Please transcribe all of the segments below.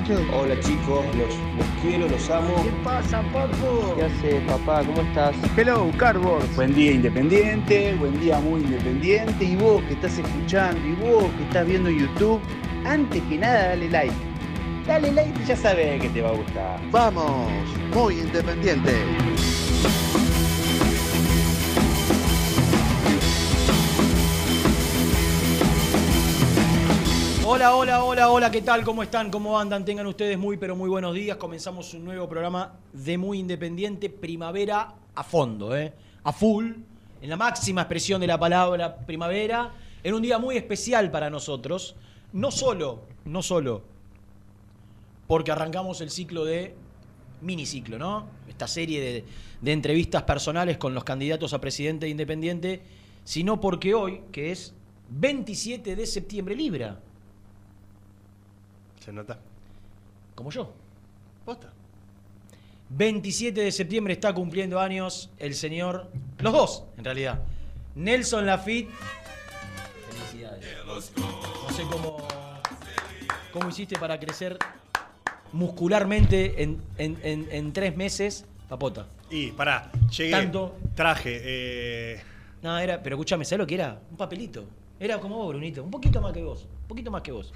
Muchachos. Hola chicos, los, los quiero, los amo. ¿Qué pasa, papo? ¿Qué hace papá? ¿Cómo estás? Hello, Cardboard. Buen día independiente, buen día muy independiente. Y vos que estás escuchando, y vos que estás viendo YouTube, antes que nada dale like. Dale like y ya sabes que te va a gustar. Vamos, muy independiente. Hola, hola, hola, hola, ¿qué tal? ¿Cómo están? ¿Cómo andan? Tengan ustedes muy, pero muy buenos días. Comenzamos un nuevo programa de Muy Independiente, primavera a fondo, ¿eh? A full, en la máxima expresión de la palabra primavera, en un día muy especial para nosotros. No solo, no solo, porque arrancamos el ciclo de miniciclo, ¿no? Esta serie de, entrevistas personales con los candidatos a presidente de Independiente, sino porque hoy, que es 27 de septiembre, Libra, Se nota. como yo. Posta. 27 de septiembre está cumpliendo años el señor, los dos en realidad, Nelson Lafitte. Felicidades. No sé cómo, cómo hiciste para crecer muscularmente en, en- en- en tres meses, papota. Y pará, llegué. Tanto. Traje. Eh, No, era, pero escúchame, ¿sabes lo que era? Un papelito. Era como vos, Brunito, un poquito más que vos, un poquito más que vos.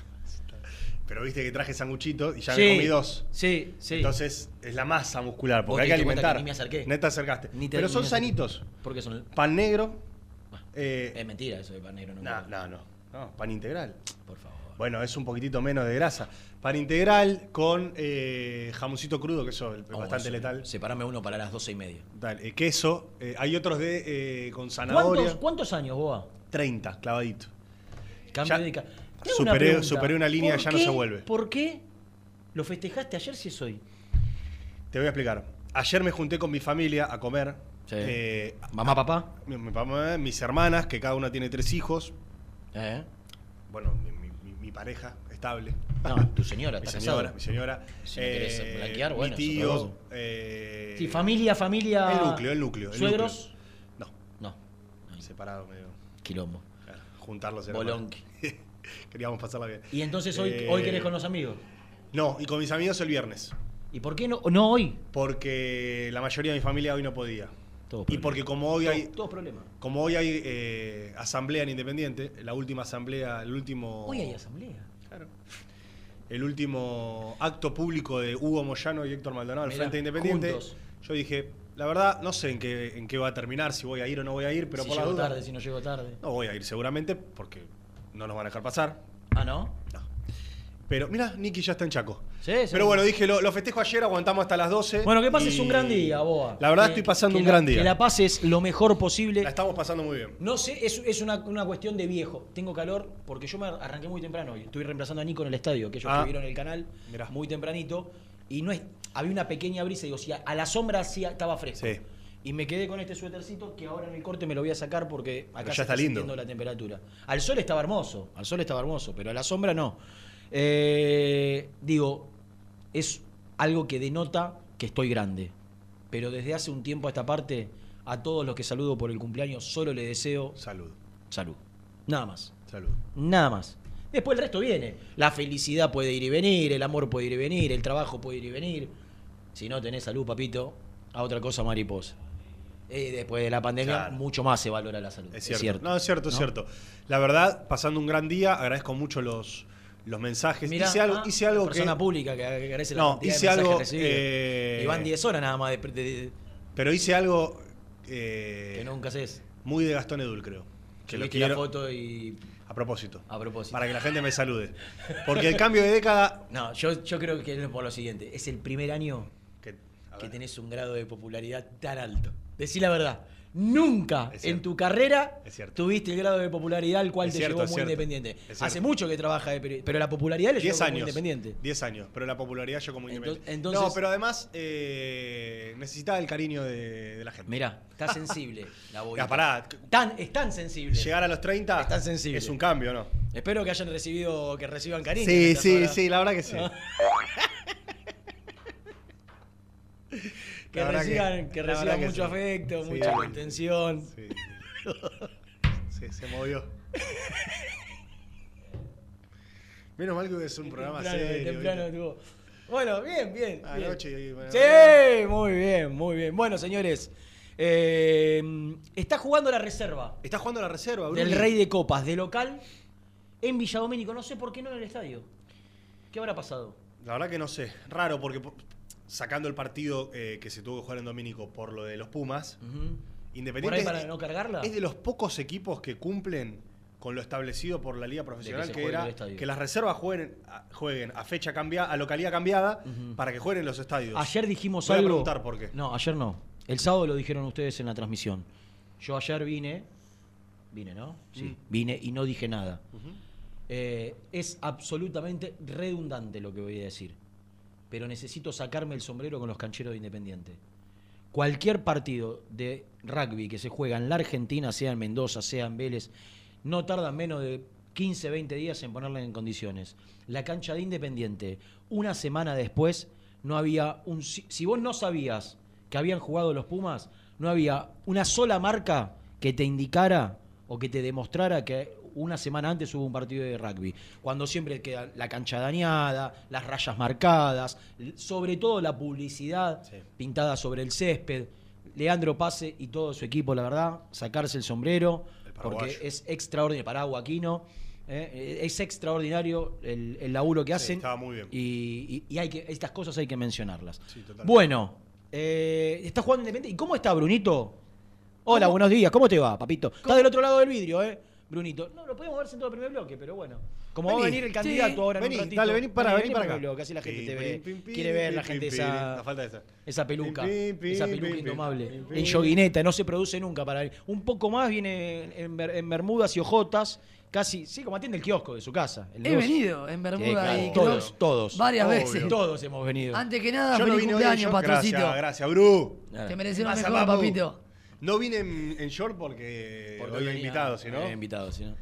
Pero viste que traje sanguchito y ya Sí, me comí dos. Sí, sí. Entonces es la masa muscular, porque hay que alimentar. que ni me acerqué. Neta acercaste. Ni te- pero ni son sanitos. Porque son. Pan negro. Bah, Eh, es mentira eso de pan negro, no. no, me- no, no, no. Pan integral. Por favor. Bueno, es un poquitito menos de grasa. Pan integral con eh, jamoncito crudo, que eso es Oh, bastante letal. Separame uno para las doce y media. Dale, eh, queso. eh, hay otros de con zanahoria. ¿Cuántos, cuántos años, Boa? 30, clavadito. Cambio Ya de hago una superé- superé una línea, ¿Por ya no se vuelve. ¿Por qué lo festejaste ayer si es hoy? Te voy a explicar. Ayer me junté con mi familia a comer. Sí. Eh, Mamá, papá. mi- mi mamá, mis hermanas, que cada una tiene tres hijos. ¿Eh? Bueno, mi, mi- mi- mi pareja estable. No, tu señora, mi ¿estás señora, casado? mi señora. Si blanquear, bueno, mi tío. eh, Sí, familia, familia. El núcleo, el núcleo. el ¿Suegros? núcleo. No. No, separado medio. Quilombo. Claro, juntarlos era Bolonqui. Queríamos pasarla bien. Y entonces hoy, Eh, hoy querés con los amigos. No, y con mis amigos el viernes. ¿Y por qué no, no hoy? Porque la mayoría de mi familia hoy no podía. Todo Y porque como hoy hay, Todos problemas. como hoy hay eh, asamblea en Independiente, la última asamblea, el último. Hoy hay asamblea. Claro. El último acto público de Hugo Moyano y Héctor Maldonado al Frente Independiente. juntos. Yo dije, la verdad, no sé en qué, en qué va a terminar, si voy a ir o no voy a ir, pero si por la duda. tarde, si no llego tarde. No voy a ir seguramente, porque no nos van a dejar pasar. Ah, ¿no? No. Pero mira, Nicky ya está en Chaco. Sí, sí. Pero bueno, dije, lo, lo festejo ayer, aguantamos hasta las 12. Bueno, que pases y un gran día, Boa. La verdad Que- estoy pasando que un la- gran día. Que la pases lo mejor posible. La estamos pasando muy bien. No sé, es, es una, una cuestión de viejo. Tengo calor porque yo me arranqué muy temprano hoy. Estuve reemplazando a Nico en el estadio, que ellos Ah. que vieron el canal Mirá. muy tempranito. Y no es, había una pequeña brisa. Digo, si a, a la sombra sí estaba fresco. Sí. Y me quedé con este suétercito que ahora en el corte me lo voy a sacar porque acá ya se está lindo. sintiendo la temperatura. Al sol estaba hermoso, al sol estaba hermoso, pero a la sombra no. Eh, digo, es algo que denota que estoy grande. Pero desde hace un tiempo a esta parte, a todos los que saludo por el cumpleaños, solo le deseo Salud. salud. Nada más. Salud. Nada más. Después el resto viene. La felicidad puede ir y venir, el amor puede ir y venir, el trabajo puede ir y venir. Si no tenés salud, papito, a otra cosa mariposa. Eh, después de la pandemia, Claro. mucho más se valora la salud. Es cierto. No, es cierto, es cierto. La verdad, pasando un gran día, agradezco mucho los, los mensajes. Mirá, hice algo, ah, hice algo persona que. pública que agradece la No, de hice algo, eh, Y van 10 horas nada más de, de- de- Pero hice algo eh, que nunca haces. muy de Gastón Edul, creo. Que lo Subiste la quiero. foto y. A propósito. A propósito. Para que la gente me salude. Porque el cambio de década. No, yo, yo creo que es por lo siguiente. Es el primer año Que, tenés un grado de popularidad tan alto. Decí la verdad. Nunca en tu carrera tuviste el grado de popularidad al cual Es te cierto, llevó muy independiente. Hace mucho que trabaja de peri- pero la popularidad le llevó 10 como años. independiente. 10 años. Pero la popularidad yo como independiente. entonces- no, pero además eh, necesitaba el cariño de, de la gente. Mirá, está sensible la pará. Tan, es tan sensible. Llegar a los 30 Es tan sensible. es un cambio, ¿no? Espero que hayan recibido, que reciban cariño. Sí, sí, sí, la verdad que sí. Que reciban, que, reciban que mucho sí. afecto, Sí. mucha contención. Sí. Sí, se movió. Menos mal que es un programa Temprano, serio. temprano tuvo. Bueno, bien, bien. bien. Anoche bueno, Sí, muy bien, muy bien. Bueno, señores, eh, está jugando la reserva Está jugando la reserva, Bruni. del Rey de Copas de local en Villadomínico. No sé por qué no en el estadio. ¿Qué habrá pasado? La verdad que no sé. Raro porque po- sacando el partido eh, que se tuvo que jugar en Domínico por lo de los Pumas, Ujú. Independiente ¿Por ahí es- para no cargarla? es de los pocos equipos que cumplen con lo establecido por la liga profesional, que, era que las reservas jueguen, a- jueguen a fecha cambiada, a localidad cambiada, para que jueguen en los estadios. Ayer dijimos Voy a algo. preguntar por qué. No, ayer no. El sábado lo dijeron ustedes en la transmisión. Yo ayer vine. Vine, ¿no? Sí. Mm. Vine y no dije nada. Eh, es absolutamente redundante lo que voy a decir. Pero necesito sacarme el sombrero con los cancheros de Independiente. Cualquier partido de rugby que se juega en la Argentina, sea en Mendoza, sea en Vélez, no tardan menos de 15, 20 días en ponerla en condiciones. La cancha de Independiente, una semana después, no había un... Si vos no sabías que habían jugado los Pumas, no había una sola marca que te indicara o que te demostrara que una semana antes hubo un partido de rugby. Cuando siempre queda la cancha dañada, las rayas marcadas, sobre todo la publicidad Sí. pintada sobre el césped. Leandro Pase y todo su equipo, la verdad, sacarse el sombrero, El porque es extraordinario. Para Aquino, eh, es extraordinario el, el laburo que Sí, hacen. estaba muy bien. Y, y- y hay que, estas cosas hay que mencionarlas. Sí, totalmente. bueno, eh, ¿está jugando Independiente? ¿Y cómo está Brunito? Hola, buenos días. ¿Cómo te va, papito? Está del otro lado del vidrio, ¿eh? Brunito. No, lo podemos ver sentado en el primer bloque, pero bueno. Como va a venir el candidato Sí. ahora en Vení, un ratito. dale, vení para, vení para primer acá. bloque, así la gente Pim, te ve. pim, pim, Quiere ver pim, la gente pim, esa, la falta esa. esa peluca. Pim, pim, esa peluca pim, indomable. pim, pim. En yoguineta, no se produce nunca para él. Un poco más viene en, en bermudas y ojotas. Casi, sí, como atiende el kiosco de su casa. el He venido en Bermuda Sí, claro, y todos, Crocs todos. varias Obvio. veces. Todos hemos venido. Antes que nada, Yo no feliz en cumpleaños, short. patroncito. Gracias, gracias, Bru. Te mereces Pasa, mejor, papu. papito. No vine en, en short porque, Porque hoy invitado, si no. invitado, si no.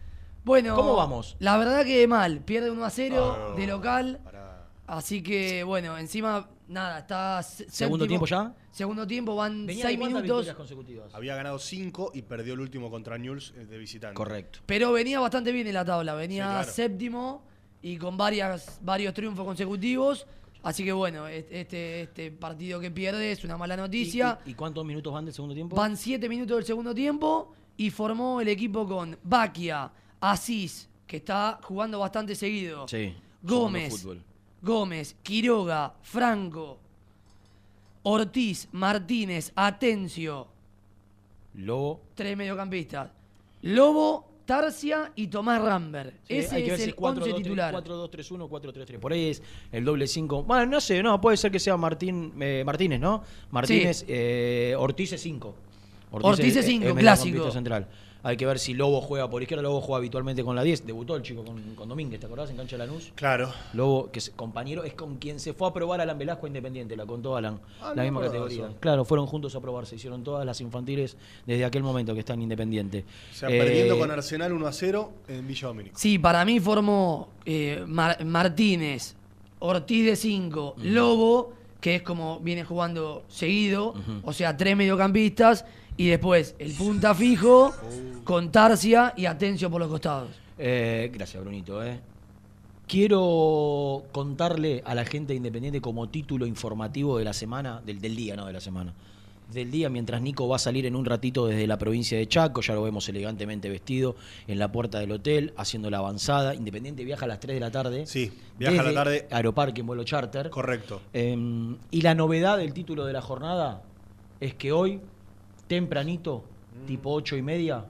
Bueno, ¿Cómo vamos? La verdad que mal. Pierde 1 a 0 Ah, no. de local. Pará. Así que, bueno, encima, nada, está. ¿Segundo séptimo. tiempo ya? Segundo tiempo, van Venía 6 de cuántas minutos. consecutivas. Había ganado 5 y perdió el último contra Newell's eh, de visitante. Correcto. Pero venía bastante bien en la tabla. Venía Sí, claro. séptimo y con varias, varios triunfos consecutivos. Así que, bueno, este, este partido que pierde es una mala ¿Y, noticia. y- y cuántos minutos van del segundo tiempo? Van 7 minutos del segundo tiempo y formó el equipo con Baquia, Asís, que está jugando bastante seguido. Sí. Gómez. Gómez, Quiroga, Franco, Ortiz, Martínez, Atencio, Lobo. tres mediocampistas. Lobo, Tarcia y Tomás Rambert. Sí, Ese hay que es ver el 11 4-2-3-1, titular. 4-2-3-1, 4-3-3. Por ahí es el doble 5. Bueno, no sé, no, puede ser que sea Martín, eh, Martínez, ¿no? Martínez, eh, Ortiz es 5. Ortiz es cinco, clásico. central. Hay que ver si Lobo juega por izquierda. Lobo juega habitualmente con la 10. Debutó el chico con, con Domínguez, ¿te acordás? En cancha de Lanús. Claro. Lobo, que es compañero, es con quien se fue a probar Alan Velasco a Independiente, la contó Alan, Ah, la no misma categoría. eso. Claro, fueron juntos a probar, se hicieron todas las infantiles desde aquel momento que está en Independiente. O sea, Eh, perdiendo con Arsenal 1 a 0 en Villa Domínico. Sí, para mí formó eh, Mar- Martínez, Ortiz de 5, Lobo, que es como viene jugando seguido, o sea, tres mediocampistas, y después el punta fijo con Tarsia y Atencio por los costados. Eh, gracias, Brunito. eh. Quiero contarle a la gente de Independiente como título informativo de la semana, del, del día, no de la semana. Del día, mientras Nico va a salir en un ratito desde la provincia de Chaco, ya lo vemos elegantemente vestido en la puerta del hotel, haciendo la avanzada. Independiente viaja a las 3 de la tarde. Sí, viaja a la tarde. Aeroparque en vuelo charter. Correcto. Eh, y la novedad del título de la jornada es que hoy, tempranito, tipo ocho y media,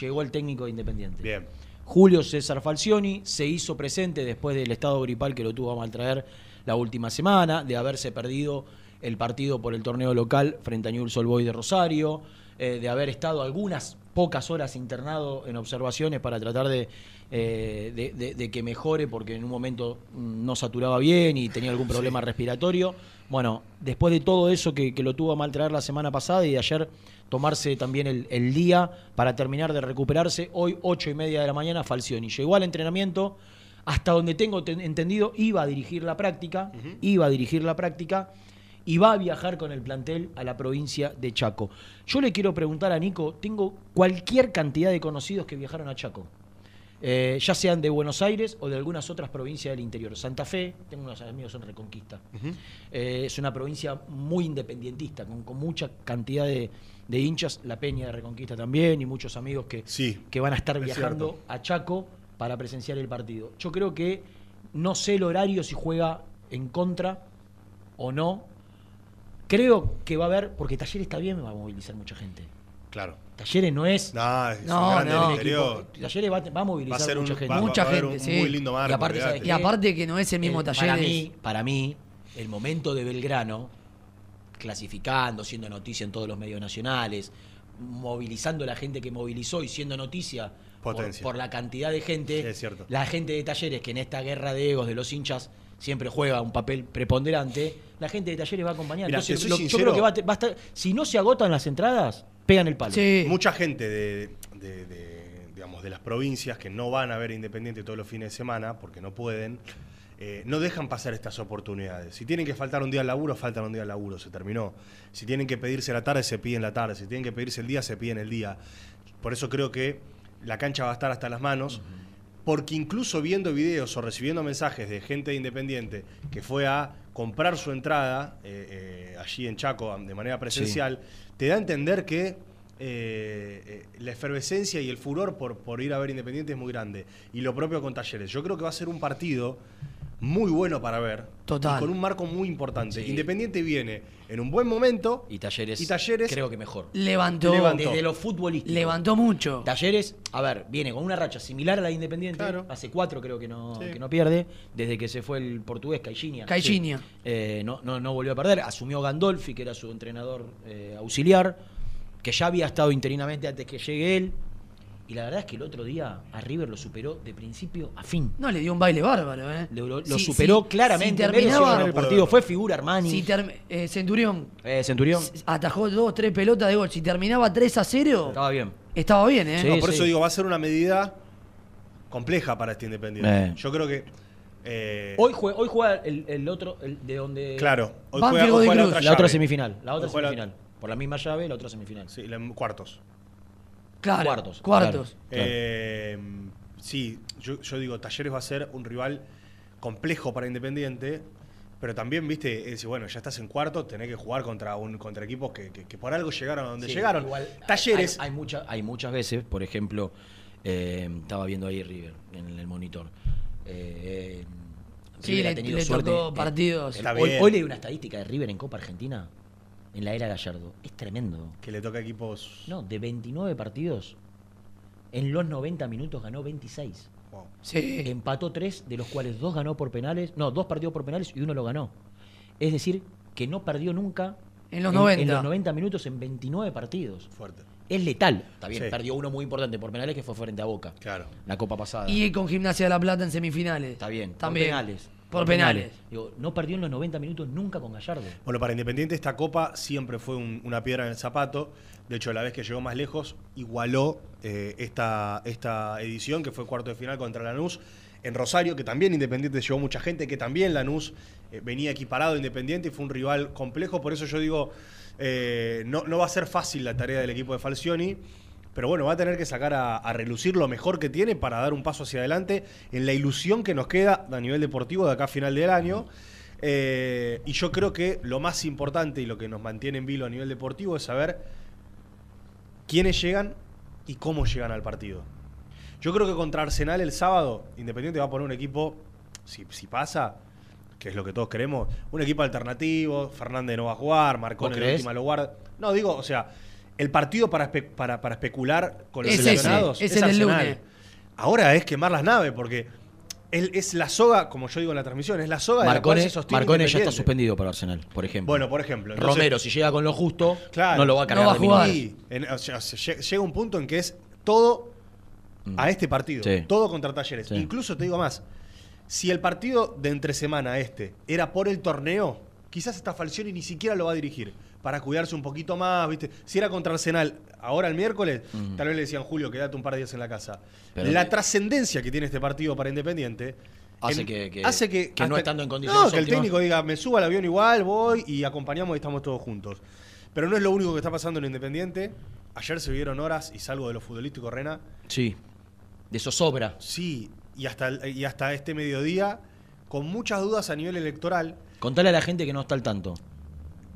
llegó el técnico de Independiente. Bien. Julio César Falcioni se hizo presente después del estado gripal que lo tuvo a maltraer la última semana, de haberse perdido el partido por el torneo local frente a Newell's Old de Rosario, eh, de haber estado algunas pocas horas internado en observaciones para tratar de, eh, de- de- de que mejore porque en un momento mm, no saturaba bien y tenía algún problema respiratorio. Bueno, después de todo eso que, que lo tuvo a maltraer la semana pasada y de ayer tomarse también el, el día para terminar de recuperarse, hoy ocho y media de la mañana Falcioni llegó al entrenamiento, hasta donde tengo ten- entendido iba a dirigir la práctica, iba a dirigir la práctica y va a viajar con el plantel a la provincia de Chaco. Yo le quiero preguntar a Nico, tengo cualquier cantidad de conocidos que viajaron a Chaco. Eh, ya sean de Buenos Aires o de algunas otras provincias del interior. Santa Fe, tengo unos amigos en Reconquista. Eh, es una provincia muy independientista, con, con mucha cantidad de, de hinchas. La Peña de Reconquista también y muchos amigos que, Sí, que van a estar es viajando cierto. a Chaco para presenciar el partido. Yo creo que no sé el horario si juega en contra o no. Creo que va a haber, porque Talleres está bien, va a movilizar mucha gente. Claro. Talleres no es. No, es No, un grande no. del un interior. equipo- Talleres va, va a movilizar Va a ser un, mucha gente. va- va Mucha gente, un sí. muy lindo marco. Y aparte, ¿sabes olvidate. Y aparte que no es el mismo Eh, Talleres. Para mí, para mí, el momento de Belgrano, clasificando, siendo noticia en todos los medios nacionales, movilizando a la gente que movilizó y siendo noticia por, la cantidad de gente, Sí, es cierto. la gente de Talleres, que en esta guerra de egos de los hinchas siempre juega un papel preponderante, la gente de Talleres va a acompañar. Entonces, lo- yo creo que va a, te- va a estar, si no se agotan las entradas, pegan el palo. Sí. Mucha gente de, de- de, digamos, de las provincias que no van a ver Independiente todos los fines de semana porque no pueden, eh, no dejan pasar estas oportunidades. Si tienen que faltar un día al laburo, faltan un día al laburo, se terminó. Si tienen que pedirse la tarde, se piden la tarde. Si tienen que pedirse el día, se piden el día. Por eso creo que la cancha va a estar hasta las manos. Porque incluso viendo videos o recibiendo mensajes de gente de Independiente que fue a comprar su entrada eh, eh, allí en Chaco de manera presencial, te da a entender que eh, eh, la efervescencia y el furor por, por ir a ver Independiente es muy grande. Y lo propio con Talleres. Yo creo que va a ser un partido muy bueno para ver. Total. Y con un marco muy importante. Sí. Independiente viene en un buen momento. Y Talleres, Y Talleres- creo que mejor. Levantó. Levantó. Desde lo futbolístico. Levantó mucho. Talleres, a ver, viene con una racha similar a la de Independiente. Claro. Hace cuatro creo que no, Sí. que no pierde, desde que se fue el portugués Caixinha. Caixinha. Sí. Eh, no, no, no volvió a perder. Asumió Gandolfi, que era su entrenador eh, auxiliar, que ya había estado interinamente antes que llegue él. Y la verdad es que el otro día a River lo superó de principio a fin. No, le dio un baile bárbaro, ¿eh? Lo, lo- lo Si- superó si- claramente. Si terminaba, el partido. Fue figura Armani. si term- eh, Centurión Eh, Centurión. atajó dos, tres pelotas de gol. Si terminaba 3 a 0, Estaba bien. estaba bien, ¿eh? Sí. No, por eso digo, va a ser una medida compleja para este Independiente. Eh. Yo creo que. eh, Hoy juega, hoy juega el, el otro, el de donde. Claro, hoy juega, hoy Godoy juega la otra La otra llave. semifinal. La otra la- semifinal. Por la misma llave, la otra semifinal. Sí, la- cuartos. Claro, Cuartos, Cuartos. Claro. Eh, sí, yo, yo digo, Talleres va a ser un rival complejo para Independiente, pero también, viste, es decir, bueno, ya estás en cuarto, tenés que jugar contra un contra equipos que, que- que por algo llegaron a donde Sí, llegaron. igual Talleres, Hay, hay, mucha- hay muchas veces, por ejemplo, eh, estaba viendo ahí River en el monitor. Eh, Sí, River ha le- tenido le suerte. tocó partidos. Hoy, hoy leí una estadística de River en Copa Argentina, en la era Gallardo. Es tremendo. que le toca a equipos. No, de 29 partidos, en los 90 minutos ganó 26. wow. Sí. Empató 3, de los cuales dos ganó por penales. No, dos partidos por penales y uno lo ganó. Es decir, que no perdió nunca En los 90. En los 90 minutos en 29 partidos. Fuerte. es letal. Está bien, Sí. perdió uno muy importante por penales que fue frente a Boca. Claro. La Copa pasada. Y con Gimnasia de la Plata en semifinales. Está bien. También. Por penales. Por penales. Digo, no perdió en los 90 minutos nunca con Gallardo. Bueno, para Independiente esta copa siempre fue un- una piedra en el zapato. De hecho, la vez que llegó más lejos, igualó eh, esta, esta edición, que fue cuarto de final contra Lanús, en Rosario, que también Independiente llevó mucha gente, que también Lanús eh, venía equiparado a Independiente y fue un rival complejo. Por eso yo digo, eh, no, no va a ser fácil la tarea del equipo de Falcioni. Pero bueno, va a tener que sacar a, a relucir lo mejor que tiene para dar un paso hacia adelante en la ilusión que nos queda a nivel deportivo de acá a final del año. Eh, y yo creo que lo más importante y lo que nos mantiene en vilo a nivel deportivo es saber quiénes llegan y cómo llegan al partido. Yo creo que contra Arsenal el sábado, Independiente va a poner un equipo, si, si pasa, que es lo que todos queremos, un equipo alternativo, Fernández no va a jugar, Marcón ¿Vos en la última lo guarda. No, digo, o sea, el partido para, espe- para, para especular con los Es ese, seleccionados es es, el lunes. Ahora es quemar las naves, porque él es la soga, como yo digo en la transmisión, es la soga de la cual Marcone, se Marcone ya está suspendido para Arsenal, por ejemplo. Bueno, por ejemplo. entonces- Romero, si llega con lo justo, Claro. no lo va a cargar No va a de jugar. minutos. Sí, en- o sea, se- lle- llega un punto en que es todo a este partido. Sí. Todo contra Talleres. Sí. Incluso te digo más. Si el partido de entre semana este era por el torneo, quizás esta Falcioni ni siquiera lo va a dirigir. Para cuidarse un poquito más, ¿viste? Si era contra Arsenal ahora el miércoles, tal vez le decían Julio, quédate un par de días en la casa. Pero- la trascendencia que tiene este partido para Independiente Hace en- que- que- hace que, que no hasta- estando en condiciones No, que el óptimas- técnico diga, me subo al avión igual, voy y acompañamos y estamos todos juntos. Pero no es lo único que está pasando en Independiente. Ayer se vieron horas y salvo de lo futbolístico, Rena. Sí. De zozobra. Sí, y hasta, y hasta este mediodía, con muchas dudas a nivel electoral, Contale a la gente que no está al tanto.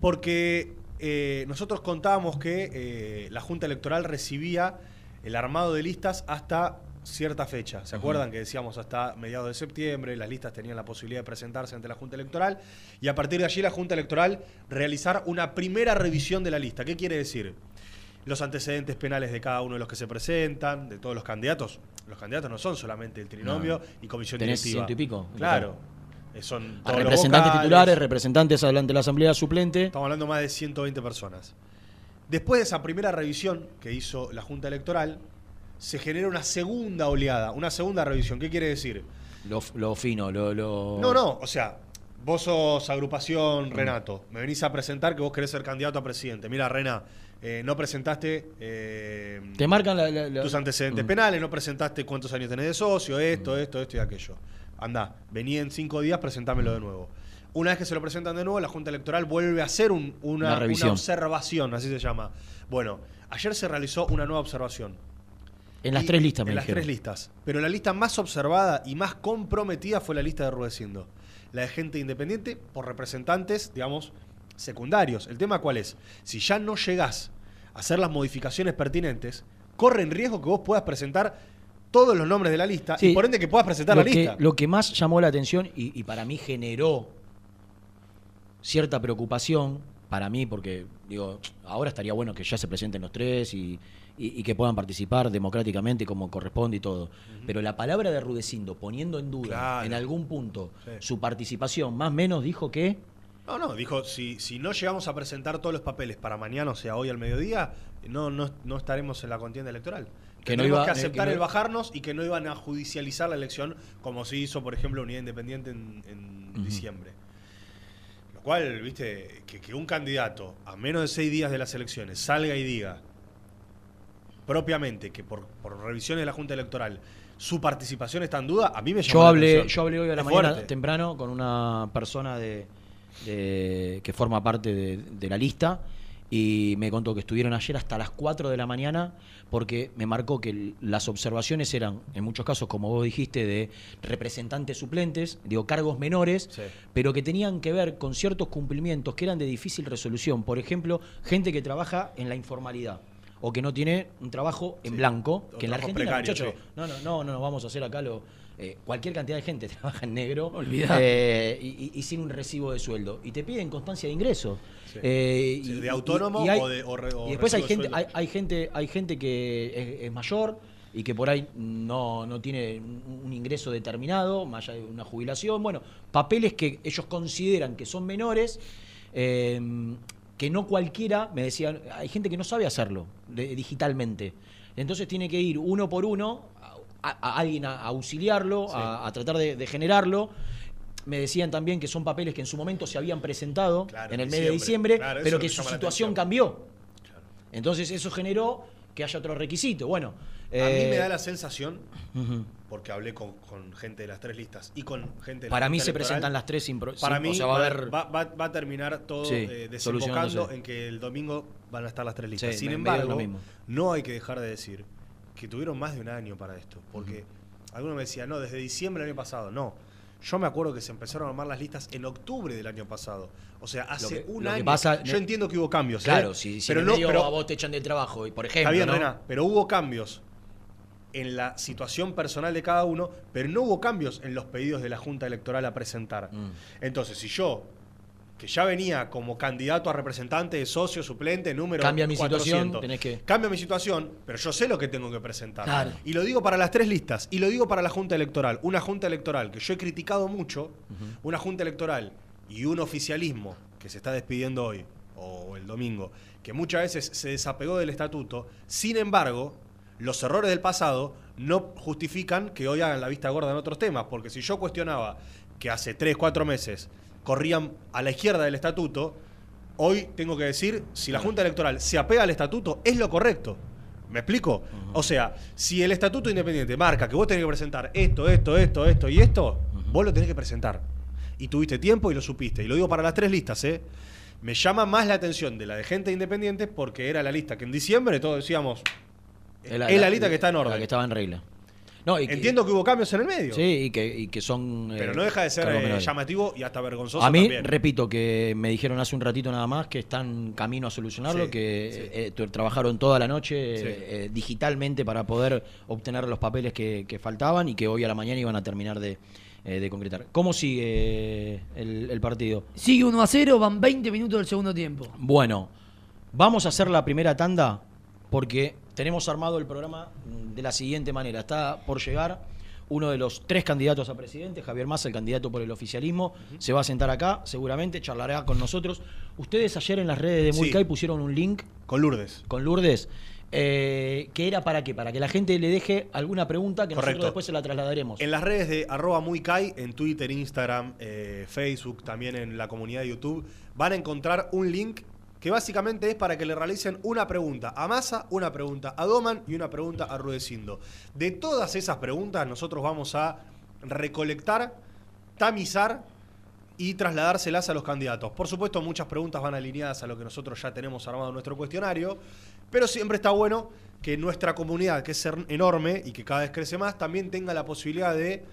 porque eh, nosotros contábamos que eh, la Junta Electoral recibía el armado de listas hasta cierta fecha. ¿Se acuerdan que decíamos hasta mediados de septiembre las listas tenían la posibilidad de presentarse ante la Junta Electoral y a partir de allí la Junta Electoral realizar una primera revisión de la lista? ¿Qué quiere decir? Los antecedentes penales de cada uno de los que se presentan, de todos los candidatos. Los candidatos no son solamente el trinomio No. y comisión Tenés directiva. ciento y pico. Claro. Eh, Son todos representantes titulares, representantes adelante de la asamblea suplente. Estamos hablando más de 120 personas. Después de esa primera revisión que hizo la Junta Electoral, se genera una segunda oleada, una segunda revisión. ¿Qué quiere decir? Lo, lo fino, lo, lo- No, no, o sea, vos sos agrupación Mm. Renato, me venís a presentar que vos querés ser candidato a presidente. Mira, Rena, eh, no presentaste eh, Te marcan la, la- la- tus antecedentes Mm. penales, no presentaste cuántos años tenés de socio, esto, esto, esto y aquello. Andá, vení en cinco días, presentámelo de nuevo. Una vez que se lo presentan de nuevo, la Junta Electoral vuelve a hacer un- una, Una revisión. una observación, así se llama. Bueno, ayer se realizó una nueva observación. En las Y- tres listas, me En las tres listas. Pero la lista más observada y más comprometida fue la lista de Rudecindo. La de gente independiente por representantes, digamos, secundarios. ¿El tema cuál es? Si ya no llegás a hacer las modificaciones pertinentes, corre en riesgo que vos puedas presentar todos los nombres de la lista Sí. y por ende que puedas presentar la que, lista. lo que más llamó la atención y, y para mí generó cierta preocupación, para mí, porque digo, ahora estaría bueno que ya se presenten los tres y, y- y que puedan participar democráticamente como corresponde y todo. Pero la palabra de Rudecindo, poniendo en duda Claro. en algún punto Sí. su participación, más o menos dijo que No, no, dijo, si, si no llegamos a presentar todos los papeles para mañana, o sea, hoy al mediodía, no, no, no estaremos en la contienda electoral. Que no iba- que aceptar que no- el bajarnos y que no iban a judicializar la elección como se hizo, por ejemplo, Unidad Independiente en, diciembre. Lo cual, viste, que, que un candidato a menos de seis días de las elecciones salga y diga propiamente que por, por revisiones de la Junta Electoral su participación está en duda, a mí me llama Yo la hablé, atención. yo hablé hoy a la Es mañana fuerte. temprano con una persona de, de- que forma parte de, de la lista y me contó que estuvieron ayer hasta las 4 de la mañana porque me marcó que las observaciones eran, en muchos casos, como vos dijiste, de representantes suplentes, digo, cargos menores, Sí. pero que tenían que ver con ciertos cumplimientos que eran de difícil resolución. Por ejemplo, gente que trabaja en la informalidad o que no tiene un trabajo en Sí. blanco, que en la Argentina, muchachos, sí. no, no, no, no, vamos a hacer acá lo. Eh, cualquier cantidad de gente trabaja en negro eh, y, y- y sin un recibo de sueldo. Y te piden constancia de ingreso. Sí. Eh, Sí, y- de autónomo y hay- o de- o re- o y después hay gente, hay, hay gente, hay gente que es, es mayor y que por ahí no, no tiene un, un ingreso determinado, más allá de una jubilación. Bueno, papeles que ellos consideran que son menores. eh, que no cualquiera, me decían, hay gente que no sabe hacerlo de- digitalmente. Entonces tiene que ir uno por uno, a, a alguien a, a auxiliarlo, a, a tratar de, de generarlo. Me decían también que son papeles que en su momento se habían presentado Claro, en el mes de diciembre. Claro, pero que su situación cambió. Entonces eso generó que haya otro requisito. Bueno, A mí eh, me da la sensación, porque hablé con, con gente de las tres listas y con gente de la Para mí se presentan las tres sin Para mí o sea, va a haber va, va- va a terminar todo Sí, eh, desembocando en que el domingo van a estar las tres listas. Sí, Sin embargo, no hay que dejar de decir que tuvieron más de un año para esto. Porque alguno me decía, no, desde diciembre del año pasado. No. Yo me acuerdo que se empezaron a armar las listas en octubre del año pasado. O sea, hace que- un año. pasa- yo entiendo que hubo cambios. ¿eh? Claro, si, si pero no, pero- a vos te echan del trabajo, y por Está ejemplo. bien, ¿no? Rená, pero hubo cambios en la situación personal de cada uno, pero no hubo cambios en los pedidos de la Junta Electoral a presentar. Mm. Entonces, si yo, que ya venía como candidato a representante, socio, suplente, número Cambia mi situación, 400, tenés que- Cambia mi situación, pero yo sé lo que tengo que presentar. Claro. Y lo digo para las tres listas, y lo digo para la Junta Electoral. Una Junta Electoral que yo he criticado mucho, una Junta Electoral y un oficialismo que se está despidiendo hoy, o el domingo, que muchas veces se desapegó del estatuto, sin embargo, los errores del pasado no justifican que hoy hagan la vista gorda en otros temas, porque si yo cuestionaba que hace 3, 4 meses corrían a la izquierda del estatuto, hoy tengo que decir, si la Junta Electoral se apega al estatuto, es lo correcto. ¿Me explico? O sea, si el estatuto independiente marca que vos tenés que presentar esto, esto, esto, esto y esto, vos lo tenés que presentar. Y tuviste tiempo y lo supiste. Y lo digo para las tres listas, ¿eh? Me llama más la atención de la de gente independiente porque era la lista que en diciembre todos decíamos, es la, lista que está en La orden. que estaba en regla. No, y que- Entiendo que hubo cambios en el medio. Sí, y que, y que son. Pero eh, no deja de ser eh, llamativo y hasta vergonzoso A mí, también. repito, que me dijeron hace un ratito nada más que están camino a solucionarlo, Sí, que sí. eh, trabajaron toda la noche Sí. eh, digitalmente para poder obtener los papeles que, que faltaban y que hoy a la mañana iban a terminar de, de concretar. ¿Cómo sigue el, el partido? Sigue 1 a 0, van 20 minutos del segundo tiempo. Bueno, vamos a hacer la primera tanda porque tenemos armado el programa de la siguiente manera. Está por llegar uno de los tres candidatos a presidente, Javier Massa, el candidato por el oficialismo, se va a sentar acá, seguramente charlará con nosotros. Ustedes ayer en las redes de Sí. Mulcay pusieron un link Con Lourdes. con Lourdes. eh, que era para qué? Para que la gente le deje alguna pregunta que Correcto. nosotros después se la trasladaremos. En las redes de arroba muy Kai, en Twitter, Instagram, eh, Facebook, también en la comunidad de YouTube, van a encontrar un link que básicamente es para que le realicen una pregunta a Massa, una pregunta a Doman y una pregunta a Rudecindo. De todas esas preguntas nosotros vamos a recolectar, tamizar y trasladárselas a los candidatos. Por supuesto, muchas preguntas van alineadas a lo que nosotros ya tenemos armado en nuestro cuestionario, pero siempre está bueno que nuestra comunidad, que es enorme y que cada vez crece más, también tenga la posibilidad de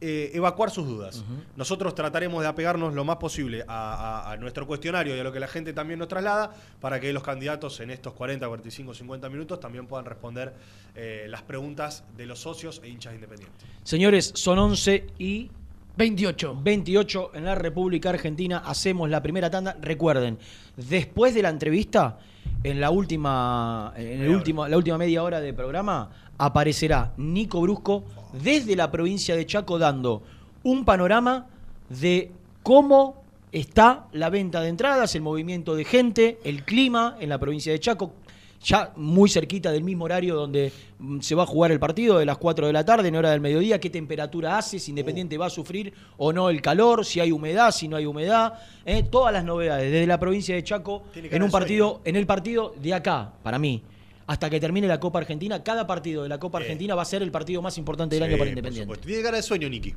eh, evacuar sus dudas. Nosotros trataremos de apegarnos lo más posible a, a- a nuestro cuestionario y a lo que la gente también nos traslada para que los candidatos en estos 40, 45, 50 minutos también puedan responder eh, las preguntas de los socios e hinchas independientes. Señores, son 11 y 28. 28 en la República Argentina. Hacemos la primera tanda. Recuerden, después de la entrevista, en la última, en el Media último, la última media hora del programa, aparecerá Nico Brusco desde la provincia de Chaco dando un panorama de cómo está la venta de entradas, el movimiento de gente, el clima en la provincia de Chaco, ya muy cerquita del mismo horario donde mm, se va a jugar el partido, de las 4 de la tarde, en hora del mediodía, qué temperatura hace, si Independiente va a sufrir o no el calor, si hay humedad, si no hay humedad, eh, todas las novedades desde la provincia de Chaco en un partido, en el partido de acá, para mí. Hasta que termine la Copa Argentina, cada partido de la Copa Eh. Argentina va a ser el partido más importante del Sí, año para Independiente. Tiene cara de sueño, Niki.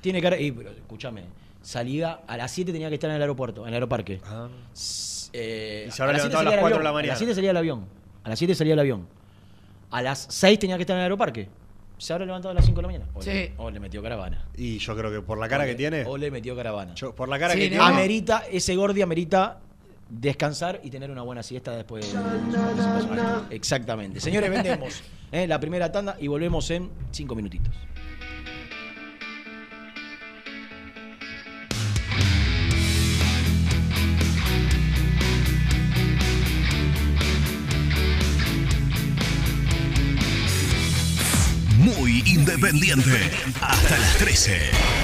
Tiene cara. Y, pero, escúchame, salida a las 7 tenía que estar en el aeropuerto, en el aeroparque. S- eh, Y se habrá a las 7 levantado a salía las el 4 de avión, la A mañana. las 7 salía el avión. A las 7 salía el avión. A las 6 tenía que estar en el aeroparque. Se habrá levantado a las 5 de la mañana. O, Sí. le, o le metió caravana. Y yo creo que por la cara O que le- tiene. O le metió caravana. yo- por la cara Sí, que ¿no? tiene. Amerita, ese Gordi amerita descansar y tener una buena siesta después de, Exactamente. Señores, vendemos eh, la primera tanda y volvemos en 5 minutitos. Muy independiente. Hasta las 13.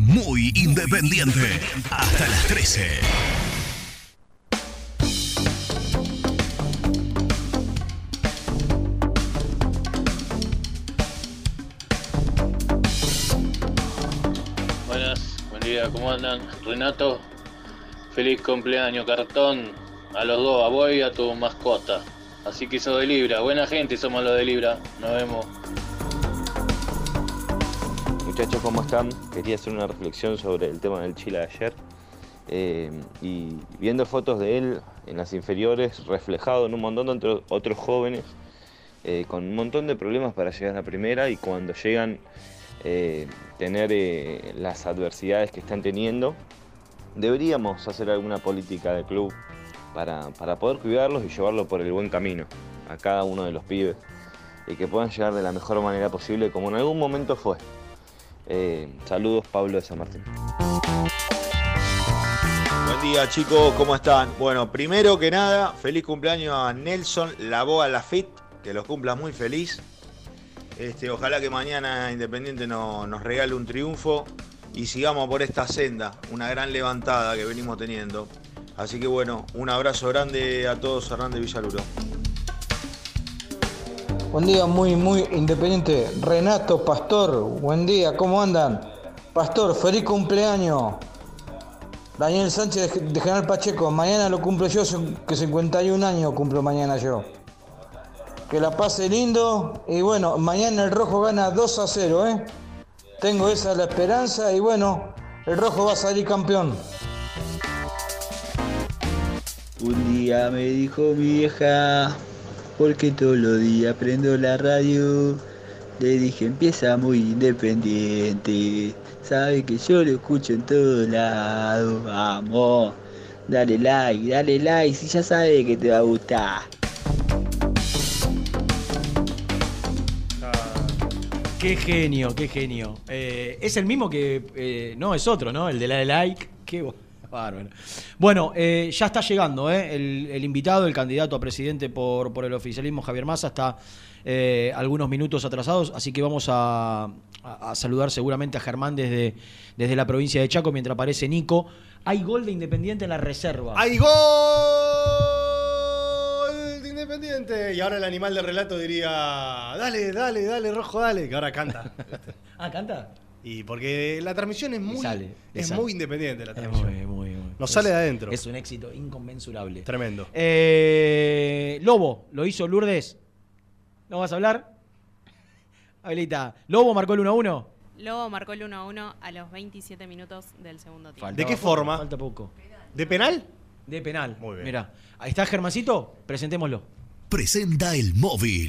Muy independiente. Hasta las 13. Buenas, buen día, ¿cómo andan? Renato, feliz cumpleaños, cartón. A los dos, a vos y a tu mascota. Así que sos de Libra, buena gente somos los de Libra. Nos vemos. Muchachos, ¿cómo están? Quería hacer una reflexión sobre el tema del Chile de ayer. Eh, y viendo fotos de él en las inferiores, reflejado en un montón de otro- otros jóvenes, eh, con un montón de problemas para llegar a la primera y cuando llegan eh, tener eh, las adversidades que están teniendo, deberíamos hacer alguna política de club para, para poder cuidarlos y llevarlos por el buen camino a cada uno de los pibes y que puedan llegar de la mejor manera posible como en algún momento fue. Eh, saludos, Pablo de San Martín. Buen día chicos, ¿cómo están? Bueno, primero que nada, feliz cumpleaños a Nelson Laboa Lafitte, que los cumpla muy feliz. Este, ojalá que mañana Independiente no- nos regale un triunfo y sigamos por esta senda, una gran levantada que venimos teniendo. Así que bueno, un abrazo grande a todos, Hernández Villaluro. Buen día, muy, muy independiente. Renato, Pastor, buen día, ¿cómo andan? Pastor, feliz cumpleaños. Daniel Sánchez de General Pacheco, mañana lo cumplo yo, que 51 años cumplo mañana yo. Que la pase lindo y bueno, mañana el rojo gana 2 a 0, ¿eh? Tengo esa la esperanza y bueno, el rojo va a salir campeón. Un día me dijo mi vieja, porque todos los días prendo la radio. Le dije, empieza muy independiente. Sabe que yo lo escucho en todos lados. Vamos, dale like, dale like, si ya sabe que te va a gustar. Qué genio, qué genio. Eh, es el mismo que. eh, no, es otro, ¿no? El de la de like. Qué bárbaro. Bueno, eh, ya está llegando, ¿eh? El, el invitado, el candidato a presidente por, por el oficialismo, Javier Massa, está eh, algunos minutos atrasados, así que vamos a, a- a saludar seguramente a Germán desde, desde la provincia de Chaco mientras aparece Nico. Hay gol de Independiente en la reserva. ¡Hay gol de Independiente! Y ahora el animal de relato diría, dale, dale, dale, rojo, dale, que ahora canta. ah, ¿canta? Y porque la transmisión es muy, sale, es sale. muy independiente la Es transmisión. muy, muy, muy. Nos Es- sale de adentro. Es un éxito inconmensurable. Tremendo. Eh, Lobo, lo hizo Lourdes. ¿No vas a hablar? Habilita. Lobo marcó el 1-1. Lobo marcó el 1 a 1 a los 27 minutos del segundo tiempo. ¿De qué forma? Falta poco. ¿De penal? De penal. Muy bien. Mira, ahí está Germancito, presentémoslo. Presenta el móvil.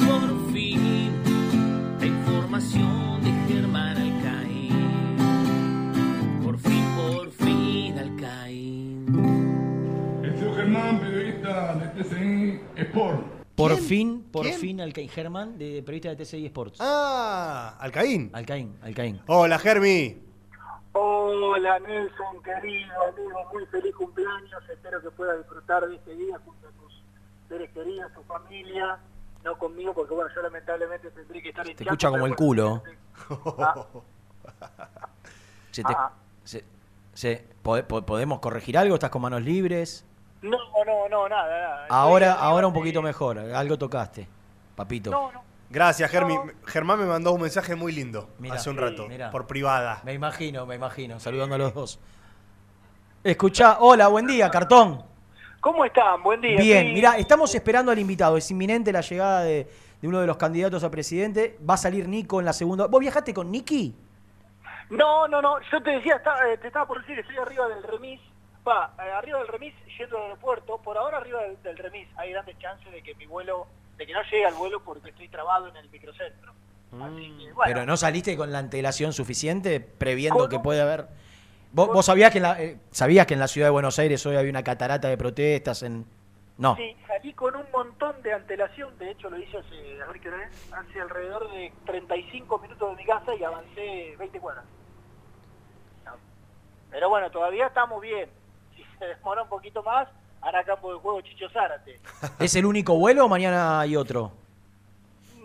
Alcaín Germán, de periodista de TCI Sports. Ah, Alcaín. Alcaín, Alcaín. Hola, Germi. Hola Nelson, querido amigo, muy feliz cumpleaños. Espero que puedas disfrutar de este día junto a tus seres queridos, tu familia. No conmigo, porque bueno, yo lamentablemente tendré que estar en Te escucha como el bueno, culo. Ah, Se te- Ah. se- se- ¿pode- po- ¿Podemos corregir algo? ¿Estás con manos libres? no, no, no, nada, nada. Ahora, ahora un poquito mejor. Algo tocaste, papito. No, no. Gracias, Germi. Germán me mandó un mensaje muy lindo Mirá. hace un rato, mirá. por privada. Me imagino, me imagino. Saludando a los dos. Escuchá, hola, buen día, cartón. ¿Cómo están? Buen día. Bien, Sí. mira, estamos esperando al invitado. Es inminente la llegada de, de uno de los candidatos a presidente. Va a salir Nico en la segunda. ¿Vos viajaste con Niki? No, no, no, yo te decía, está- eh, te estaba por decir, estoy arriba del remis, va, eh, arriba del remis yendo al aeropuerto, por ahora arriba del, del remis hay grandes chances de que mi vuelo, de que no llegue al vuelo porque estoy trabado en el microcentro. Así que, bueno, Pero no saliste con la antelación suficiente previendo que puede haber. ¿Vos, vos sabías, que en la, eh, sabías que en la ciudad de Buenos Aires hoy había una catarata de protestas? en No. sí, salí con un montón de antelación, de hecho lo hice hace, a ver qué hora es, hace alrededor de 35 minutos de mi casa y avancé 20 cuadras. No. Pero bueno, todavía estamos bien. Si se demora un poquito más, hará campo de juego Chicho Zárate. ¿Es el único vuelo o mañana hay otro?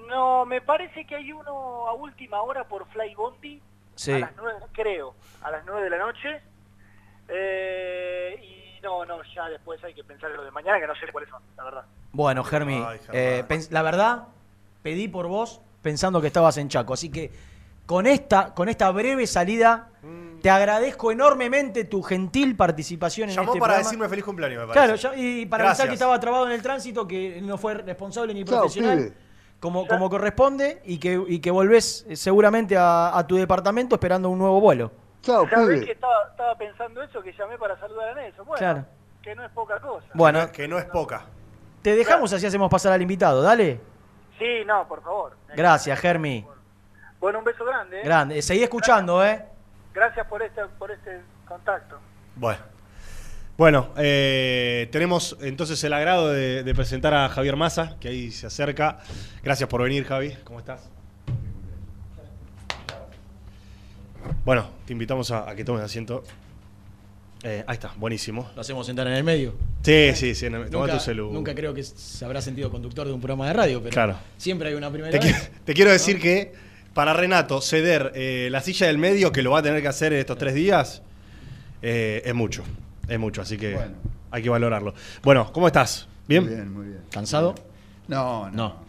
No, me parece que hay uno a última hora por Fly Bondi, Sí. a las nueve, creo, a las 9 de la noche. Eh, y no, no, ya después hay que pensar en lo de mañana, que no sé cuáles son, la verdad. Bueno, Germi, eh, la verdad, pedí por vos pensando que estabas en Chaco. Así que con esta, con esta breve salida, Mm. Te agradezco enormemente tu gentil participación en Llamó este para programa. decirme feliz cumpleaños, me parece. Claro, ya- y para avisar Gracias. que estaba trabado en el tránsito, que no fue responsable ni Chao, profesional. pibe. Como, como corresponde y que, y que volvés eh, seguramente a, a tu departamento esperando un nuevo vuelo. ¿Sabés que estaba, estaba pensando eso, que llamé para saludar a Nelson? Bueno, Claro. que no es poca cosa. Bueno, Que no es poca. te dejamos así hacemos pasar al invitado, dale. Sí, no, por favor. Gracias, Germi. Bueno, un beso grande. ¿eh? Grande. Seguí escuchando, ¿eh? Gracias por este, por este contacto. Bueno. Bueno, eh, tenemos entonces el agrado de, de presentar a Javier Massa, que ahí se acerca. Gracias por venir, Javi. ¿Cómo estás? Bueno, te invitamos a, a que tomes asiento. Eh, ahí está, buenísimo. Lo hacemos sentar en el medio. Sí, sí, sí. Toma Nunca, tu celu. nunca creo que se habrá sentido conductor de un programa de radio, pero Claro. siempre hay una primera Te, vez. qui- te quiero decir que para Renato ceder eh, la silla del medio, que lo va a tener que hacer estos tres días, eh, es mucho. Es mucho, así que hay que valorarlo. Bueno, ¿cómo estás? ¿Bien? Muy bien, muy bien. ¿Cansado? No, no. No.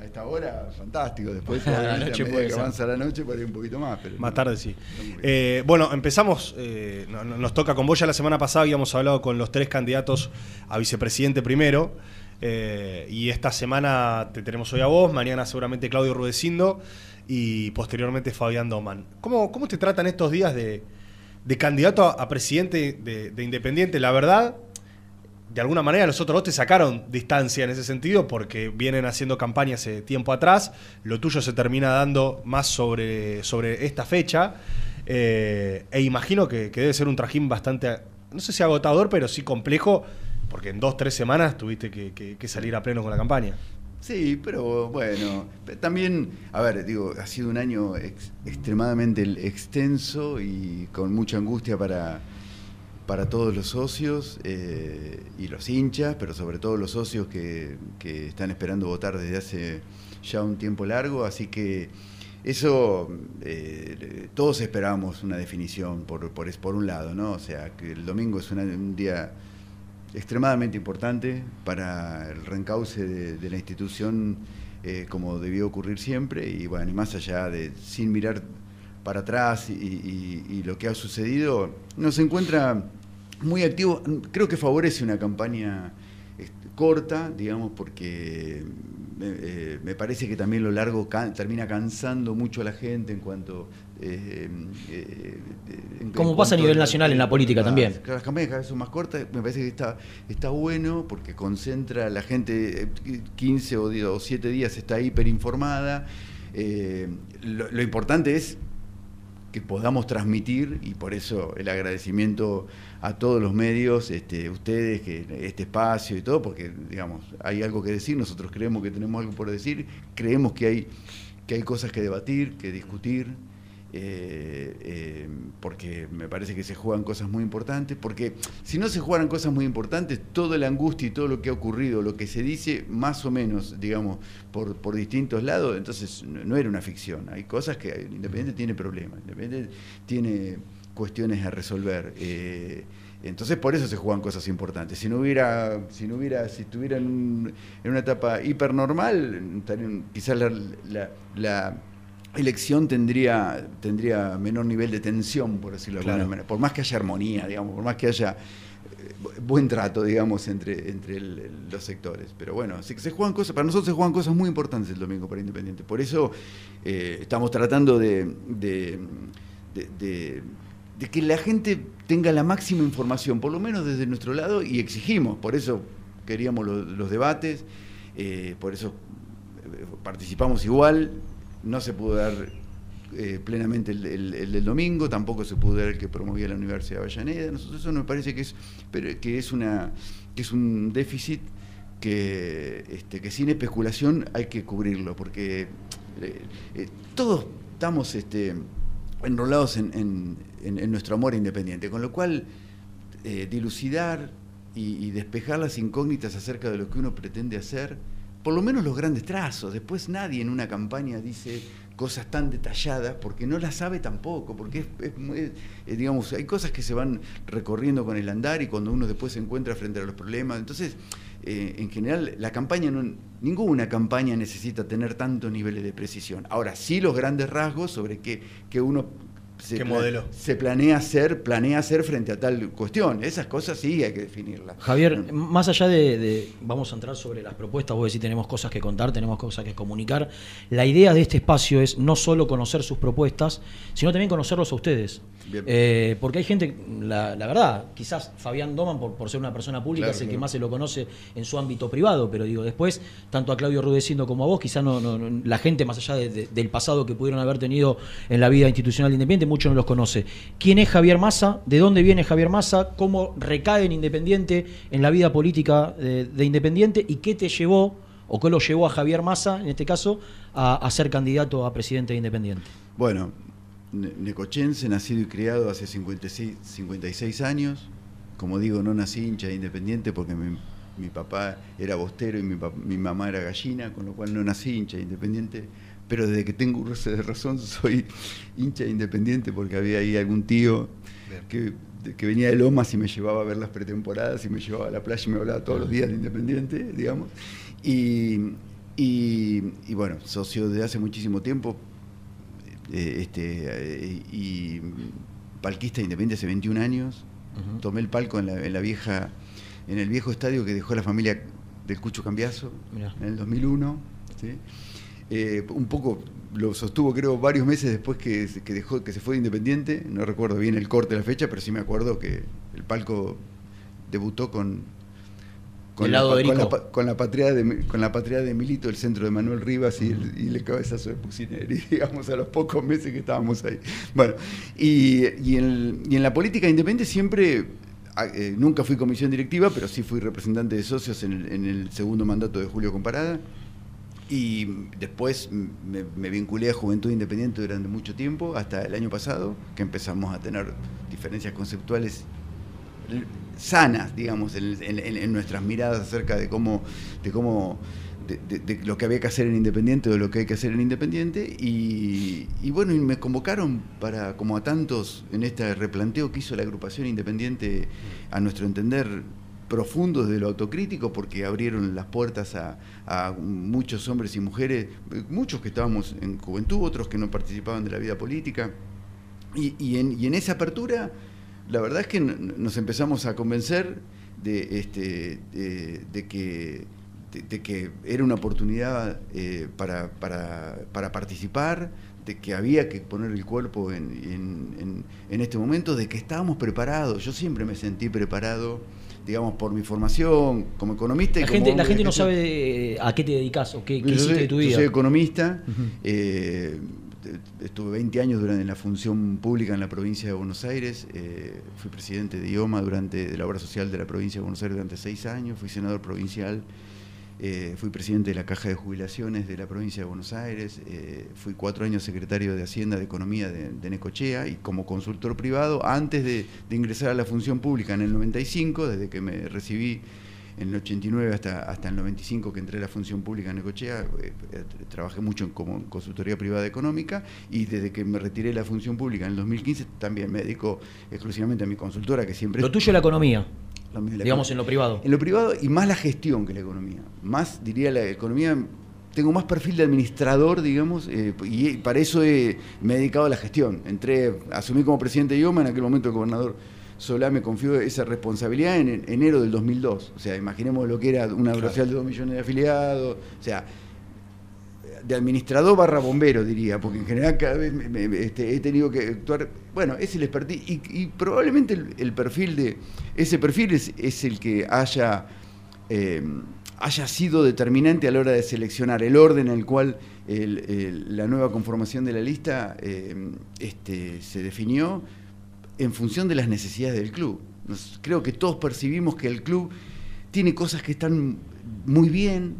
a esta hora, fantástico. Después, A la noche puede que avanza la noche, para ir un poquito más. Pero Más tarde sí. Eh, bueno, empezamos. eh, no- no- nos toca con vos. Ya la semana pasada habíamos hablado con los tres candidatos a vicepresidente primero. eh, y esta semana te tenemos hoy a vos. Mañana seguramente Claudio Rudecindo. Y posteriormente Fabián Doman. ¿Cómo, cómo te tratan estos días de, de candidato a, presidente de, de Independiente? La verdad, de alguna manera los otros dos te sacaron distancia en ese sentido porque vienen haciendo campaña hace tiempo atrás. Lo tuyo se termina dando más sobre, sobre esta fecha. Eh, e imagino que, debe ser un trajín bastante, no sé si agotador, pero sí complejo, porque en dos, tres semanas tuviste que salir a pleno con la campaña. Sí, pero bueno, también, a ver, digo, ha sido un año ex- extremadamente extenso y con mucha angustia para, para todos los socios eh, y los hinchas, pero sobre todo los socios que, que están esperando votar desde hace ya un tiempo largo, así que eso, eh, todos esperábamos una definición por, por, por un lado, ¿no? O sea, que el domingo es una- un día extremadamente importante para el reencauce de, la institución eh, como debió ocurrir siempre. Y bueno, y más allá de sin mirar para atrás y, y- y lo que ha sucedido, nos encuentra muy activo, creo que favorece una campaña este, corta, digamos, porque me, eh, me parece que también lo largo can- termina cansando mucho a la gente en cuanto... eh, eh, en- Como en pasa a nivel nacional en la política también. Las campañas cada vez son más cortas, me parece que está, está bueno porque concentra a la gente, eh, 15 o, die- o 7 días está hiperinformada. Eh, lo, lo importante es que podamos transmitir y por eso el agradecimiento a todos los medios, este, ustedes, que este espacio y todo, porque digamos, hay algo que decir, nosotros creemos que tenemos algo por decir, creemos que hay, que hay cosas que debatir, que discutir, eh, eh, porque me parece que se juegan cosas muy importantes, porque si no se jugaran cosas muy importantes, toda la angustia y todo lo que ha ocurrido, lo que se dice más o menos, digamos, por, por distintos lados, entonces no, no era una ficción, hay cosas que el Independiente tiene problemas, el Independiente tiene cuestiones a resolver. eh, entonces por eso se juegan cosas importantes. Si no hubiera, si no hubiera, si estuviera en, un- en una etapa hipernormal, estarían- quizás la, la- la elección tendría, tendría menor nivel de tensión, por decirlo de alguna Claro. manera. Por más que haya armonía, digamos, por más que haya eh, bu- buen trato, digamos, entre, entre el- los sectores. Pero bueno, se, se juegan cosas, para nosotros se juegan cosas muy importantes el domingo para Independiente. Por eso eh, estamos tratando de, de- de- de- de que la gente tenga la máxima información, por lo menos desde nuestro lado, y exigimos. Por eso queríamos lo- los debates, eh, por eso participamos igual, no se pudo dar eh, plenamente el, el- el del domingo, tampoco se pudo dar el que promovía la Universidad de Avellaneda. Nosotros eso nos parece que es, pero que es una que es un déficit que, este, que sin especulación hay que cubrirlo, porque eh, eh, todos estamos este, enrolados en, en- nuestro amor independiente, con lo cual dilucidar y despejar las incógnitas acerca de lo que uno pretende hacer, por lo menos los grandes trazos. Después nadie en una campaña dice cosas tan detalladas porque no las sabe tampoco, porque es, muy- digamos, hay cosas que se van recorriendo con el andar y cuando uno después se encuentra frente a los problemas. Entonces, eh, en general, la campaña, no, ninguna campaña necesita tener tantos niveles de precisión. Ahora, sí los grandes rasgos sobre qué, qué uno se, ¿Qué modelo? se planea hacer, planea hacer frente a tal cuestión. Esas cosas sí hay que definirlas. Javier, más allá de, de- Vamos a entrar sobre las propuestas, vos decís tenemos cosas que contar, tenemos cosas que comunicar. La idea de este espacio es no solo conocer sus propuestas, sino también conocerlos a ustedes. Bien. Eh, porque hay gente, la, la verdad, quizás Fabián Doman, por, por ser una persona pública, Claro, es el que más se lo conoce en su ámbito privado, pero digo, después, tanto a Claudio Rudecindo como a vos, quizás no, no- no- la gente, más allá de- de- del pasado que pudieron haber tenido en la vida institucional de Independiente, mucho no los conoce. ¿Quién es Javier Massa? ¿De dónde viene Javier Massa? ¿Cómo recae en Independiente, en la vida política de, de Independiente? ¿Y qué te llevó, o qué lo llevó a Javier Massa, en este caso, a, ser candidato a presidente de Independiente? Bueno, ne- necochense, nacido y criado hace 56, 56 años. Como digo, no nací hincha de independiente porque mi, papá era bostero y mi, mi mamá era gallina, con lo cual no nací hincha de independiente. Pero desde que tengo uso de razón soy hincha de independiente porque había ahí algún tío que, venía de Lomas y me llevaba a ver las pretemporadas y me llevaba a la playa y me hablaba todos los días de independiente, digamos. Y, Y, y bueno, socio de hace muchísimo tiempo, eh, este, eh, y palquista independiente hace 21 años. Tomé el palco en la, en la vieja, en el viejo estadio que dejó la familia del Cucho Cambiazo Mirá. en el 2001. ¿sí? Eh, un poco lo sostuvo creo varios meses después que, se- que dejó que se fue de Independiente. No recuerdo bien el corte de la fecha, pero sí me acuerdo que el palco debutó con Del la, con, la, con la patria de con la patria de Milito, el centro de Manuel Rivas y, el, y el cabezazo de Pusineri, digamos, a los pocos meses que estábamos ahí. Bueno, y, y en, y en la política independiente siempre, a- eh, nunca fui comisión directiva, pero sí fui representante de socios en el, en el segundo mandato de Julio Comparada. Y después me, vinculé a Juventud Independiente durante mucho tiempo, hasta el año pasado, que empezamos a tener diferencias conceptuales sanas, digamos, en, nuestras miradas acerca de cómo, de cómo, de, lo que había que hacer en Independiente o lo que hay que hacer en Independiente. Y, y bueno, y me convocaron para, como a tantos, en este replanteo que hizo la agrupación Independiente, a nuestro entender, profundos de lo autocrítico, porque abrieron las puertas a, muchos hombres y mujeres, muchos que estábamos en juventud, otros que no participaban de la vida política. Y, en, y en esa apertura, la verdad es que nos empezamos a convencer de, este, que, era una oportunidad eh, para, participar, de que había que poner el cuerpo en- en este momento, de que estábamos preparados. Yo siempre me sentí preparado, digamos, por mi formación como economista. y La como gente, la gente no sabe a qué te dedicas o qué, qué Yo hiciste soy, de tu yo vida. soy economista, eh, estuve 20 años durante en la función pública en la provincia de Buenos Aires, eh, fui presidente de IOMA durante, de la obra social de la provincia de Buenos Aires durante seis años, fui senador provincial, eh, fui presidente de la Caja de Jubilaciones de la provincia de Buenos Aires, eh, fui cuatro años secretario de Hacienda de Economía de, Necochea y como consultor privado, antes de, ingresar a la función pública en el 95, desde que me recibí en el 89 hasta, hasta el 95 que entré a la función pública en Necochea, eh, eh, trabajé mucho en, como consultoría privada económica y desde que me retiré de la función pública en el 2015 también me dedico exclusivamente a mi consultora que siempre... Lo tuyo es la economía. La Digamos economía. en lo privado. En lo privado y más la gestión que la economía. Más, diría, la economía. Tengo más perfil de administrador, digamos, eh, y para eso he- me he dedicado a la gestión. Entré, asumí como presidente de IOMA, en aquel momento el gobernador Solá me confió esa responsabilidad en, en enero del 2002. O sea, imaginemos lo que era una social de 2 millones de afiliados. O sea, de administrador barra bombero, diría, porque en general cada vez me- este, he tenido que actuar. Bueno, es el expertise. Y, probablemente el, perfil de. Ese perfil es, el que haya. eh, haya sido determinante a la hora de seleccionar el orden en el cual la nueva conformación de la lista eh, este, se definió en función de las necesidades del club. Creo que todos percibimos que el club tiene cosas que están muy bien,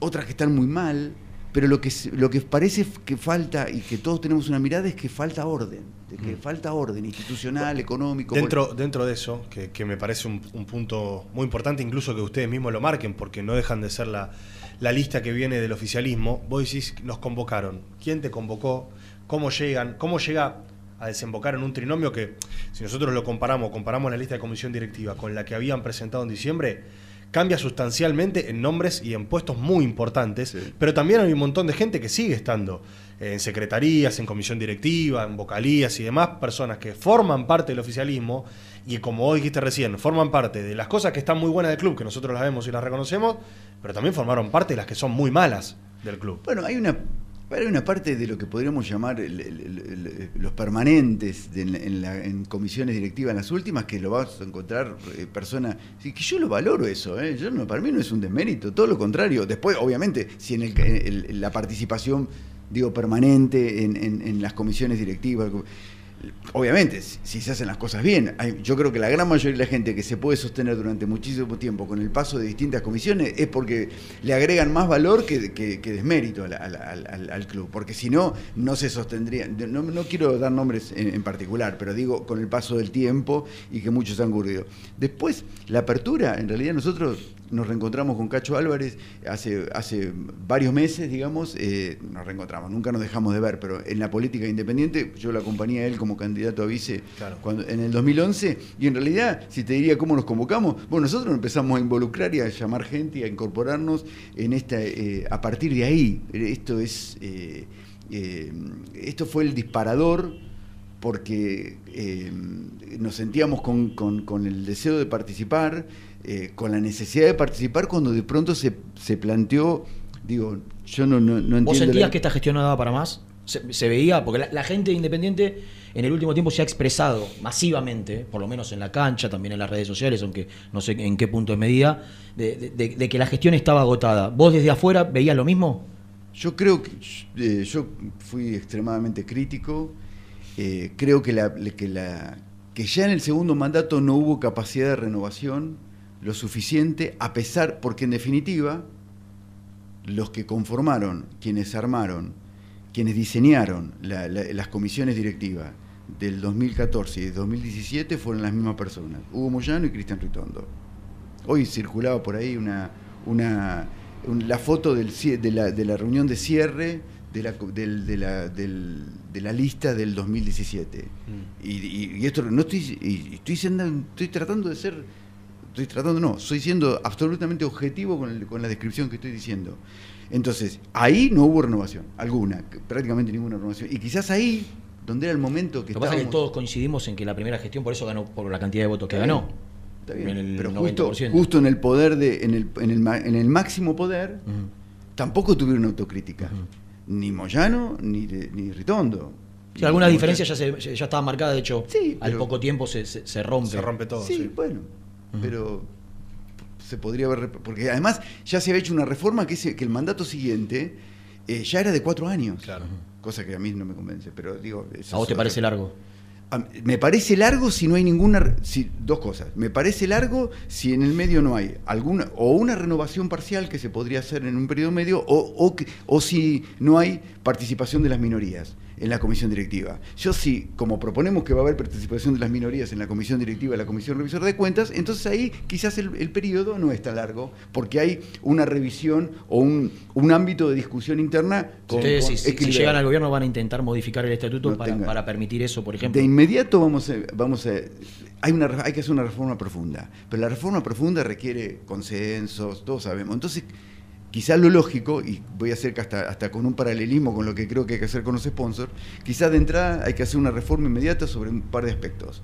otras que están muy mal, pero lo que, lo que parece que falta y que todos tenemos una mirada es que falta orden, de que falta orden institucional, económico. Dentro, dentro de eso, que, que me parece un, un punto muy importante, incluso que ustedes mismos lo marquen, porque no dejan de ser la, la lista que viene del oficialismo, vos decís, nos convocaron. ¿Quién te convocó? ¿Cómo llegan? ¿Cómo llega a desembocar en un trinomio que, si nosotros lo comparamos, comparamos la lista de comisión directiva con la que habían presentado en diciembre, cambia sustancialmente en nombres y en puestos muy importantes, pero también hay un montón de gente que sigue estando en secretarías, en comisión directiva, en vocalías y demás, personas que forman parte del oficialismo y como hoy dijiste recién, forman parte de las cosas que están muy buenas del club, que nosotros las vemos y las reconocemos, pero también formaron parte de las que son muy malas del club. Bueno, hay una, hay una parte de lo que podríamos llamar los permanentes en, comisiones directivas, en las últimas, que lo vas a encontrar eh, personas. que yo lo valoro eso, ¿eh? yo no, para mí no es un desmérito, todo lo contrario. Después, obviamente, si en, en la participación, digo, permanente en, en- en las comisiones directivas. Obviamente, si se hacen las cosas bien, yo creo que la gran mayoría de la gente que se puede sostener durante muchísimo tiempo con el paso de distintas comisiones es porque le agregan más valor que, que- desmérito al- al club, porque si no, no se sostendría. No, no quiero dar nombres en, en particular, pero digo con el paso del tiempo y que muchos han ocurrido. Después, la apertura, en realidad nosotros nos reencontramos con Cacho Álvarez hace, hace varios meses, digamos, eh, nos reencontramos, nunca nos dejamos de ver, pero en la política independiente yo lo acompañé a él como candidato a vice cuando, en el 2011 y en realidad, si te diría cómo nos convocamos, bueno, nosotros nos empezamos a involucrar y a llamar gente y a incorporarnos en esta, eh, a partir de ahí, esto es, eh, eh, esto fue el disparador porque eh, nos sentíamos con, con- con el deseo de participar, eh, con la necesidad de participar cuando de pronto se, se planteó, digo, yo no, no, no entiendo... ¿Vos sentías la- que esta gestión no daba para más? Se, se veía, porque la, la gente independiente en el último tiempo se ha expresado masivamente, por lo menos en la cancha, también en las redes sociales, aunque no sé en qué punto de medida, de, de- de- de que la gestión estaba agotada. ¿Vos desde afuera veías lo mismo? Yo creo que eh, yo fui extremadamente crítico. Eh, creo que, la, que, la, que ya en el segundo mandato no hubo capacidad de renovación lo suficiente, a pesar, porque en definitiva, los que conformaron, quienes armaron, quienes diseñaron la- la- las comisiones directivas del 2014 y del 2017 fueron las mismas personas, Hugo Moyano y Cristian Ritondo. Hoy circulaba por ahí una, una, un- la foto del, de, la, de la reunión de cierre de la, del- de, la, del- de la lista del 2017. Y, y- y esto no estoy, y estoy, siendo, estoy tratando de ser, estoy tratando, no, estoy siendo absolutamente objetivo con, el- con la descripción que estoy diciendo. Entonces, ahí no hubo renovación, alguna, prácticamente ninguna renovación. Y quizás ahí, donde era el momento que Lo que pasa es que todos coincidimos en que la primera gestión por eso ganó por la cantidad de votos que ganó. Está bien, En el pero justo, 90%. justo en el poder de, en el, en el, en el máximo poder, tampoco tuvieron autocrítica. Ni Moyano ni, de- ni Ritondo. Sí, algunas diferencias ya, se, ya estaban marcadas, de hecho, al poco tiempo se, se, se rompe. Se rompe todo, Sí, sí. bueno, pero se podría haber... Porque además ya se había hecho una reforma que, el mandato siguiente eh, ya era de cuatro años. Cosa que a mí no me convence, pero digo... ¿A vos te otra parece cosa. largo? A- Me parece largo si no hay ninguna. Si, dos cosas. Me parece largo si en el medio no hay alguna. O una renovación parcial que se podría hacer en un periodo medio, o, o, que- o si no hay participación de las minorías en la comisión directiva. Yo sí, como proponemos que va a haber participación de las minorías en la comisión directiva de la comisión revisora de cuentas, entonces ahí quizás el, el periodo no es tan largo, porque hay una revisión o un, un ámbito de discusión interna con, Ustedes, con si, llegan al gobierno, van a intentar modificar el estatuto No para, tenga- para permitir eso, por ejemplo. De inmediato vamos a, vamos a hay una hay que hacer una reforma profunda, pero la reforma profunda requiere consensos, todos sabemos. Entonces, quizás lo lógico y voy a hacer hasta hasta con un paralelismo con lo que creo que hay que hacer con los sponsors, quizás de entrada hay que hacer una reforma inmediata sobre un par de aspectos.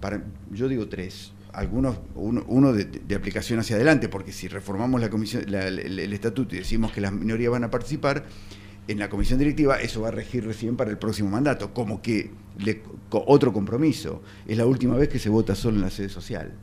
Para yo digo tres. Algunos, uno, de, aplicación hacia adelante, porque si reformamos la comisión, el, estatuto y decimos que las minorías van a participar, en la comisión directiva eso va a regir recién para el próximo mandato, como que otro compromiso. Es la última vez que se vota solo en la sede social.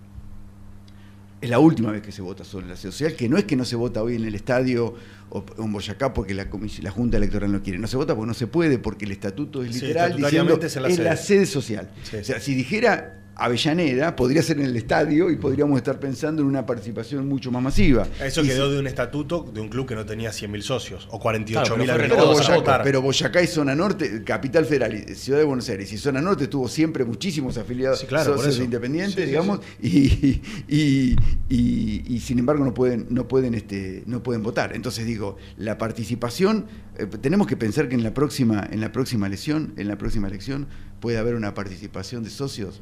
Es la última vez que se vota solo en la sede social, que no es que no se vota hoy en el estadio o en Boyacá porque la, la Junta Electoral no quiere. No se vota porque no se puede, porque el estatuto es Sí, literal diciendo estatutariamente es en la sede. la sede social. O sea, si dijera Avellaneda, podría ser en el estadio y podríamos estar pensando en una participación mucho más masiva. Eso Y quedó si- de un estatuto de un club que no tenía 100.000 socios o 48.000 Claro, pero, Boyacá, pero Boyacá y Zona Norte, Capital Federal y Ciudad de Buenos Aires y Zona Norte tuvo siempre muchísimos afiliados claro, socios independientes, Sí, sí, digamos, Y, y- y- y sin embargo no pueden, no pueden, este, no pueden votar. Entonces digo, la participación, eh, tenemos que pensar que en la próxima, en la próxima elección, en la próxima elección, puede haber una participación de socios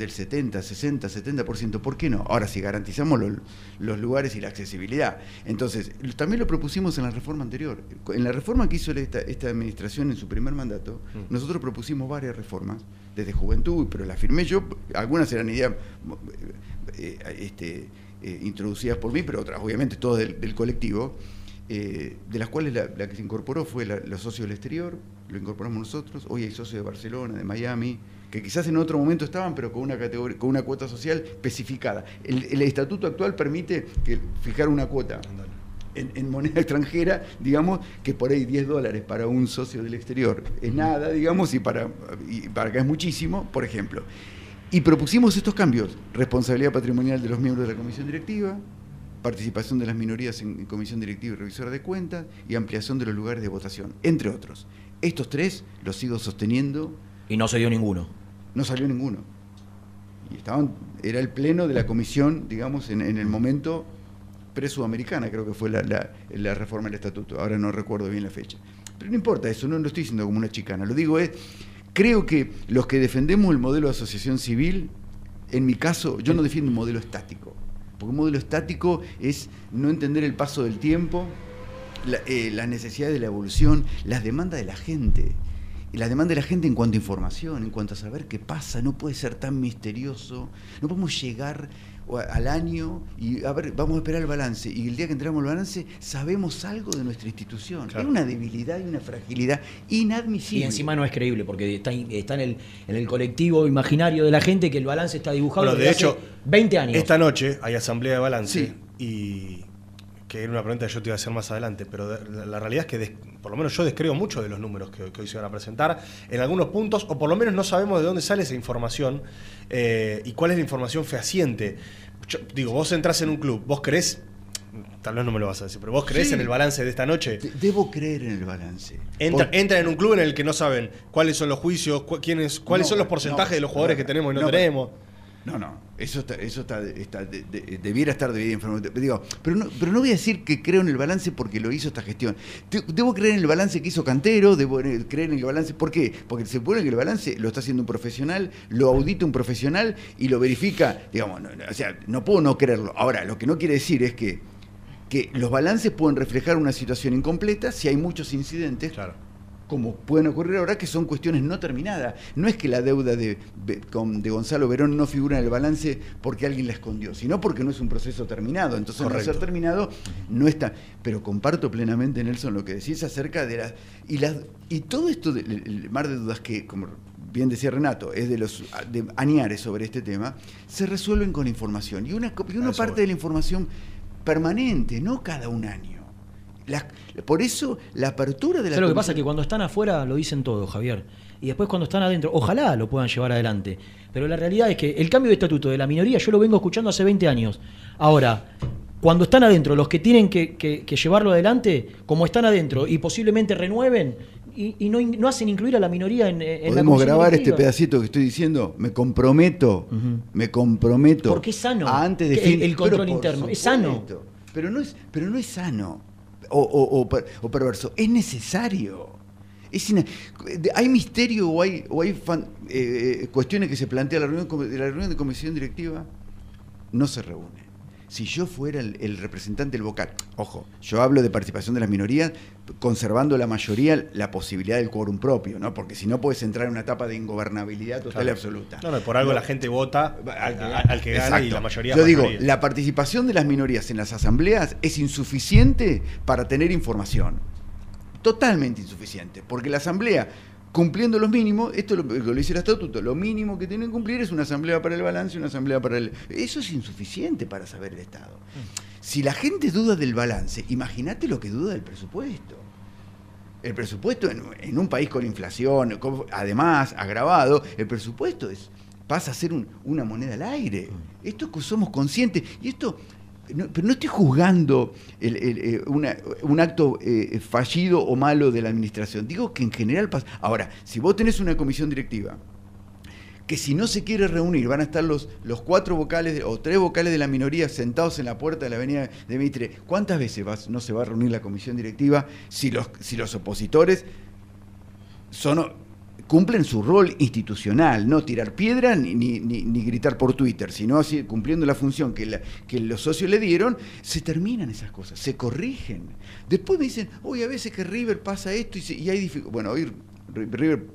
del 70, 60, 70%, ¿por qué no? Ahora, si garantizamos lo- los lugares y la accesibilidad. Entonces, también lo propusimos en la reforma anterior. En la reforma que hizo esta, esta administración en su primer mandato, Mm. nosotros propusimos varias reformas, desde juventud, pero las firmé yo, algunas eran ideas eh, este, eh, introducidas por mí, pero otras, obviamente, todas del, del colectivo, eh, de las cuales la, la que se incorporó fue la- los socios del exterior, lo incorporamos nosotros, hoy hay socios de Barcelona, de Miami, que quizás en otro momento estaban, pero con una categoría, con una cuota social especificada. El, el estatuto actual permite que fijar una cuota en, en moneda extranjera, digamos, que por ahí 10 dólares para un socio del exterior es nada, digamos, y para, y para acá es muchísimo, por ejemplo. Y propusimos estos cambios, responsabilidad patrimonial de los miembros de la comisión directiva, participación de las minorías en, en comisión directiva y revisora de cuentas y ampliación de los lugares de votación, entre otros. Estos tres los sigo sosteniendo. Y no se dio ninguno. No salió ninguno. Y estaban, era el pleno de la comisión, digamos, en, en el momento pre-sudamericana, creo que fue la, la- la reforma del estatuto, ahora no recuerdo bien la fecha. Pero no importa eso, no lo estoy diciendo como una chicana, lo digo es, creo que los que defendemos el modelo de asociación civil, en mi caso, yo no defiendo un modelo estático, porque un modelo estático es no entender el paso del tiempo, la- eh, las necesidades de la evolución, las demandas de la gente. Y la demanda de la gente en cuanto a información, en cuanto a saber qué pasa, no puede ser tan misterioso. No podemos llegar al año y a ver, vamos a esperar el balance. Y el día que entramos al balance, sabemos algo de nuestra institución. Claro. Es una debilidad y una fragilidad inadmisible. Y encima no es creíble, porque está, está en, el, en el colectivo imaginario de la gente que el balance está dibujado Bueno, de desde hecho, hace 20 años. Esta noche hay asamblea de balance y que era una pregunta que yo te iba a hacer más adelante, pero de- la, realidad es que des- por lo menos yo descreo mucho de los números que, que hoy se van a presentar en algunos puntos, o por lo menos no sabemos de dónde sale esa información eh, y cuál es la información fehaciente. Yo- digo, vos entras en un club, vos creés, tal vez no me lo vas a decir, pero vos creés Sí. en el balance de esta noche. De- Debo creer en el balance. Entra, Por- entran en un club en el que no saben cuáles son los juicios, cu- quiénes, cuáles No, son los no, porcentajes de los jugadores no, que tenemos y no, no, tenemos. No, no, eso está, eso está, está- de- de- debiera estar debido informado. Digo, pero no, pero no voy a decir que creo en el balance porque lo hizo esta gestión. Debo creer en el balance que hizo Cantero, debo creer en el balance. ¿Por qué? Porque se supone que el balance lo está haciendo un profesional, lo audita un profesional y lo verifica. Digamos, o sea, no puedo no creerlo. Ahora, lo que no quiere decir es que, que los balances pueden reflejar una situación incompleta si hay muchos incidentes. Como pueden ocurrir ahora, que son cuestiones no terminadas. No es que la deuda de, de- de Gonzalo Verón no figura en el balance porque alguien la escondió, sino porque no es un proceso terminado. Entonces, al no ser terminado, no está. Pero comparto plenamente, Nelson, lo que decís acerca de las. Y, las, y todo esto, del el mar de dudas que, como bien decía Renato, es de los de añares sobre este tema, se resuelven con información. Y una, y una parte de la información permanente, no cada un año. La- por eso la apertura de la ¿Sabes lo que pasa? comisión- Que cuando están afuera lo dicen todo, Javier. Y después cuando están adentro, ojalá lo puedan llevar adelante. Pero la realidad es que el cambio de estatuto de la minoría yo lo vengo escuchando hace 20 años. Ahora, cuando están adentro, los que tienen que, que- que llevarlo adelante, como están adentro y posiblemente renueven, y, y no, no hacen incluir a la minoría en, en la ¿Podemos grabar este pedacito que estoy diciendo? Me comprometo, me comprometo. Porque es sano. a antes de el- el control Pero interno, es sano. Pero no es, pero no es sano o, o- o per- o perverso, es necesario. Es hay misterio o hay, o hay eh, eh, cuestiones que se plantean en la reunión, la reunión de comisión directiva, no se reúne. Si yo fuera el, el representante del vocal, ojo, yo hablo de participación de las minorías, conservando la mayoría la posibilidad del quórum propio, ¿no? Porque si no puedes entrar en una etapa de ingobernabilidad total y absoluta. No, no, por algo No. la gente vota al, al que gana y la mayoría Yo digo, la participación de las minorías en las asambleas es insuficiente para tener información. Totalmente insuficiente. Porque la asamblea, cumpliendo los mínimos, esto lo, lo dice el estatuto, lo mínimo que tienen que cumplir es una asamblea para el balance, una asamblea para el. Eso es insuficiente para saber el Estado. Si la gente duda del balance, imagínate lo que duda del presupuesto. El presupuesto en, en un país con inflación, con- además agravado, el presupuesto es, pasa a ser un- una moneda al aire. Esto que somos conscientes, y esto, pero no estoy juzgando eh, un acto eh, fallido o malo de la administración, digo que en general pasa. Ahora, si vos tenés una comisión directiva, que si no se quiere reunir van a estar los, los cuatro vocales o tres vocales de la minoría sentados en la puerta de la avenida de Mitre. ¿Cuántas veces no se va a reunir la comisión directiva si los, si los opositores son, cumplen su rol institucional, no tirar piedra ni, ni- ni- gritar por Twitter, sino así, cumpliendo la función que, los socios le dieron, se terminan esas cosas, se corrigen. Después me dicen, hoy a veces que River pasa esto y, se- y hay dificultades. Bueno, hoy River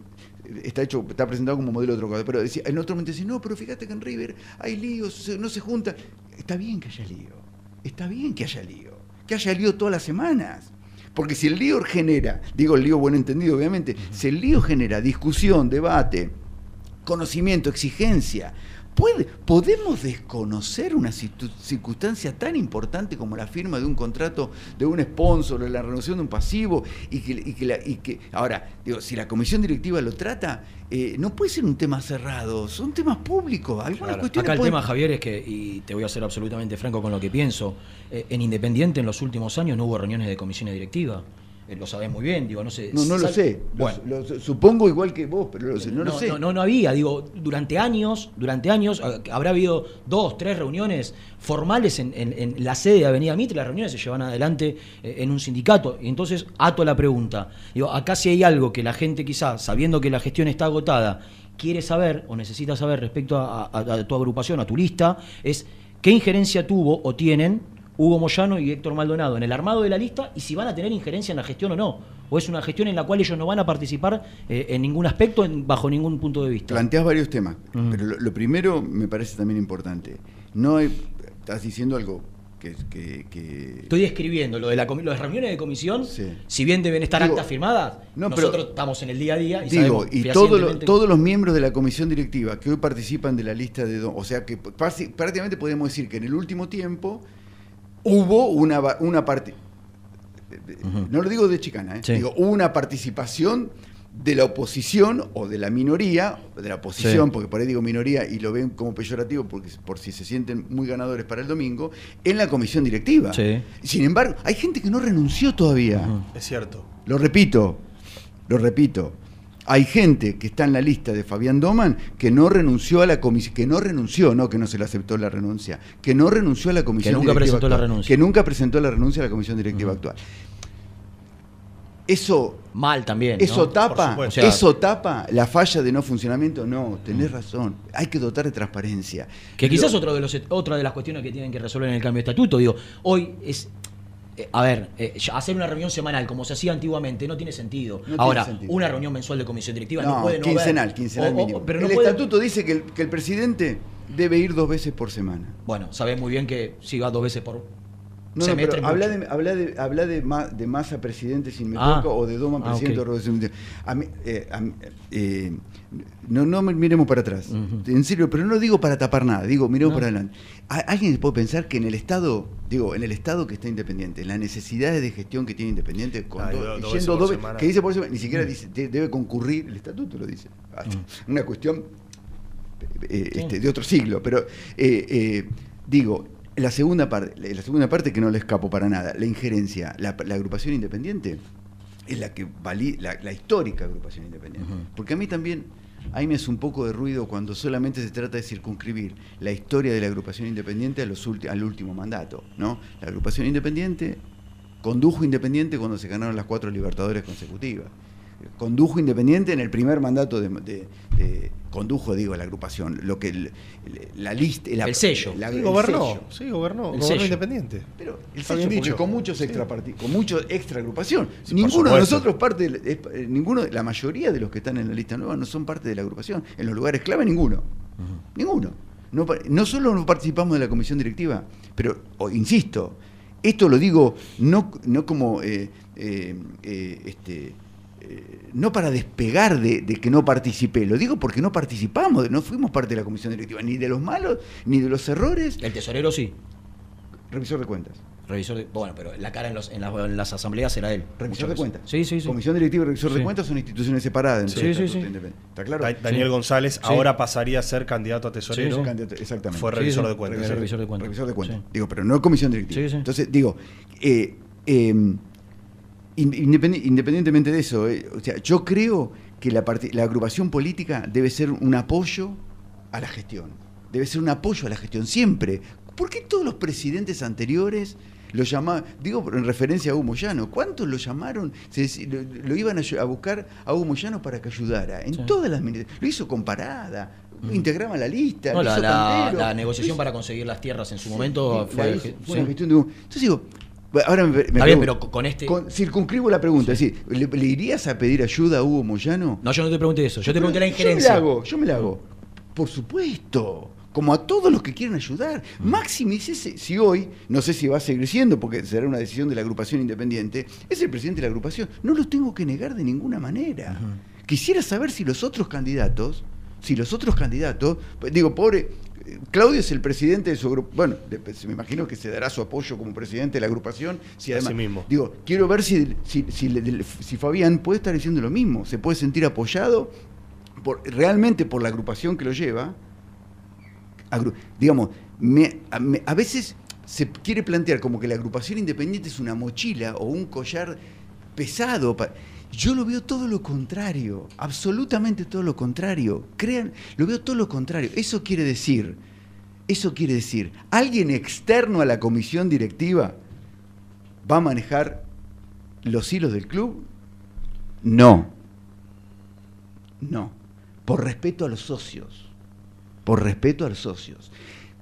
está hecho, está presentado como modelo de otro cosa, pero decía, en otro momento dice, no, pero fíjate que en River hay líos, no se junta. Está bien que haya lío, está bien que haya lío, que haya lío todas las semanas. Porque si el lío genera, digo el lío buen entendido obviamente, si el lío genera discusión, debate, conocimiento, exigencia, ¿puede, ¿podemos desconocer una circunstancia tan importante como la firma de un contrato de un sponsor o la renovación de un pasivo? Y que, y que la- y que- ahora, digo, si la comisión directiva lo trata, eh, no puede ser un tema cerrado, son temas públicos. Algunas Claro. cuestiones Acá el pueden- tema, Javier, es que, y te voy a ser absolutamente franco con lo que pienso, eh, en Independiente en los últimos años no hubo reuniones de comisiones directivas. Eh, lo sabés muy bien, digo, no sé. No, no lo sé. Bueno. lo- supongo igual que vos, pero lo sé, no, lo sé. No, no, no había, digo, durante años, durante años, habrá habido dos, tres reuniones formales en, en- en la sede de Avenida Mitre, las reuniones se llevan adelante eh, en un sindicato. Y entonces ato la pregunta. Digo, acá si hay algo que la gente quizás, sabiendo que la gestión está agotada, quiere saber o necesita saber respecto a, a- a tu agrupación, a tu lista, es qué injerencia tuvo o tienen Hugo Moyano y Héctor Maldonado en el armado de la lista y si van a tener injerencia en la gestión o no. O es una gestión en la cual ellos no van a participar eh, en ningún aspecto, en- bajo ningún punto de vista. Planteas varios temas, pero lo, lo primero me parece también importante. No hay- estás diciendo algo que, que- que- Estoy describiendo lo de, la comi- lo de reuniones de comisión, Sí. si bien deben estar Digo, actas firmadas, no, pero- nosotros estamos en el día a día y Digo, sabemos y todo lo- fehacientemente- todos los miembros de la comisión directiva que hoy participan de la lista de... O sea que prácticamente podemos decir que en el último tiempo hubo una, una parte... No lo digo de chicana, ¿eh? Sí. digo, hubo una participación de la oposición o de la minoría, de la oposición, Sí. porque por ahí digo minoría y lo ven como peyorativo porque, por si se sienten muy ganadores para el domingo, en la comisión directiva. Sí. Sin embargo, hay gente que no renunció todavía. Es cierto. Lo repito, lo repito. Hay gente que está en la lista de Fabián Doman que no renunció a la comisión, que no renunció, no que no se le aceptó la renuncia, que no renunció a la comisión nunca directiva presentó la renuncia. Que nunca presentó la renuncia a la comisión directiva actual. Eso Mal también. eso ¿no? tapa, eso tapa la falla de no funcionamiento, no, tenés razón. Hay que dotar de transparencia. Que quizás Lo- otro de los, otra de las cuestiones que tienen que resolver en el cambio de estatuto, digo, hoy es. Eh, a ver, eh, hacer una reunión semanal como se hacía antiguamente no tiene sentido. tiene Ahora, sentido. una reunión mensual de comisión directiva no, No, puede no quincenal, haber. quincenal O- o- mínimo. pero no el puede- estatuto dice que el, que el presidente debe ir dos veces por semana. Bueno, sabés muy bien que si va dos veces por No, no, pero habla de, habla de, habla de, Ma- de Massa presidente sin me Ah. o de Doman Ah, presidente ok. o Rodríguez. A mí, eh, a mí, eh, no, no miremos para atrás. En serio, pero no digo para tapar nada, digo, miremos No. para adelante. ¿A- ¿Alguien puede pensar que en el Estado, digo, en el Estado que está independiente, en las necesidades de gestión que tiene independiente, con Ah, do- do- dos yendo veces por dos ve- semana. que dice por semana, ni siquiera Mm. dice, de- debe concurrir, el estatuto lo dice. Una cuestión eh, este, de otro siglo, pero eh, eh, digo, la segunda parte, la segunda parte que no le escapo para nada, la injerencia, la, la agrupación independiente es la que valí, la, la histórica agrupación independiente. Porque a mí también, ahí me hace un poco de ruido cuando solamente se trata de circunscribir la historia de la agrupación independiente a los al último mandato, ¿no? La agrupación independiente condujo independiente cuando se ganaron las cuatro libertadores consecutivas. Condujo independiente en el primer mandato de, de- de- condujo, digo, la agrupación, lo que el- la lista, El sello. la- Sí, el gobernó, sello. sí, gobernó, El gobernó sello. independiente. Pero el sello, dicho. con muchos Sí. extra parti- con mucho extra agrupación. Sí, por ninguno de nosotros parte, de eh, ninguno, de- la mayoría de los que están en la lista nueva no son parte de la agrupación. En los lugares clave ninguno, ninguno. No, solo no participamos de la comisión directiva, pero insisto, esto lo digo no, no como eh, eh, eh, este no para despegar de, de que no participé, lo digo porque no participamos, no fuimos parte de la comisión directiva, ni de los malos, ni de los errores. El tesorero sí. Revisor de cuentas. Revisor de, bueno, pero la cara en, los- en las, en las asambleas será él. Revisor de cuentas. Sí, sí, sí. Comisión directiva y revisor de cuentas son instituciones separadas. Sí, entonces, sí, sí. independiente. ¿Está claro? Da- Daniel Sí. González Sí. ahora pasaría a ser candidato a tesorero. Sí, sí. Candidato- Exactamente. Fue revisor sí. de cuentas. Revisor- de cuentas. Revisor de cuentas. Sí. Digo, pero no comisión directiva. Sí, sí. Entonces, digo, eh, eh, independi- independientemente de eso, eh, o sea, yo creo que la, la agrupación política debe ser un apoyo a la gestión. Debe ser un apoyo a la gestión, siempre. ¿Por qué todos los presidentes anteriores lo llamaban, digo en referencia a Hugo Moyano, ¿cuántos lo llamaron? Se lo, lo iban a, buscar a Hugo Moyano para que ayudara. En Sí. todas las. Lo hizo con parada, integraba la lista. No, lo la, hizo la- Cantero, la lo negociación hizo- para conseguir las tierras en su Sí, momento sí, fue. hizo- sí. fue una cuestión de- Entonces digo, ahora me, me Está bien, pero con este. con- circunscribo la pregunta, es decir, ¿le, le irías a pedir ayuda a Hugo Moyano? No, yo no te pregunté eso. Yo te pregunté la Yo injerencia. me la hago, yo me la hago. Por supuesto. Como a todos los que quieren ayudar. Mm. Máximice si hoy, no sé si va a seguir siendo, porque será una decisión de la agrupación independiente, es el presidente de la agrupación. No lo tengo que negar de ninguna manera. Quisiera saber si los otros candidatos, si los otros candidatos, digo, pobre, Claudio es el presidente de su grupo, bueno, se me imagino que se dará su apoyo como presidente de la agrupación. Si además, Así mismo. Digo, quiero ver si, si, si Fabián puede estar diciendo lo mismo, se puede sentir apoyado por, realmente por la agrupación que lo lleva. Agru- digamos, me- a, me- a veces se quiere plantear como que la agrupación independiente es una mochila o un collar pesado. Yo lo veo todo lo contrario, absolutamente todo lo contrario. Crean, lo veo todo lo contrario. Eso quiere decir, eso quiere decir, alguien externo a la comisión directiva va a manejar los hilos del club. No, no, por respeto a los socios, por respeto a los socios.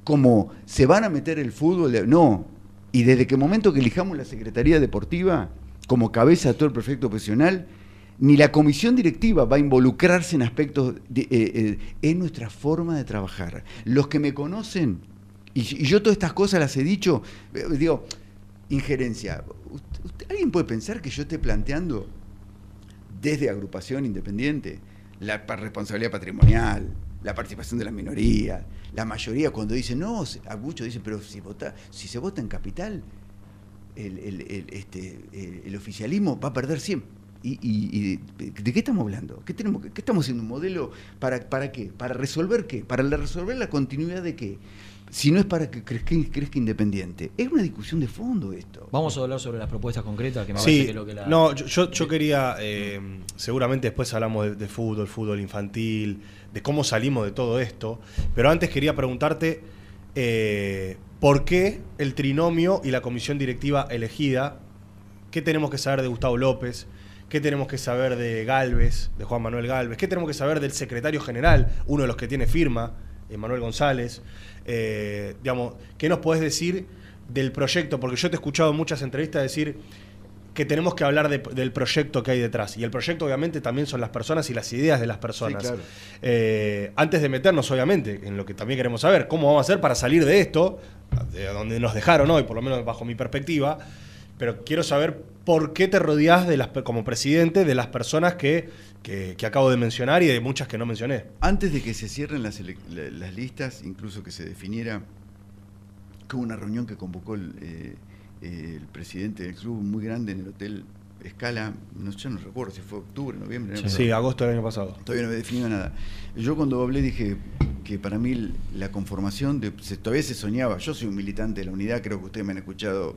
Como se van a meter el fútbol, no. Y desde que momento que elijamos la Secretaría Deportiva como cabeza de todo el proyecto profesional, ni la comisión directiva va a involucrarse en aspectos, de, eh, eh, es nuestra forma de trabajar. Los que me conocen, y, yo todas estas cosas las he dicho, eh, digo, injerencia. ¿Usted- ¿Alguien puede pensar que yo esté planteando desde agrupación independiente la responsabilidad patrimonial, la participación de la minoría, la mayoría cuando dicen, no, a muchos dicen, pero si, vota, si se vota en capital, el, el- el- este, el- el oficialismo va a perder siempre. ¿Y, y- y de, de qué estamos hablando? ¿Qué, tenemos, qué estamos haciendo? ¿Un modelo para, para qué? ¿Para resolver qué? ¿Para resolver la continuidad de qué? Si no es para que crezca, crezca independiente. Es una discusión de fondo esto. Vamos a hablar sobre las propuestas concretas que me Sí, parece que es lo que la. no, yo, yo, yo quería, eh, seguramente después hablamos de, de fútbol, fútbol infantil, de cómo salimos de todo esto, pero antes quería preguntarte eh, por qué el trinomio y la comisión directiva elegida, qué tenemos que saber de Gustavo López, qué tenemos que saber de Galvez, de Juan Manuel Galvez, qué tenemos que saber del secretario general, uno de los que tiene firma, Manuel González, eh, ¿qué nos podés decir del proyecto? Porque yo te he escuchado en muchas entrevistas decir que tenemos que hablar de- del proyecto que hay detrás. Y el proyecto obviamente también son las personas y las ideas de las personas. Sí, claro. Eh, antes de meternos obviamente en lo que también queremos saber, cómo vamos a hacer para salir de esto, de donde nos dejaron hoy, por lo menos bajo mi perspectiva, pero quiero saber por qué te rodeás de las, como presidente de las personas que, que- que acabo de mencionar y de muchas que no mencioné. Antes de que se cierren las listas, incluso que se definiera, que hubo una reunión que convocó el, eh, eh, el presidente del club muy grande en el Hotel Escala, no, yo no recuerdo si fue octubre, noviembre. Sí, no sí, agosto del año pasado. Todavía no me he definido nada. Yo cuando hablé dije que para mí la conformación, de, se- todavía se soñaba, yo soy un militante de la unidad, creo que ustedes me han escuchado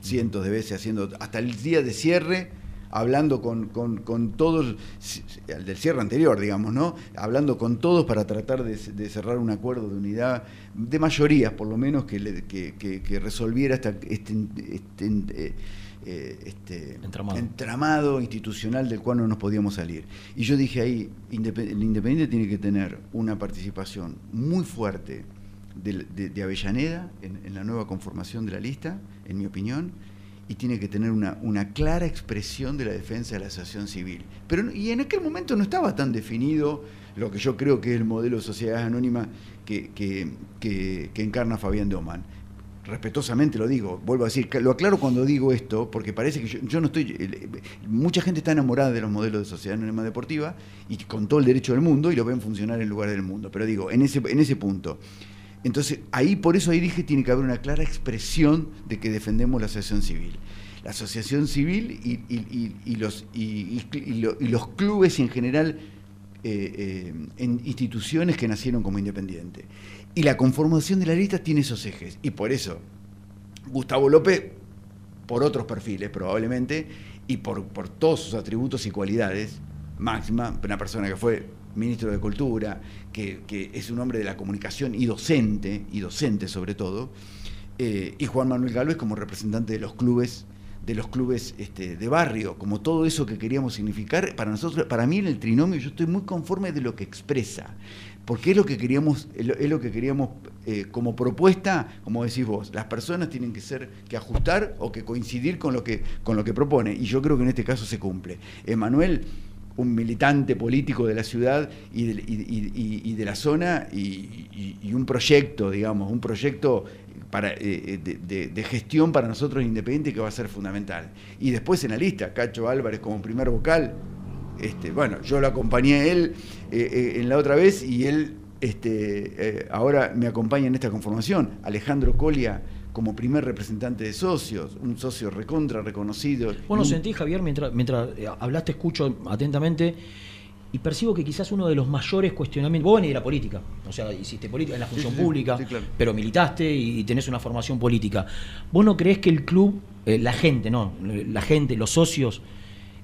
cientos de veces haciendo, hasta el día de cierre, hablando con, con, con todos, el del cierre anterior, digamos, ¿no? Hablando con todos para tratar de, ce- de cerrar un acuerdo de unidad, de mayorías por lo menos, que, le- que, que- que resolviera esta, este, este, eh, eh, este Entramado. entramado institucional del cual no nos podíamos salir. Y yo dije ahí, el Independiente tiene que tener una participación muy fuerte de, de- de Avellaneda en, en la nueva conformación de la lista, en mi opinión, y tiene que tener una, clara expresión de la defensa de la asociación civil. Pero, y en aquel momento no estaba tan definido lo que yo creo que es el modelo de sociedad anónima que, encarna Fabián Doman respetuosamente lo digo, vuelvo a decir, lo aclaro cuando digo esto, porque parece que yo, no estoy. eh, Mucha gente está enamorada de los modelos de sociedad anónima deportiva y con todo el derecho del mundo y lo ven funcionar en lugar del mundo. Pero digo, en ese punto. Entonces, ahí por eso ahí dije tiene que haber una clara expresión de que defendemos la asociación civil. La asociación civil y, y- y- y los, clubes en general eh, eh, en instituciones que nacieron como independientes. Y la conformación de la lista tiene esos ejes. Y por eso, Gustavo López, por otros perfiles probablemente, y por, por todos sus atributos y cualidades, Máxima, una persona que fue ministro de Cultura, que, es un hombre de la comunicación y docente, y docente sobre todo, eh, y Juan Manuel Galvez como representante de los clubes de los clubes este, de barrio, como todo eso que queríamos significar, para nosotros, para mí en el trinomio yo estoy muy conforme de lo que expresa, porque es lo que queríamos, es lo, es lo que queríamos eh, como propuesta, como decís vos, las personas tienen que ser, que ajustar o que coincidir con lo que, con lo que propone, y yo creo que en este caso se cumple. Emanuel, un militante político de la ciudad y de, la zona, y, un proyecto, digamos, un proyecto para, eh, de, de- gestión para nosotros independiente que va a ser fundamental. Y después en la lista, Cacho Álvarez como primer vocal, este, bueno, yo lo acompañé a él eh, eh, en la otra vez y él este, eh, ahora me acompaña en esta conformación. Alejandro Colia como primer representante de socios, un socio recontra reconocido. Bueno, Un- sentí, Javier, mientras, mientras eh, hablaste, escucho atentamente y percibo que quizás uno de los mayores cuestionamientos. Vos venís de la política, o sea, hiciste política en la función sí, sí, pública, sí, claro. pero militaste y, tenés una formación política. ¿Vos no creés que el club, eh, la gente, no, la gente, los socios,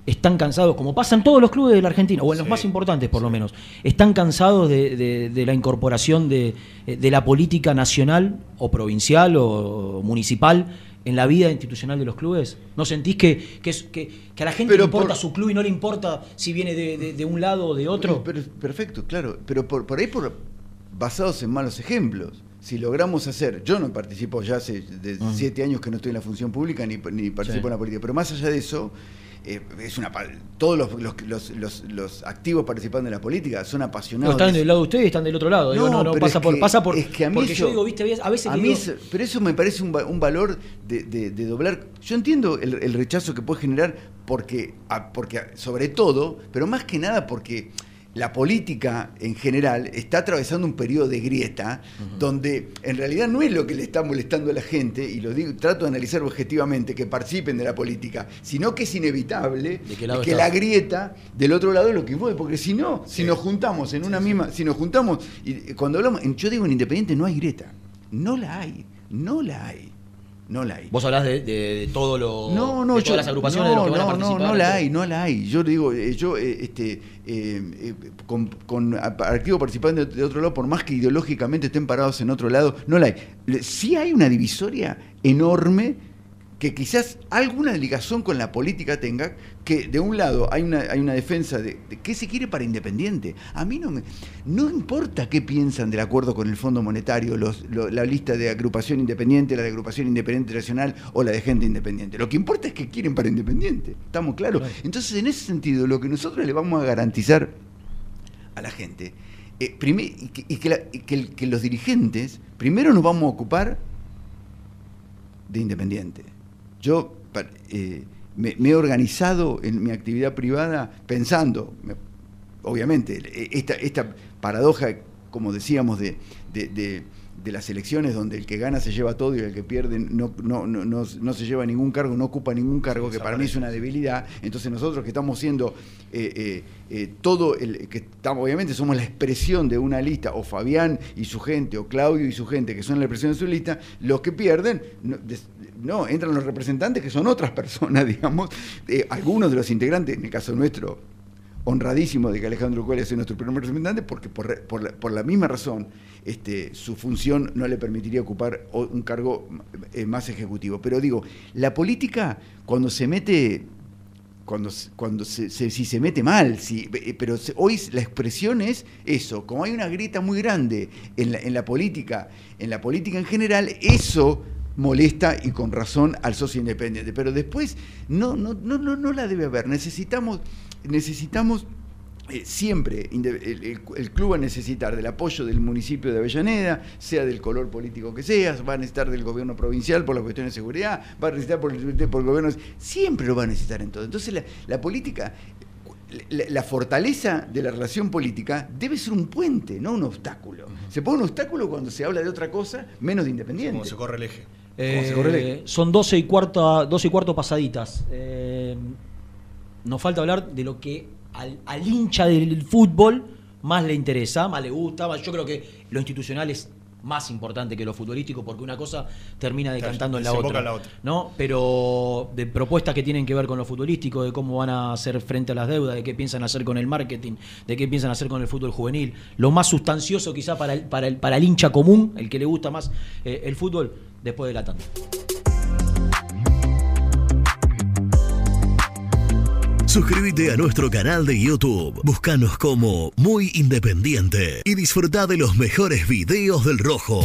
están cansados, como pasa en todos los clubes de la Argentina, o en los más importantes por lo menos, están cansados de, de- de la incorporación de, de la política nacional o provincial o municipal en la vida institucional de los clubes? ¿No sentís que, que, es- que- que a la gente Pero le importa por- su club y no le importa si viene de, un lado o de otro? Pero- perfecto, claro. Pero por, por ahí, por, basados en malos ejemplos. Si logramos hacer, yo no participo ya hace de siete años que no estoy en la función pública ni, ni participo Sí. en la política, pero más allá de eso, eh, es una todos los, los, los- los- activos participando en la política son No, apasionados. están de- del lado de ustedes y están del otro lado. Digo, no, no, pasa es por, que- pasa por. es que a mí porque yo digo, viste, a veces a digo, mí eso- pero eso me parece un, un valor de, de- de doblar. Yo entiendo el, el rechazo que puede generar porque, a- porque sobre todo, pero más que nada porque la política en general está atravesando un periodo de grieta donde en realidad no es lo que le está molestando a la gente, y lo digo, trato de analizar objetivamente, que participen de la política, sino que es inevitable que la grieta del otro lado es lo que mueve, porque si no, si nos juntamos en una misma, si nos juntamos, y cuando hablamos, yo digo en Independiente no hay grieta, no la hay, no la hay, no la hay. Vos hablás de, de- de todo lo. No, no, de yo, todas las agrupaciones de los que van a no, participar. no, no la hay, no la hay. Yo digo, eh, yo, eh, este, eh, con, con activo participante de otro lado, por más que ideológicamente estén parados en otro lado, no la hay. Sí hay una divisoria enorme que quizás alguna ligación con la política tenga, que de un lado hay una, hay una defensa de, de qué se quiere para Independiente. A mí no me no importa qué piensan del acuerdo con el Fondo Monetario, los- lo- la lista de agrupación independiente, la de agrupación independiente nacional o la de gente independiente. Lo que importa es que quieren para Independiente. ¿Estamos claros? Entonces, en ese sentido, lo que nosotros le vamos a garantizar a la gente, eh, y, que, y que la- y que el- que los dirigentes, primero nos vamos a ocupar de Independiente. Yo eh, me, me he organizado en mi actividad privada pensando, me- obviamente, esta, esta paradoja, como decíamos, de, de- de- de las elecciones donde el que gana se lleva todo y el que pierde no, no, no, no, no se lleva ningún cargo, no ocupa ningún cargo, que para mí es una debilidad. Entonces nosotros que estamos siendo eh, eh, eh, todo, el que estamos, obviamente somos la expresión de una lista, o Fabián y su gente, o Claudio y su gente, que son la expresión de su lista, los que pierden, no, entran los representantes que son otras personas, digamos, Eh, algunos de los integrantes, en el caso nuestro, honradísimo de que Alejandro Cuéllar sea nuestro primer representante, porque por, por la, por la misma razón este, su función no le permitiría ocupar un cargo eh, más ejecutivo. Pero digo, la política, cuando se mete, cuando, cuando se, si se mete mal, si, eh, pero hoy la expresión es eso, como hay una grieta muy grande en la, en la política, en la política en general, eso molesta y con razón al socio independiente. Pero después no, no, no, no, no la debe haber. Necesitamos, necesitamos eh, siempre el, el- el club va a necesitar del apoyo del municipio de Avellaneda, sea del color político que sea, va a necesitar del gobierno provincial por la cuestión de seguridad, va a necesitar por el, por el gobierno, siempre lo va a necesitar en todo. Entonces la, la política, la, la fortaleza de la relación política debe ser un puente, no un obstáculo. Se pone un obstáculo cuando se habla de otra cosa menos de independiente. Como se corre el eje. Eh, son 12 y, cuarta, 12 y cuarto pasaditas. Eh, nos falta hablar de lo que al, al hincha del fútbol más le interesa, más le gusta. más- yo creo que lo institucional es más importante que lo futbolístico porque una cosa termina decantando en la desemboca otra, en la otra. ¿no? Pero de propuestas que tienen que ver con lo futbolístico, de cómo van a hacer frente a las deudas, de qué piensan hacer con el marketing, de qué piensan hacer con el fútbol juvenil, lo más sustancioso quizá para el, para el, para el hincha común, el que le gusta más eh, el fútbol, después de la tanda. Suscríbete a nuestro canal de YouTube. Búscanos como Muy Independiente y disfruta de los mejores videos del Rojo.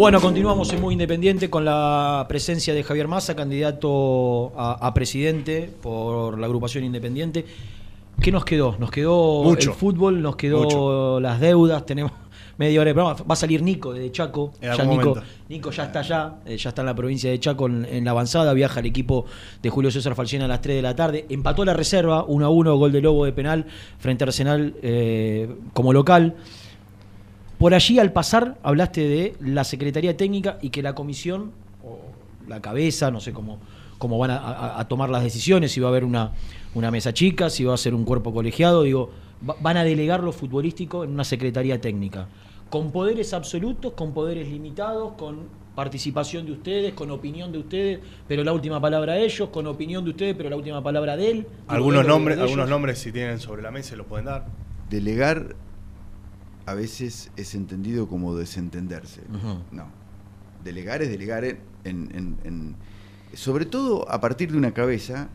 Bueno, continuamos en Muy Independiente con la presencia de Javier Massa, candidato a, a presidente por la agrupación independiente. ¿Qué nos quedó? Nos quedó Mucho. el fútbol, nos quedó Mucho. las deudas, tenemos media hora de programa. Va a salir Nico desde Chaco. En Ya Nico. Nico ya está allá, eh, ya está en la provincia de Chaco en, en la avanzada. Viaja el equipo de Julio César Falciana a las 3 de la tarde. Empató la reserva, 1 a 1, gol de Lobo de penal frente a Arsenal eh, como local. Por allí, al pasar, hablaste de la Secretaría Técnica y que la comisión, o la cabeza, no sé cómo, cómo van a, a- a tomar las decisiones, si va a haber una, una mesa chica, si va a ser un cuerpo colegiado, digo, va- van a delegar lo futbolístico en una Secretaría Técnica. Con poderes absolutos, con poderes limitados, con participación de ustedes, con opinión de ustedes, pero la última palabra de ellos, con opinión de ustedes, pero la última palabra de él. Algunos de nombres, algunos nombres si tienen sobre la mesa lo pueden dar. Delegar a veces es entendido como desentenderse. No. Delegar es delegar en, en- en- sobre todo a partir de una cabeza,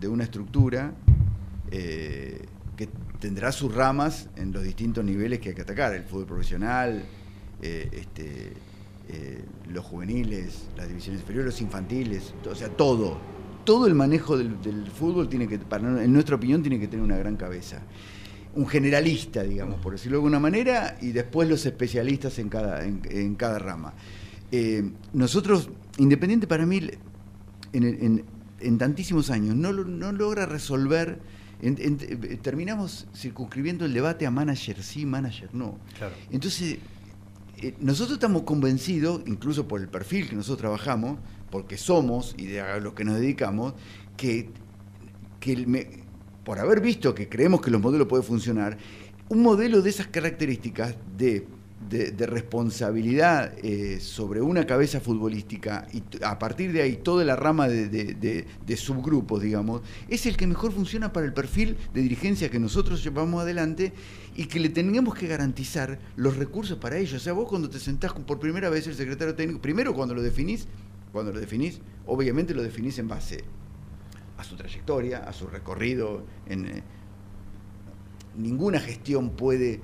de una estructura eh, que tendrá sus ramas en los distintos niveles que hay que atacar, el fútbol profesional, eh, este, eh, los juveniles, las divisiones inferiores, los infantiles, o sea, todo. Todo el manejo del, del fútbol tiene que, para, en nuestra opinión, tiene que tener una gran cabeza un generalista, digamos, por decirlo de alguna manera, y después los especialistas en cada, en, en cada rama. Eh, nosotros, Independiente para mí, en, en- en tantísimos años, no, no logra resolver, eh, terminamos circunscribiendo el debate a manager sí, manager no. Claro. Entonces, eh, nosotros estamos convencidos, incluso por el perfil que nosotros trabajamos, porque somos y de a lo que nos dedicamos, que, que el me- por haber visto que creemos que los modelos pueden funcionar, un modelo de esas características de, responsabilidad eh, sobre una cabeza futbolística y a partir de ahí toda la rama de, subgrupos, digamos, es el que mejor funciona para el perfil de dirigencia que nosotros llevamos adelante y que le tenemos que garantizar los recursos para ello. O sea, vos cuando te sentás por primera vez el secretario técnico, primero cuando lo definís, cuando lo definís, obviamente lo definís en base a su trayectoria, a su recorrido eh, ninguna gestión puede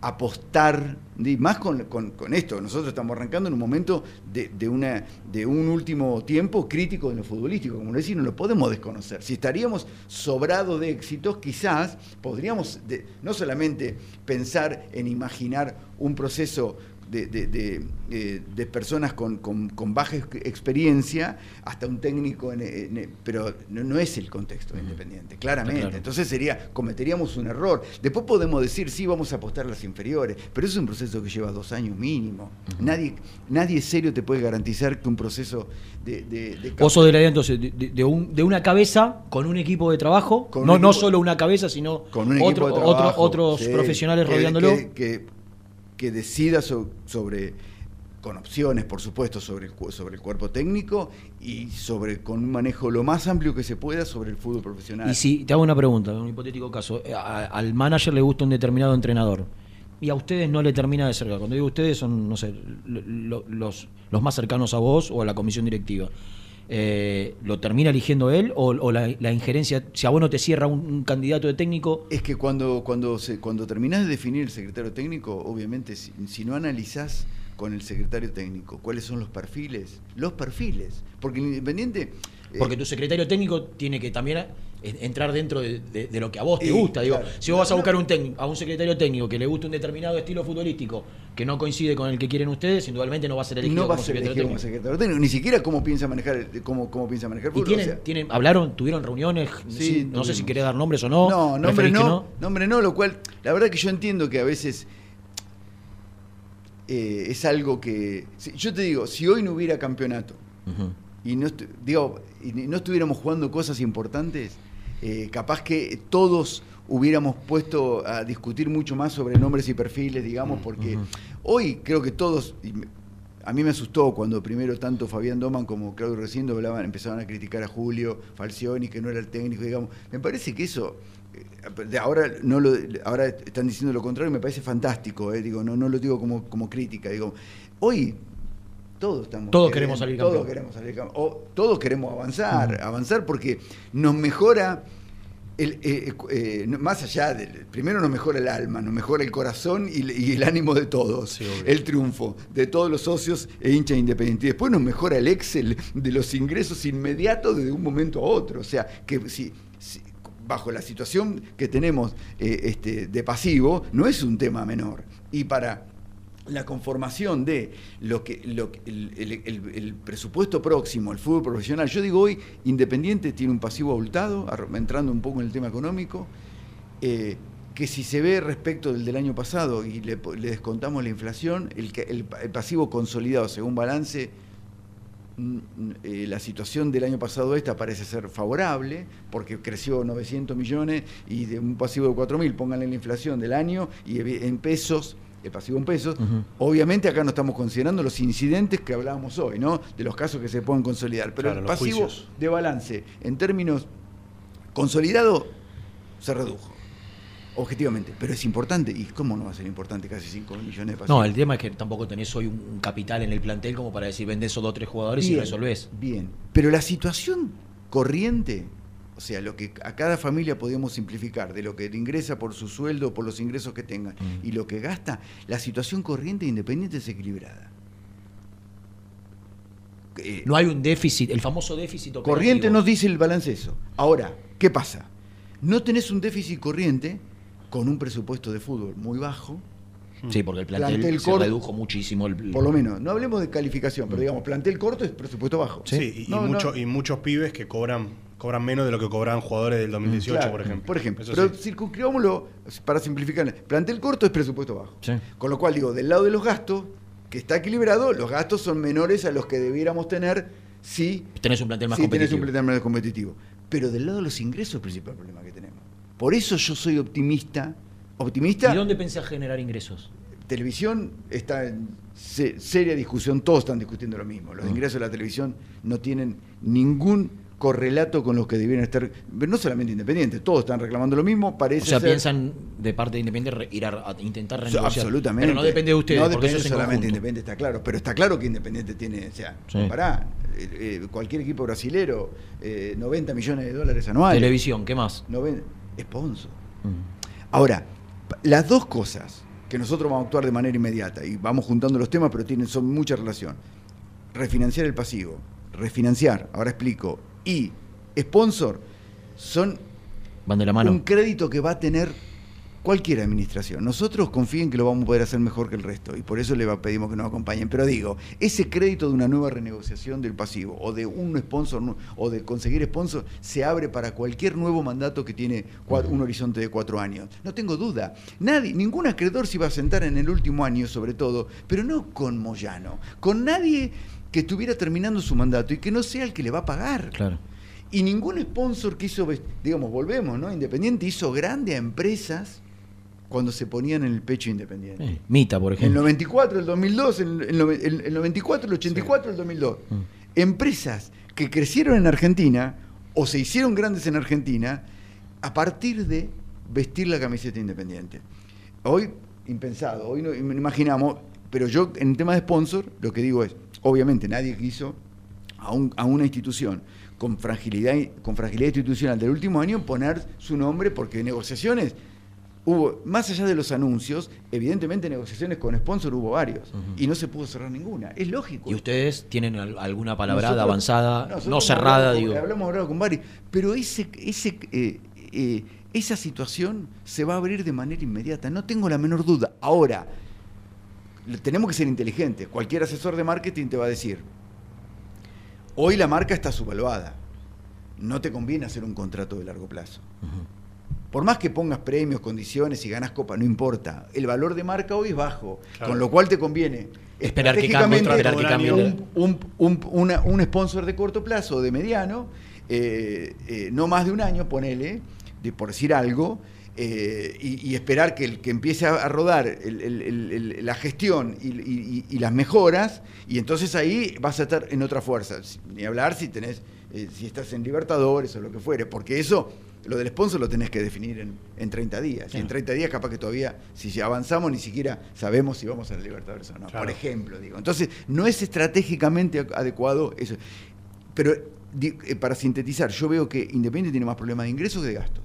apostar, y más con, esto, nosotros estamos arrancando en un momento de, un último tiempo crítico en lo futbolístico, como decir, no lo podemos desconocer. Si estaríamos sobrados de éxitos, quizás podríamos no solamente pensar en imaginar un proceso de, de- de, eh, de personas con, con- con baja ex- experiencia hasta un técnico, en- en- pero no, no es el contexto de Independiente, claramente. claro. Entonces sería, cometeríamos un error. Después podemos decir, sí, vamos a apostar a las inferiores, pero eso es un proceso que lleva dos años mínimo. Nadie, nadie serio te puede garantizar que un proceso de... de, de Vos sos de la idea entonces de, de- de un- de una cabeza con un equipo de trabajo, Con no, no solo una cabeza, sino con un otro- otro- otros sí, profesionales que- rodeándolo. Que, que- que decida so- sobre, con opciones, por supuesto, sobre el, sobre el cuerpo técnico y sobre con un manejo lo más amplio que se pueda sobre el fútbol profesional. Y si te hago una pregunta, un hipotético caso, eh, al manager le gusta un determinado entrenador y a ustedes no le termina de cerca. Cuando digo ustedes son, no sé, lo- los, los más cercanos a vos o a la comisión directiva. Eh, ¿Lo termina eligiendo él o, o la, la injerencia? Si a vos no te cierra un, un candidato de técnico, Es que cuando, cuando, se, cuando terminás de definir el secretario técnico, obviamente, si, si no analizás con el secretario técnico cuáles son los perfiles, los perfiles, porque el Independiente... eh, porque tu secretario técnico tiene que también entrar dentro de, de- de lo que a vos te Y, gusta. Digo, claro. si vos vas a buscar un técnico, a un secretario técnico que le guste un determinado estilo futbolístico que no coincide con el que quieren ustedes, indudablemente no va a ser elegido no va a como ser secretario elegido como secretario técnico, ni siquiera cómo piensa manejar el- cómo, cómo piensa manejar el ¿Y fútbol. tienen, o sea, tienen, hablaron, tuvieron reuniones? Sí, Sí, no sé si querés dar nombres o no. No, nombre ¿Preferís no, nombre no, lo cual, la verdad que yo entiendo que a veces eh, es algo que. si- yo te digo, si hoy no hubiera campeonato y no, digo, y no estuviéramos jugando cosas importantes, eh, capaz que todos hubiéramos puesto a discutir mucho más sobre nombres y perfiles, digamos, porque hoy creo que todos, a mí me asustó cuando primero tanto Fabián Doman como Claudio Recindo hablaban, empezaban a criticar a Julio Falcioni, que no era el técnico, digamos. Me parece que eso, eh, ahora no lo, ahora están diciendo lo contrario, me parece fantástico, eh, digo, no, no lo digo como, como crítica, digo, hoy todos estamos Todos queremos salir todos campeón. queremos salir campeón. O todos queremos avanzar, avanzar porque nos mejora el, eh, eh, no- más allá del primero nos mejora el alma, nos mejora el corazón y, y el ánimo de todos, el triunfo de todos los socios e hinchas independientes. Y después nos mejora el Excel de los ingresos inmediatos de un momento a otro. O sea, que si, si- bajo la situación que tenemos eh, este, de pasivo, no es un tema menor. Y para la conformación de lo que, el, presupuesto próximo al fútbol profesional. Yo digo hoy, Independiente tiene un pasivo abultado, entrando un poco en el tema económico, eh, que si se ve respecto del del año pasado y le, descontamos la inflación, el, pasivo consolidado según balance, mm, eh, la situación del año pasado esta parece ser favorable, porque creció 900 millones y de un pasivo de 4.000, pónganle la inflación del año y en pesos, el pasivo en pesos, obviamente acá no estamos considerando los incidentes que hablábamos hoy, ¿no? De los casos que se pueden consolidar, pero Claro, el pasivo juicios. de balance en términos consolidado se redujo. Objetivamente, pero es importante. ¿Y cómo no va a ser importante casi 5 millones de pasivos? No, el tema es que tampoco tenés hoy un, capital en el plantel como para decir vendés esos dos o tres jugadores y resolvés. Bien, pero la situación corriente, o sea, lo que a cada familia podemos simplificar, de lo que ingresa por su sueldo, por los ingresos que tengan, Mm. y lo que gasta, la situación corriente independiente es equilibrada. Eh, No hay un déficit, el famoso déficit operativo. corriente nos dice el balance eso. Ahora, ¿qué pasa? No tenés un déficit corriente con un presupuesto de fútbol muy bajo. Sí, porque el plantel, Plantel se corto. redujo muchísimo. El, Por lo menos, no hablemos de calificación, pero digamos, plantel corto es presupuesto bajo. Sí, y, y No, no. mucho- y muchos pibes que cobran cobran menos de lo que cobraban jugadores del 2018, Claro, por ejemplo. Por ejemplo, Eso pero sí. circunscribámoslo para simplificar. Plantel corto es presupuesto bajo. Sí. Con lo cual, digo, del lado de los gastos, que está equilibrado, los gastos son menores a los que debiéramos tener si Tenés un plantel más si tenés un competitivo. plantel más competitivo. Pero del lado de los ingresos es el principal problema que tenemos. Por eso yo soy optimista. Optimista. ¿Y dónde pensás generar ingresos? Televisión está en se- seria discusión, todos están discutiendo lo mismo. Los Mm. ingresos de la televisión no tienen ningún correlato con los que debieran estar, no solamente independientes, todos están reclamando lo mismo, parece O sea, ser- piensan de parte de Independiente ir a, a intentar renegociar. Absolutamente. Pero no depende de ustedes, No depende solamente conjunto. Independiente, está claro. Pero está claro que Independiente tiene, o sea, Sí. pará, eh, eh, cualquier equipo brasilero, eh, 90 millones de dólares anuales. Televisión, ¿qué más? Noven- sponsor. Mm. Ahora, las dos cosas que nosotros vamos a actuar de manera inmediata, y vamos juntando los temas, pero tienen, son mucha relación. Refinanciar el pasivo, refinanciar, ahora explico, y sponsor, son Van de la mano. un crédito que va a tener cualquier administración. Nosotros confíen que lo vamos a poder hacer mejor que el resto y por eso le pedimos que nos acompañen. Pero digo, ese crédito de una nueva renegociación del pasivo o de un sponsor o de conseguir sponsor se abre para cualquier nuevo mandato que tiene un horizonte de cuatro años. No tengo duda. Nadie, ningún acreedor se iba a sentar en el último año, sobre todo, pero no con Moyano, con nadie que estuviera terminando su mandato y que no sea el que le va a pagar. Claro. Y ningún sponsor que hizo, digamos, volvemos, ¿no? Independiente hizo grande a empresas cuando se ponían en el pecho Independiente. Eh, Mita, por El ejemplo. 94, el 2002, el, el nove- el- el 94, el 84, el 2002. Mm. Empresas que crecieron en Argentina o se hicieron grandes en Argentina a partir de vestir la camiseta independiente. Hoy, impensado, hoy no no imaginamos, pero yo en el tema de sponsor, lo que digo es, obviamente nadie quiso a, un- a una institución con fragilidad, con fragilidad institucional del último año poner su nombre porque negociaciones hubo, más allá de los anuncios, evidentemente negociaciones con sponsor hubo varios y no se pudo cerrar ninguna. Es lógico. ¿Y ustedes tienen al- alguna palabrada Nosotros- avanzada, nosotros no cerrada, digo? Hablamos hablado con varios, pero ese, ese, eh, eh, esa situación se va a abrir de manera inmediata, no tengo la menor duda. Ahora, tenemos que ser inteligentes. Cualquier asesor de marketing te va a decir, hoy la marca está subvaluada, no te conviene hacer un contrato de largo plazo. Por más que pongas premios, condiciones y ganas copa, no importa. El valor de marca hoy es bajo, Claro. con lo cual te conviene Esperar que cambie, esperar que cambie. un, un- un- una- un sponsor de corto plazo o de mediano, eh, eh, no más de un año, ponele, de, por decir algo, eh, y, y esperar que, el, que empiece a, rodar el- el- la gestión y, y- y- y las mejoras, y entonces ahí vas a estar en otra fuerza. Ni hablar si tenés, eh, si estás en Libertadores o lo que fuere, porque eso, lo del sponsor lo tenés que definir en, en 30 días. Y en 30 días capaz que todavía, si avanzamos, ni siquiera sabemos si vamos a la Libertadores o no. Claro. Por ejemplo, digo. Entonces, no es estratégicamente adecuado eso. Pero, di- eh, para sintetizar, yo veo que Independiente tiene más problemas de ingresos que de gasto.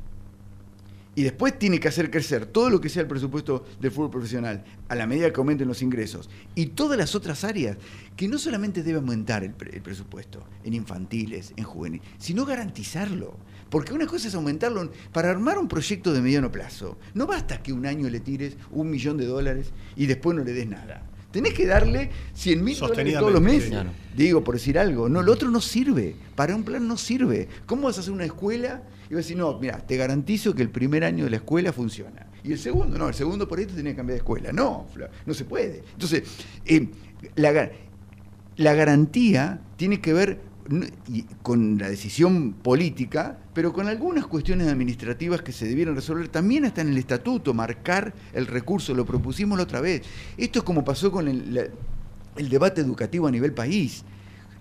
Y después tiene que hacer crecer todo lo que sea el presupuesto del fútbol profesional a la medida que aumenten los ingresos. Y todas las otras áreas que no solamente debe aumentar el, pre- el presupuesto en infantiles, en juveniles, sino garantizarlo. Porque una cosa es aumentarlo para armar un proyecto de mediano plazo. No basta que un año le tires un millón de dólares y después no le des nada. Tenés que darle 100 mil dólares todos los meses. Digo, por decir algo. No, lo otro no sirve. Para un plan no sirve. ¿Cómo vas a hacer una escuela y vas a decir, no, mira, te garantizo que el primer año de la escuela funciona? Y el segundo, no, el segundo por ahí te tenés que cambiar de escuela. No, no se puede. Entonces, eh, la, la garantía tiene que ver con la decisión política, pero con algunas cuestiones administrativas que se debieron resolver. También está en el estatuto, marcar el recurso, lo propusimos la otra vez. Esto es como pasó con el debate educativo a nivel país.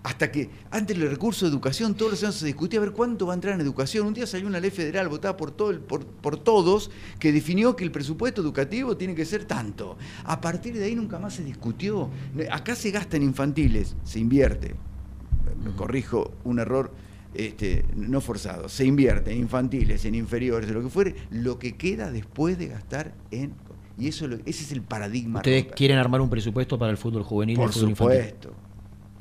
Hasta que antes del recurso de educación, todos los años se discutía a ver cuánto va a entrar en educación. Un día salió una ley federal votada por, todo el- por, por todos que definió que el presupuesto educativo tiene que ser tanto. A partir de ahí nunca más se discutió. Acá se gasta en infantiles, se invierte. Me corrijo un error este, no forzado. Se invierte en infantiles, en inferiores, en lo que fuere, lo que queda después de gastar en. Y eso ese es el paradigma. Ustedes romper. quieren armar un presupuesto para el fútbol juvenil Por el fútbol infantil.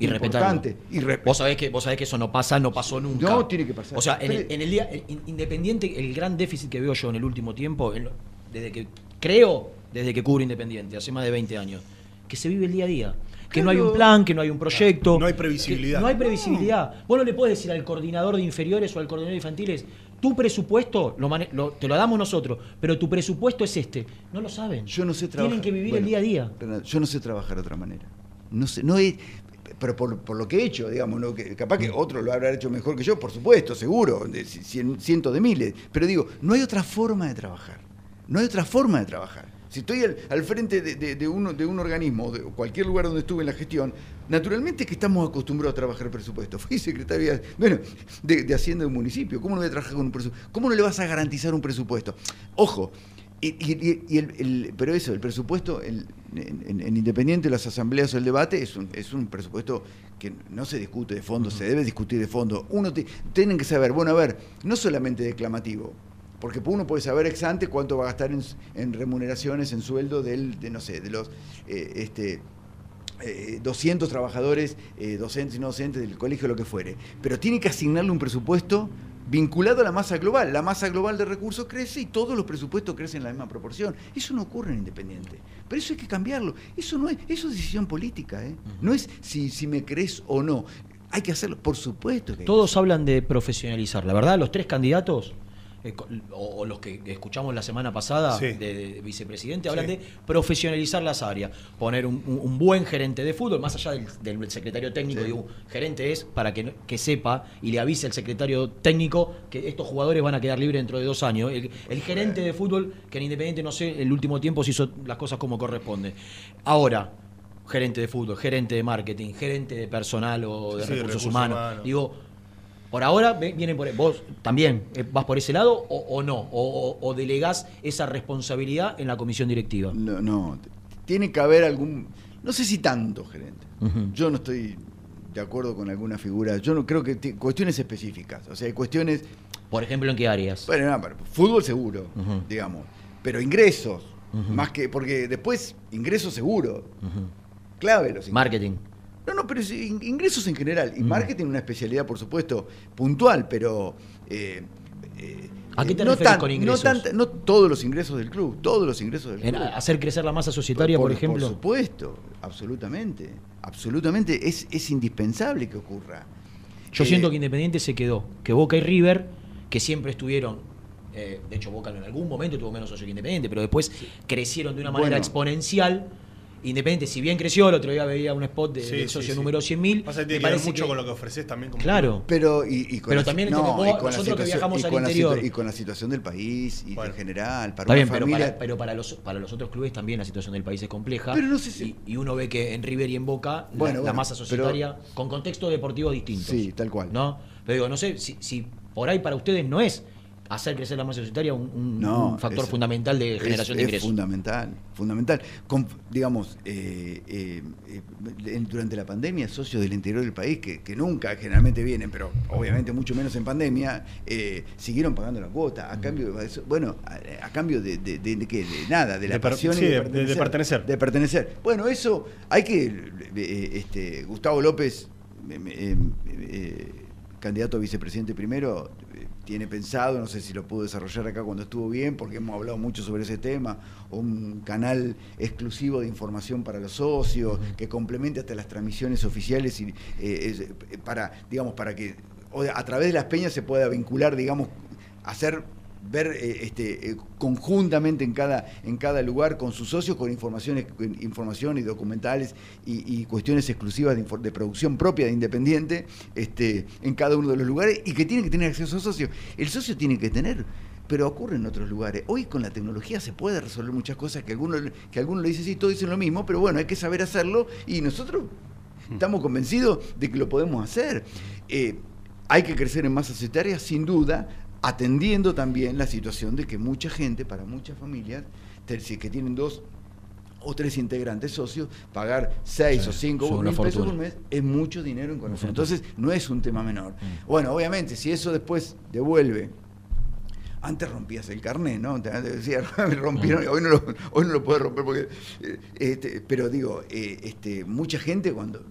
Y. Importante. Y vos, sabés que, vos sabés que eso no pasa, no pasó nunca. No, tiene que pasar. O sea, en el, Pero- en el día Independiente, el gran déficit que veo yo en el último tiempo, en lo- desde que creo, desde que cubro Independiente, hace más de 20 años, que se vive el día a día. Que no hay un plan, que no hay un proyecto. No hay previsibilidad. No hay previsibilidad. Vos no le podés decir al coordinador de inferiores o al coordinador de infantiles, tu presupuesto lo mane- lo- te lo damos nosotros, pero tu presupuesto es este. No lo saben. Yo no sé trabajar. Tienen que vivir Bueno, el día a día. Yo no sé trabajar de otra manera. No sé, no es. Pero por, lo que he hecho, digamos, capaz que otro lo habrá hecho mejor que yo, por supuesto, seguro, cientos de miles. Pero digo, no hay otra forma de trabajar. No hay otra forma de trabajar. Si estoy al, frente de, uno, de un organismo, de cualquier lugar donde estuve en la gestión, naturalmente que estamos acostumbrados a trabajar presupuesto. Fui bueno, de, de Hacienda de un municipio. ¿Cómo no voy a trabajar con un presupuesto? ¿Cómo no le vas a garantizar un presupuesto? Ojo, y, y- y el, el- pero eso, el presupuesto el- en, en- en Independiente, las asambleas o el debate, es un, es un presupuesto que no se discute de fondo, se debe discutir de fondo. Uno te- tienen que saber, bueno, a ver, no solamente declamativo, porque uno puede saber ex ante cuánto va a gastar en, en remuneraciones, en sueldo del, de no sé, de los eh, este, eh, 200 trabajadores, eh, docentes y no docentes del colegio, lo que fuere. Pero tiene que asignarle un presupuesto vinculado a la masa global. La masa global de recursos crece y todos los presupuestos crecen en la misma proporción. Eso no ocurre en Independiente. Pero eso hay que cambiarlo. Eso no es, eso es decisión política, ¿eh? No es si, si me crees o no. Hay que hacerlo, por supuesto que Todos hablan de profesionalizar. La verdad, los tres candidatos, eh, o, o los que escuchamos la semana pasada Sí. de, de vicepresidente, hablan Sí. de profesionalizar las áreas. Poner un, buen gerente de fútbol, más allá del, del secretario técnico, Sí. digo, gerente es para que, que sepa y le avise al secretario técnico que estos jugadores van a quedar libres dentro de dos años. El, el gerente de fútbol, que en Independiente, no sé, el último tiempo se hizo las cosas como corresponde. Ahora, gerente de fútbol, gerente de marketing, gerente de personal o de recursos, recursos humanos. humanos. Digo, por ahora vienen por vos también eh, vas por ese lado o, o no o, o- delegás esa responsabilidad en la comisión directiva. No, no, tiene que haber algún, no sé si tanto gerente. Yo no estoy de acuerdo con alguna figura. Yo no creo que ti- cuestiones específicas, o sea, hay cuestiones. Por ejemplo, ¿en qué áreas? Bueno, no, pero fútbol seguro, digamos, pero ingresos, más que porque después ingresos seguro, clave los ingresos. Marketing. No, no, pero ingresos en general. Y marketing una especialidad, por supuesto, puntual, pero... eh, eh, ¿A qué te no refieres tan- con ingresos? No, tanta- no todos los ingresos del club, todos los ingresos del En club. hacer crecer la masa societaria, por, ejemplo. Por supuesto, absolutamente. Absolutamente, es, es indispensable que ocurra. Yo Eh, siento que Independiente se quedó, que Boca y River, que siempre estuvieron, eh, de hecho Boca en algún momento tuvo menos socio que Independiente, pero después crecieron de una manera Bueno. exponencial. Independiente, si bien creció, el otro día veía un spot de, Sí, del socio sí. número 100.000. Pasa que parece mucho que- con lo que ofreces también como Claro. Pero, y, y con Pero la, también no, y con la nosotros que situación- viajamos y al interior. y con la situación del país y en general, para Está bien, pero familia. para, pero para los, para los otros clubes también la situación del país es compleja. Pero no sé si- y, y uno ve que en River y en Boca la- Bueno, la, bueno, masa pero- societaria, con contextos deportivos distintos. Sí, tal cual. ¿no? Pero digo, no sé si, si por ahí para ustedes no es hacer crecer la masa societaria un, un- No, un factor es- fundamental de es- generación de es ingresos. fundamental, fundamental. Con- digamos, eh, eh, eh, durante la pandemia, socios del interior del país, que, que nunca generalmente vienen, pero obviamente mucho menos en pandemia, eh, siguieron pagando la cuota. A cambio, de eso- bueno, a, a cambio de, de- de- de qué? De nada, de la De pasión sí, de- de- de pertenecer. De pertenecer. Bueno, eso hay que. eh, este, Gustavo López, eh, eh, eh, candidato a vicepresidente primero, eh, tiene pensado, no sé si lo pudo desarrollar acá cuando estuvo bien, porque hemos hablado mucho sobre ese tema, un canal exclusivo de información para los socios, que complemente hasta las transmisiones oficiales y eh, eh, para, digamos, para que o a través de las peñas se pueda vincular, digamos, hacer ver eh, este, eh, conjuntamente en cada, en cada lugar con sus socios con informaciones, información y documentales y, y cuestiones exclusivas de, producción propia de Independiente este, en cada uno de los lugares y que tienen que tener acceso a socios. El socio tiene que tener, pero ocurre en otros lugares. Hoy con la tecnología se puede resolver muchas cosas que algunos que algunos le dicen, sí, todos dicen lo mismo, pero bueno, hay que saber hacerlo y nosotros estamos convencidos de que lo podemos hacer. Eh, hay que crecer en masa societaria, sin duda, atendiendo también la situación de que mucha gente, para muchas familias, si que tienen dos o tres integrantes socios, pagar seis Sí, o cinco mil pesos por mes es mucho dinero en fortuna. Entonces, no es un tema menor. Bueno, obviamente, si eso después devuelve antes rompías el carnet, ¿no? Te decía, rompieron, hoy, no lo, hoy no lo puedo romper porque. eh, este, pero digo, eh, este, mucha gente cuando.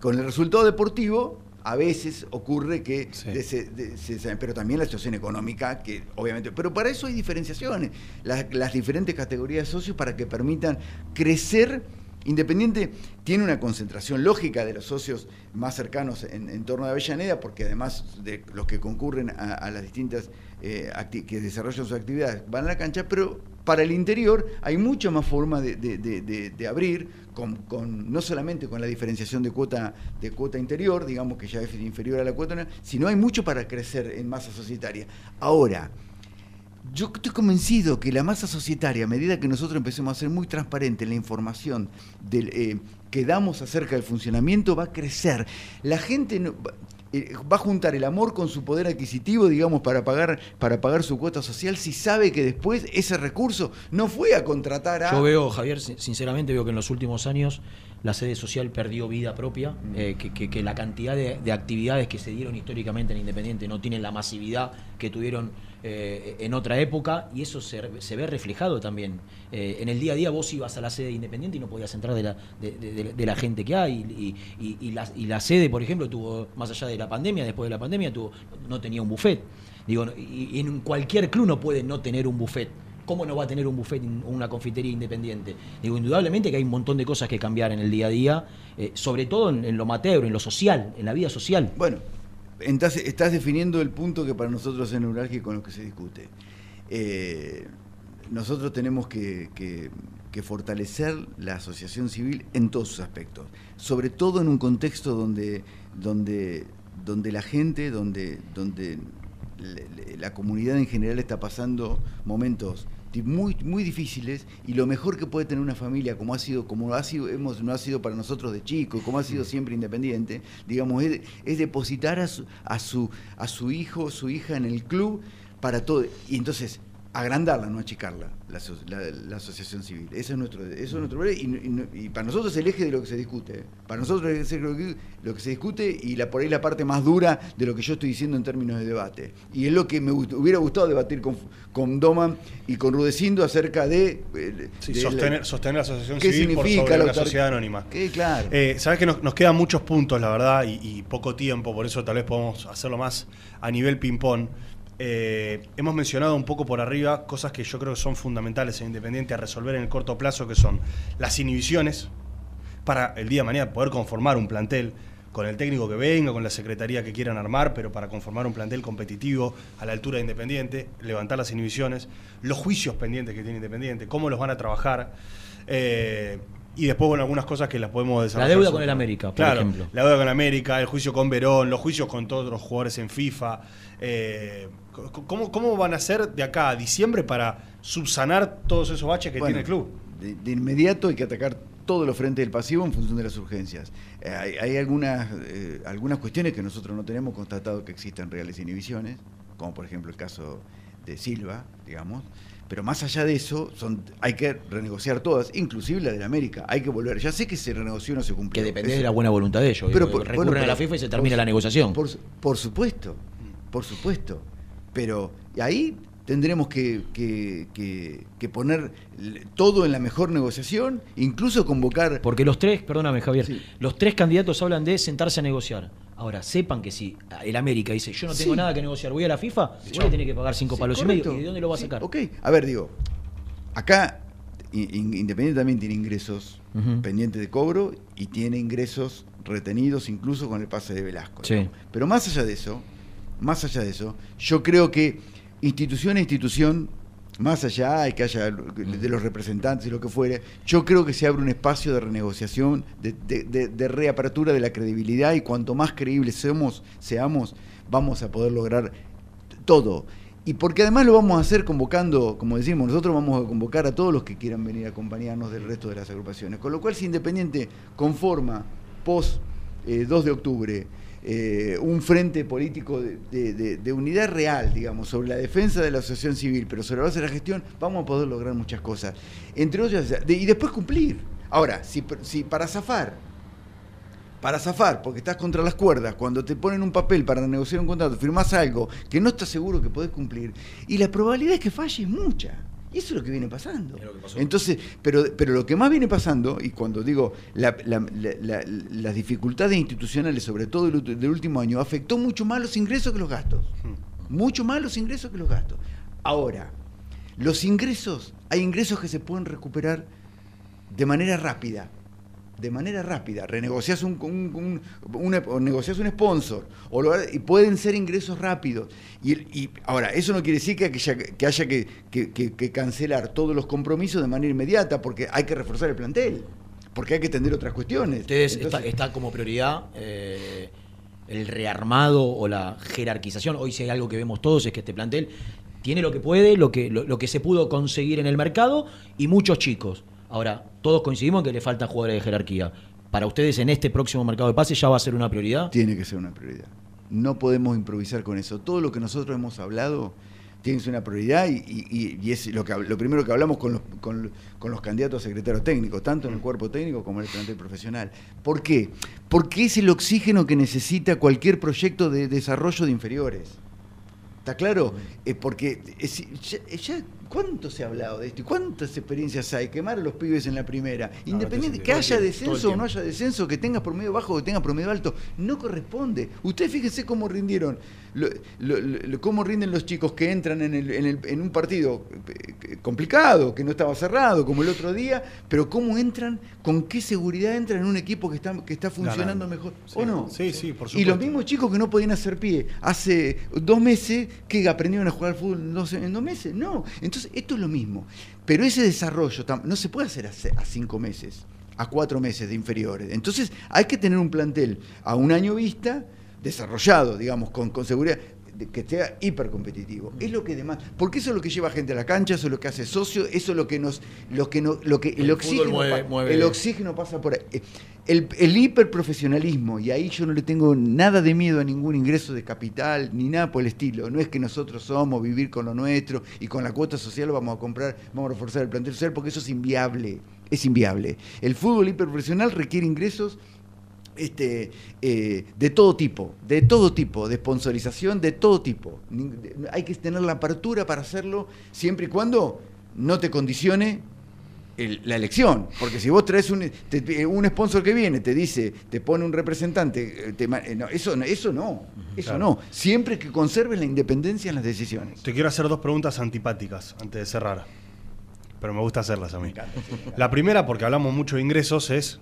Con el resultado deportivo, a veces ocurre que. de se- de- se- pero también la situación económica, que obviamente. Pero para eso hay diferenciaciones. Las, las diferentes categorías de socios para que permitan crecer. Independiente tiene una concentración lógica de los socios más cercanos en, en torno a Avellaneda, porque además de los que concurren a, a las distintas eh, que desarrollan sus actividades van a la cancha, pero para el interior hay mucha más forma de, de- de- abrir, con, con- no solamente con la diferenciación de cuota, de cuota interior, digamos que ya es inferior a la cuota, sino hay mucho para crecer en masa societaria. Ahora, yo estoy convencido que la masa societaria, a medida que nosotros empecemos a ser muy transparente en la información eh, que damos acerca del funcionamiento, va a crecer. La gente no- va- a juntar el amor con su poder adquisitivo, digamos, para pagar, para pagar su cuota social, si sabe que después ese recurso no fue a contratar a... Yo veo, Javier, sin- sinceramente veo que en los últimos años la sede social perdió vida propia, eh, que, que- que la cantidad de, de actividades que se dieron históricamente en Independiente no tienen la masividad que tuvieron eh, en otra época y eso se, ve reflejado también. Eh, en el día a día vos ibas a la sede independiente y no podías entrar de la, de, la gente que hay. Y, la, y la sede, por ejemplo, tuvo, más allá de la pandemia, después de la pandemia, tuvo, no tenía un buffet. Digo, y, en cualquier club no puede no tener un buffet. ¿Cómo no va a tener un buffet en una confitería independiente? Digo, indudablemente que hay un montón de cosas que cambiar en el día a día, eh, sobre todo en, en lo mateo, en lo social, en la vida social. Bueno, entonces estás definiendo el punto que para nosotros es neurálgico con lo que se discute. Eh, nosotros tenemos que, fortalecer la asociación civil en todos sus aspectos, sobre todo en un contexto donde, donde, donde la gente, donde, donde la comunidad en general está pasando momentos muy, muy difíciles y lo mejor que puede tener una familia, como ha sido, como ha sido, hemos, no ha sido para nosotros de chicos, como ha sido siempre independiente, digamos, es, es depositar a su, a su, a su hijo, su hija en el club para todo. Y entonces, agrandarla, no achicarla, la, la- la asociación civil. Eso es nuestro, eso es nuestro y, y- y para nosotros es el eje de lo que se discute. ¿eh? Para nosotros es el eje de lo que, lo que se discute y la, por ahí la parte más dura de lo que yo estoy diciendo en términos de debate. Y es lo que me gust- hubiera gustado debatir con, con Doman y con Rudecindo acerca de... eh, Sí, sostener, la- sostener la asociación ¿Qué civil por sobre la una sociedad anónima. Que, claro. Eh, Sabes que nos, nos quedan muchos puntos, la verdad, y, y poco tiempo, por eso tal vez podemos hacerlo más a nivel ping-pong. Eh, hemos mencionado un poco por arriba cosas que yo creo que son fundamentales e independientes a resolver en el corto plazo, que son las inhibiciones para el día de mañana poder conformar un plantel con el técnico que venga, con la secretaría que quieran armar, pero para conformar un plantel competitivo a la altura de Independiente, levantar las inhibiciones, los juicios pendientes que tiene Independiente, cómo los van a trabajar. eh, y después, bueno, algunas cosas que las podemos La desarrollar. deuda sobre- con el América, por Claro, ejemplo. la deuda con el América, el juicio con Verón, los juicios con todos los jugadores en FIFA. eh, ¿cómo, ¿Cómo van a hacer de acá a diciembre para subsanar todos esos baches que Bueno, tiene el club? De, de inmediato hay que atacar todos los frentes del pasivo en función de las urgencias. Eh, hay hay algunas, eh, algunas cuestiones que nosotros no tenemos constatado que existan reales inhibiciones, como por ejemplo el caso de Silva, digamos. Pero más allá de eso, son, hay que renegociar todas, inclusive la de América. Hay que volver. Ya sé que se renegoció o no se cumplió. Que depende Eso- de la buena voluntad de ellos. Pero Digo, por- recurren bueno, a la FIFA y se termina por- la negociación. Por, por supuesto, por supuesto. Pero ahí tendremos que, que- que- que poner todo en la mejor negociación, incluso convocar... Porque los tres, perdóname Javier, los tres candidatos hablan de sentarse a negociar. Ahora, sepan que si el América dice, yo no tengo Sí. nada que negociar, voy a la FIFA, vos le tenés que pagar cinco Sí, palos correcto. y medio. ¿Y de dónde lo va a Sí, sacar? ok, a ver, digo, acá in- in- Independiente también tiene ingresos pendientes de cobro y tiene ingresos retenidos incluso con el pase de Velasco. Sí. Pero más allá de eso, más allá de eso, yo creo que institución a institución, más allá de que haya de los representantes y lo que fuere, yo creo que se abre un espacio de renegociación, de, reapertura de la credibilidad y cuanto más creíbles seamos, seamos, vamos a poder lograr todo. Y porque además lo vamos a hacer convocando, como decimos, nosotros vamos a convocar a todos los que quieran venir a acompañarnos del resto de las agrupaciones. Con lo cual, si Independiente conforma post eh, 2 de octubre eh, un frente político de, de- de- unidad real, digamos, sobre la defensa de la asociación civil, pero sobre la base de la gestión, vamos a poder lograr muchas cosas. Entre otras, y después cumplir. Ahora, si, para zafar para zafar, porque estás contra las cuerdas, cuando te ponen un papel para negociar un contrato, firmás algo que no estás seguro que podés cumplir, y la probabilidad de que falle es mucha. Y eso es lo que viene pasando. Entonces, pero, pero lo que más viene pasando, y cuando digo la- la- la- la- las dificultades institucionales, sobre todo del, último año, afectó mucho más los ingresos que los gastos. Mucho más los ingresos que los gastos. Ahora, los ingresos, hay ingresos que se pueden recuperar de manera rápida. De manera rápida. Renegociás un, un- negociás un sponsor. O lo- y pueden ser ingresos rápidos. Y, ahora, eso no quiere decir que haya que, haya que- que- que- que cancelar todos los compromisos de manera inmediata, porque hay que reforzar el plantel. Porque hay que atender otras cuestiones. Ustedes Entonces- está, está como prioridad eh, el rearmado o la jerarquización. Hoy si hay algo que vemos todos es que este plantel tiene lo que puede, lo que, lo, lo que se pudo conseguir en el mercado y muchos chicos. Ahora, todos coincidimos en que le faltan jugadores de jerarquía. Para ustedes en este próximo mercado de pases ya va a ser una prioridad. Tiene que ser una prioridad. No podemos improvisar con eso. Todo lo que nosotros hemos hablado tiene que ser una prioridad y, y- y es lo, que, lo primero que hablamos con los, con, con los candidatos a secretarios técnicos, tanto en el cuerpo técnico como en el plantel profesional. ¿Por qué? Porque es el oxígeno que necesita cualquier proyecto de desarrollo de inferiores. ¿Está claro? Eh, porque es- ya, ya- ¿cuánto se ha hablado de esto? ¿Y cuántas experiencias hay? Quemar a los pibes en la primera. Independiente, todo que haya descenso o no haya descenso, que tengas promedio bajo o que tengas promedio alto, no corresponde. Ustedes fíjense cómo rindieron, lo- lo- lo- cómo rinden los chicos que entran en, el- en el- en un partido eh, complicado, que no estaba cerrado, como el otro día, pero cómo entran, con qué seguridad entran en un equipo que está, que está funcionando Ganando. mejor. Sí. ¿O no? Sí, sí, por Y supuesto. los mismos chicos que no podían hacer pie hace dos meses, que aprendieron a jugar al fútbol en dos, en dos meses. No. Entonces, esto es lo mismo. Pero ese desarrollo no se puede hacer a, a cinco meses, a cuatro meses de inferiores. Entonces, hay que tener un plantel a un año vista, desarrollado, digamos, con, con seguridad que sea hipercompetitivo. Es lo que demás, porque eso es lo que lleva gente a la cancha, eso es lo que hace socio, eso es lo que nos, lo que no, lo que el, oxígeno, mueve- el oxígeno pasa por ahí. El, el hiperprofesionalismo, y ahí yo no le tengo nada de miedo a ningún ingreso de capital, ni nada por el estilo. No es que nosotros somos vivir con lo nuestro y con la cuota social lo vamos a comprar, vamos a reforzar el plantel social, porque eso es inviable. Es inviable. El fútbol hiperprofesional requiere ingresos este, eh, de todo tipo, de todo tipo, de sponsorización de todo tipo. Hay que tener la apertura para hacerlo siempre y cuando no te condicione el- la elección. Porque si vos traes un, te- un sponsor que viene, te dice, te pone un representante, eh, te eh, no, eso, no- eso no, eso Claro. no. Siempre que conserves la independencia en las decisiones. Te quiero hacer dos preguntas antipáticas antes de cerrar. Pero me gusta hacerlas a mí. La primera, porque hablamos mucho de ingresos, es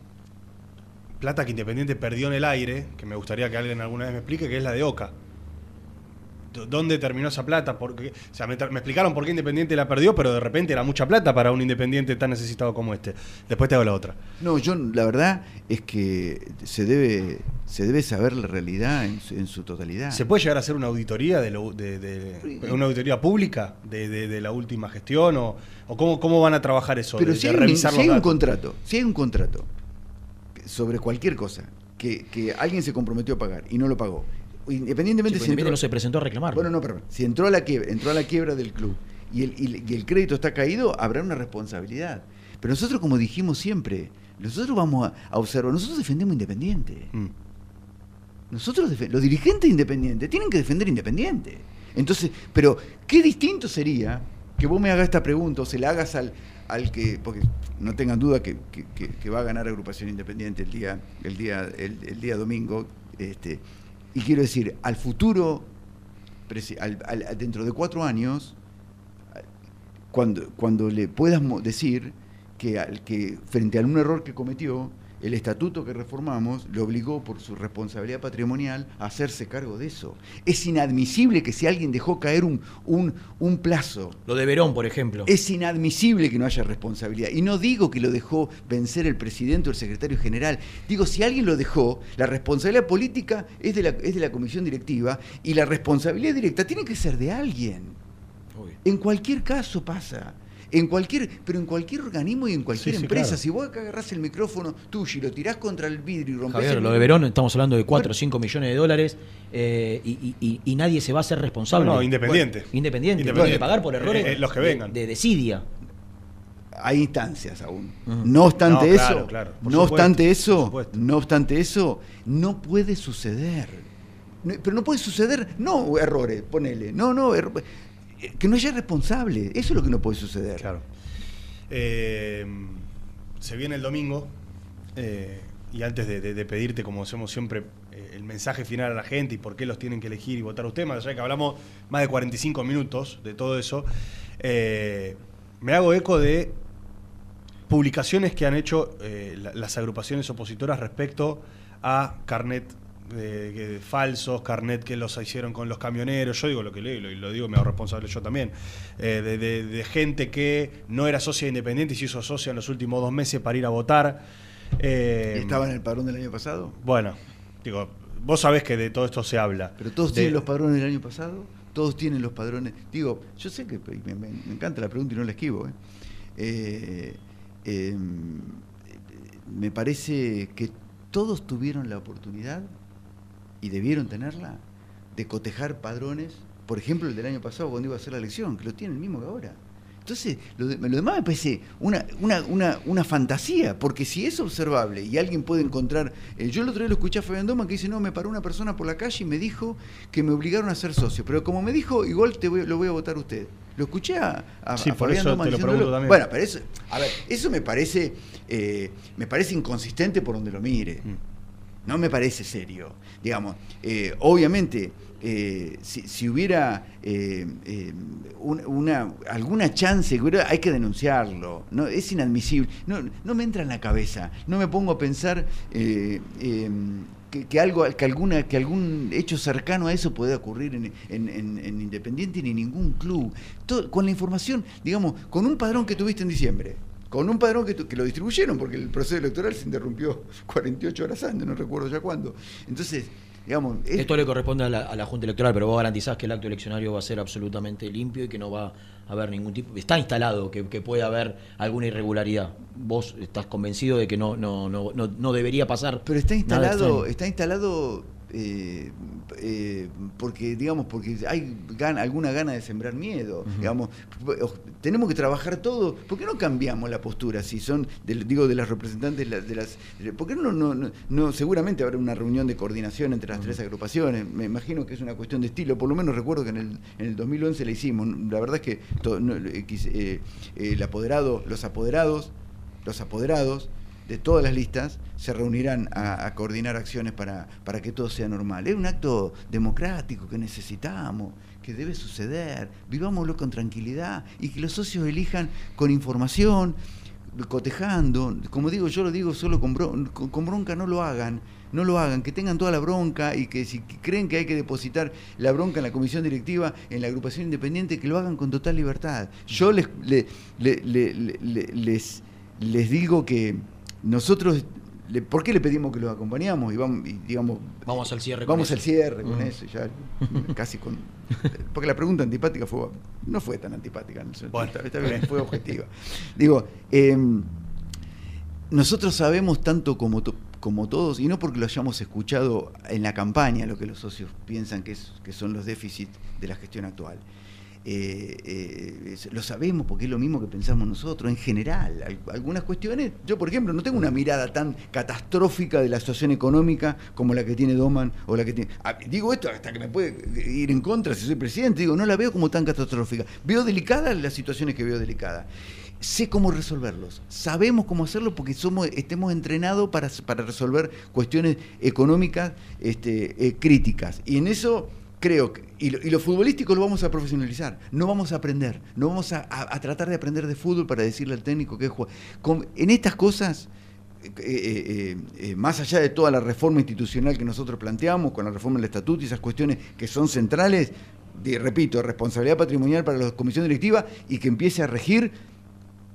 plata que Independiente perdió en el aire, que me gustaría que alguien alguna vez me explique, que es la de Oca. ¿Dónde terminó esa plata? Porque, o sea, me, explicaron por qué Independiente la perdió, pero de repente era mucha plata para un Independiente tan necesitado como este. Después te hago la otra. No, yo la verdad es que se debe, se debe saber la realidad en su, en su totalidad. ¿Se puede llegar a hacer una auditoría de, lo- de- de- una auditoría pública de, la última gestión o, o cómo, cómo van a trabajar eso? Pero si hay, un, si hay contrato, si hay un contrato sobre cualquier cosa que, que alguien se comprometió a pagar y no lo pagó, independientemente Sí, si porque entró- no se presentó a reclamar. Bueno, no, perdón. Si entró a la quiebra, entró a la quiebra del club y el, y el- y el crédito está caído, habrá una responsabilidad. Pero nosotros, como dijimos siempre, nosotros vamos a, a observar, nosotros defendemos Independiente. Mm. Nosotros, los dirigentes independientes, tienen que defender Independiente. Entonces, pero qué distinto sería que vos me hagas esta pregunta o se la hagas al, al que, porque no tengan duda que, que- va a ganar agrupación independiente el día, el día, el, día domingo. Este, y quiero decir, al futuro, al- al- dentro de cuatro años, cuando, cuando le puedas decir que, al, que frente a un error que cometió, el estatuto que reformamos le obligó por su responsabilidad patrimonial a hacerse cargo de eso. Es inadmisible que si alguien dejó caer un, un, un plazo, Lo de Verón, por ejemplo. es inadmisible que no haya responsabilidad. Y no digo que lo dejó vencer el presidente o el secretario general. Digo, si alguien lo dejó, la responsabilidad política es de la, es de la comisión directiva y la responsabilidad directa tiene que ser de alguien. En cualquier caso pasa. En cualquier, pero en cualquier organismo y en cualquier Sí, sí, empresa, claro. si vos acá agarrás el micrófono tuyo y lo tirás contra el vidrio y rompés Javier, el lo de Verón, estamos hablando de 4 o 5 millones de dólares eh, y, y- y- y nadie se va a hacer responsable. No, no, independiente. Bueno, independiente. Independiente. Tiene que pagar por errores Eh, eh, los que de- vengan. De, desidia. hay instancias aún. No obstante No, eso, claro, no supuesto, obstante eso, no obstante eso, no puede suceder. No- pero no puede suceder, no errores, ponele, no, no, eh, que no haya responsable, eso es lo que no puede suceder. Claro. Eh, se viene el domingo eh, y antes de, pedirte, como hacemos siempre, eh, el mensaje final a la gente y por qué los tienen que elegir y votar usted, más allá que hablamos más de 45 minutos de todo eso, me hago eco de publicaciones que han hecho la- las agrupaciones opositoras respecto a carnet de, que- falsos, carnet que los hicieron con los camioneros. Yo digo lo que leo y lo, digo, me hago responsable yo también. Eh, de, de- de gente que no era socia independiente y se hizo socia en los últimos dos meses para ir a votar. Eh, ¿Y ¿Estaba en el padrón del año pasado? Bueno, digo, vos sabés que de todo esto se habla. Pero todos De- tienen los padrones del año pasado, todos tienen los padrones. Digo, yo sé que me, me- me encanta la pregunta y no la esquivo. Eh, eh, me parece que todos tuvieron la oportunidad y debieron tenerla de cotejar padrones, por ejemplo el del año pasado cuando iba a hacer la elección, que lo tienen el mismo que ahora. Entonces, lo, de- lo demás me parece una, una, una, una fantasía, porque si es observable y alguien puede encontrar. eh, yo el otro día lo escuché a Fabián Doma que dice: No, me paró una persona por la calle y me dijo que me obligaron a ser socio. Pero como me dijo, igual te voy- lo voy a votar a usted. Lo escuché a, a- Sí, a por Fabián eso Doma te lo también. Bueno, pero eso, a ver, eso me parece, eh, me parece inconsistente por donde lo mire. No me parece serio. Digamos, eh, obviamente, eh, si, hubiera eh, eh, un- una, alguna chance, hay que denunciarlo. No, es inadmisible. No, no me entra en la cabeza. No me pongo a pensar eh, eh, que, que algo, que alguna, que algún hecho cercano a eso pueda ocurrir en- en Independiente ni en ningún club. Todo- con la información, digamos, con un padrón que tuviste en diciembre. Con un padrón que, lo distribuyeron, porque el proceso electoral se interrumpió 48 horas antes, no recuerdo ya cuándo. Entonces, digamos, es- Esto le corresponde a la, a la Junta Electoral, pero vos garantizás que el acto eleccionario va a ser absolutamente limpio y que no va a haber ningún tipo. Está instalado que, que puede haber alguna irregularidad. Vos estás convencido de que no, no, no, no, no debería pasar. Pero está instalado, está instalado eh, eh, porque, digamos, porque hay gana- alguna gana de sembrar miedo. Digamos, tenemos que trabajar todo. ¿Por qué no cambiamos la postura? Si son, del- digo, de las representantes de las, de las- ¿Por qué no, no, no, no- Seguramente habrá una reunión de coordinación entre las tres agrupaciones. Me imagino que es una cuestión de estilo. Por lo menos recuerdo que en el, en el 2011 la hicimos. La verdad es que to- no, eh, eh, eh, el apoderado, los apoderados, los apoderados de todas las listas se reunirán a, coordinar acciones para, para que todo sea normal. Es un acto democrático que necesitamos, que debe suceder. Vivámoslo con tranquilidad y que los socios elijan con información, cotejando. Como digo, yo lo digo solo con, bron- con- bronca, no lo hagan. No lo hagan, que tengan toda la bronca y que si creen que hay que depositar la bronca en la comisión directiva, en la agrupación independiente, que lo hagan con total libertad. Yo les, le- le- le- le- le- les, les digo que nosotros, le- ¿por qué le pedimos que los acompañamos? Y vamos, y digamos, Vamos al cierre con Vamos eso. al cierre con Mm. eso, ya casi con. Porque la pregunta antipática fue, no fue tan antipática, no Bueno, está- está está bien, bien. fue objetiva. Digo, em, nosotros sabemos tanto como, to- como todos, y no porque lo hayamos escuchado en la campaña, lo que los socios piensan que, es- que son los déficits de la gestión actual. Eh, eh, lo sabemos porque es lo mismo que pensamos nosotros en general. Al- algunas cuestiones, yo por ejemplo no tengo una mirada tan catastrófica de la situación económica como la que tiene Doman o la que tiene... Ah, digo esto hasta que me puede ir en contra si soy presidente, digo, no la veo como tan catastrófica. Veo delicadas las situaciones que veo delicadas sé cómo resolverlos. Sabemos cómo hacerlo porque somos, estemos entrenados para, para resolver cuestiones económicas este, eh, críticas. Y en eso creo que, y lo, y lo futbolístico lo vamos a profesionalizar. No vamos a aprender, no vamos a, a- tratar de aprender de fútbol para decirle al técnico que juega. Con- en estas cosas. eh, eh, eh, más allá de toda la reforma institucional que nosotros planteamos, con la reforma del estatuto y esas cuestiones que son centrales, de- repito, responsabilidad patrimonial para la comisión directiva y que empiece a regir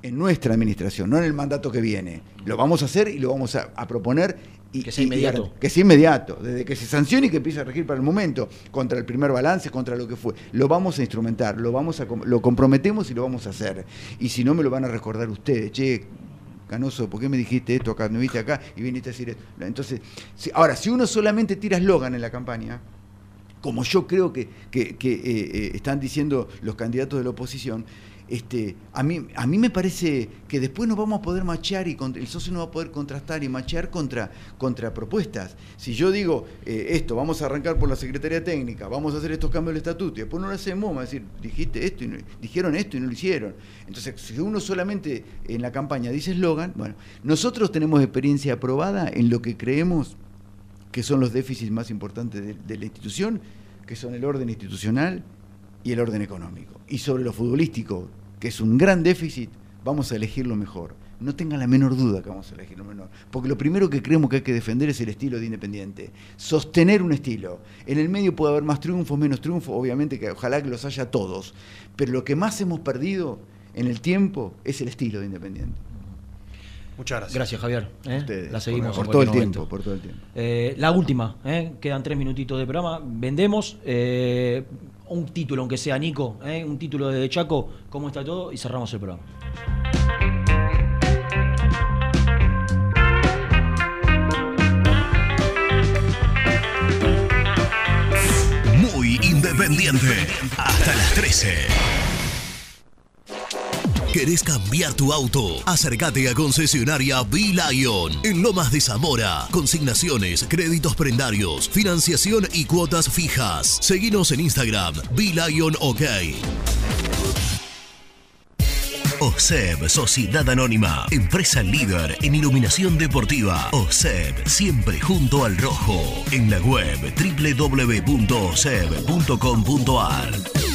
en nuestra administración, no en el mandato que viene. Lo vamos a hacer y lo vamos a proponer. Y, Que sea y inmediato. que sea inmediato, desde que se sancione y que empiece a regir para el momento, contra el primer balance, contra lo que fue. Lo vamos a instrumentar, lo, vamos a, lo comprometemos y lo vamos a hacer. Y si no, me lo van a recordar ustedes. Che, Canoso, ¿por qué me dijiste esto acá? ¿Me viste acá? Y viniste a decir esto. Entonces, si- ahora, si uno solamente tira eslogan en la campaña, como yo creo que, que- que, eh, eh, están diciendo los candidatos de la oposición, este, a, mí, a mí me parece que después no vamos a poder machear y con- el socio no va a poder contrastar y machear contra, contra propuestas. Si yo digo eh, esto, vamos a arrancar por la Secretaría Técnica, vamos a hacer estos cambios del estatuto y después no lo hacemos, va a decir, dijiste esto y no- dijeron esto y no lo hicieron. Entonces, si uno solamente en la campaña dice eslogan, bueno, nosotros tenemos experiencia aprobada en lo que creemos que son los déficits más importantes de la institución, que son el orden institucional y el orden económico. Y sobre lo futbolístico, que es un gran déficit, vamos a elegir lo mejor. No tengan la menor duda que vamos a elegir lo mejor. Porque lo primero que creemos que hay que defender es el estilo de Independiente. Sostener un estilo. En el medio puede haber más triunfos, menos triunfos, obviamente que ojalá que los haya todos. Pero lo que más hemos perdido en el tiempo es el estilo de Independiente. Muchas gracias. Gracias, Javier. ¿eh? Ustedes, La seguimos por en todo el tiempo, por todo el tiempo. Eh, la última, ¿eh? quedan tres minutitos de programa. Vendemos eh, un título, aunque sea Nico, ¿eh? un título de Chaco, cómo está todo, y cerramos el programa. Muy independiente. Hasta las 13. ¿Querés cambiar tu auto? Acércate a concesionaria B-Lion en Lomas de Zamora. Consignaciones, créditos prendarios, financiación y cuotas fijas. Seguinos en Instagram, B-Lion OK. OSEB, Sociedad Anónima, empresa líder en iluminación deportiva. OSEB, siempre junto al rojo. En la web www.oseb.com.ar.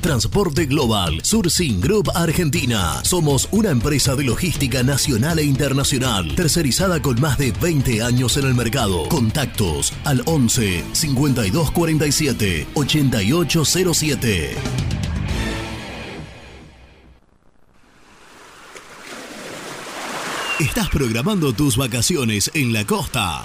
Transporte Global, Surcing Group Argentina. Somos una empresa de logística nacional e internacional, tercerizada con más de 20 años en el mercado. Contactos al 11 5247 8807. ¿Estás programando tus vacaciones en la costa?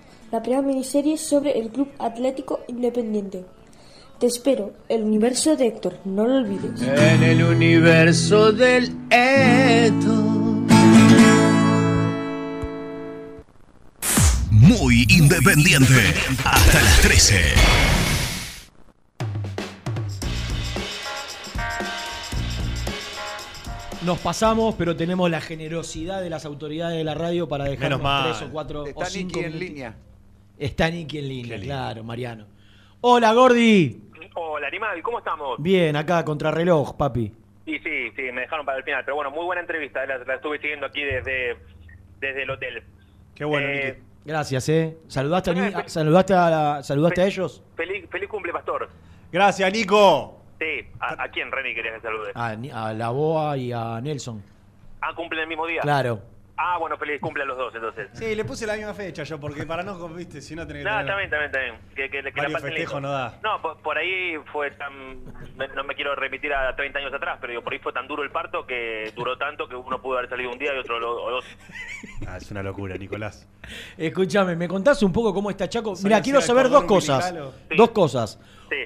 la primera miniserie sobre el Club Atlético Independiente. Te espero, el universo de Héctor, no lo olvides. En el universo del Eto. Muy independiente. Hasta las 13. Nos pasamos, pero tenemos la generosidad de las autoridades de la radio para dejarnos Menos mal. tres o cuatro Está o cinco Nicky en línea. Está Nicky en línea, claro, Mariano. Hola, Gordi. Hola, animal, ¿cómo estamos? Bien, acá, contrarreloj, papi. Sí, sí, sí, me dejaron para el final, pero bueno, muy buena entrevista, la, la estuve siguiendo aquí desde, desde el hotel. Qué bueno, Eh, Nicky. Gracias, eh. ¿Saludaste a, a- saludaste a, la- saludaste a ellos? Feliz, feliz cumple, Pastor. Gracias, Nico. Sí, ¿a, a quién, Reni, querías que salude? A, a la Boa y a Nelson. Ah, cumplen el mismo día. Claro. Ah, bueno, feliz cumple a los dos, entonces. Sí, le puse la misma fecha yo, porque para no, viste, si no tenés que No, tener también, también, también. Que, que, que la no da. No, por, por ahí fue tan... me- No me quiero remitir a 30 años atrás, pero digo, por ahí fue tan duro el parto que duró tanto que uno pudo haber salido un día y otro dos. Ah, es una locura, Nicolás. Escúchame, ¿me contás un poco cómo está Chaco? Mira, quiero saber dos cosas. Dos cosas.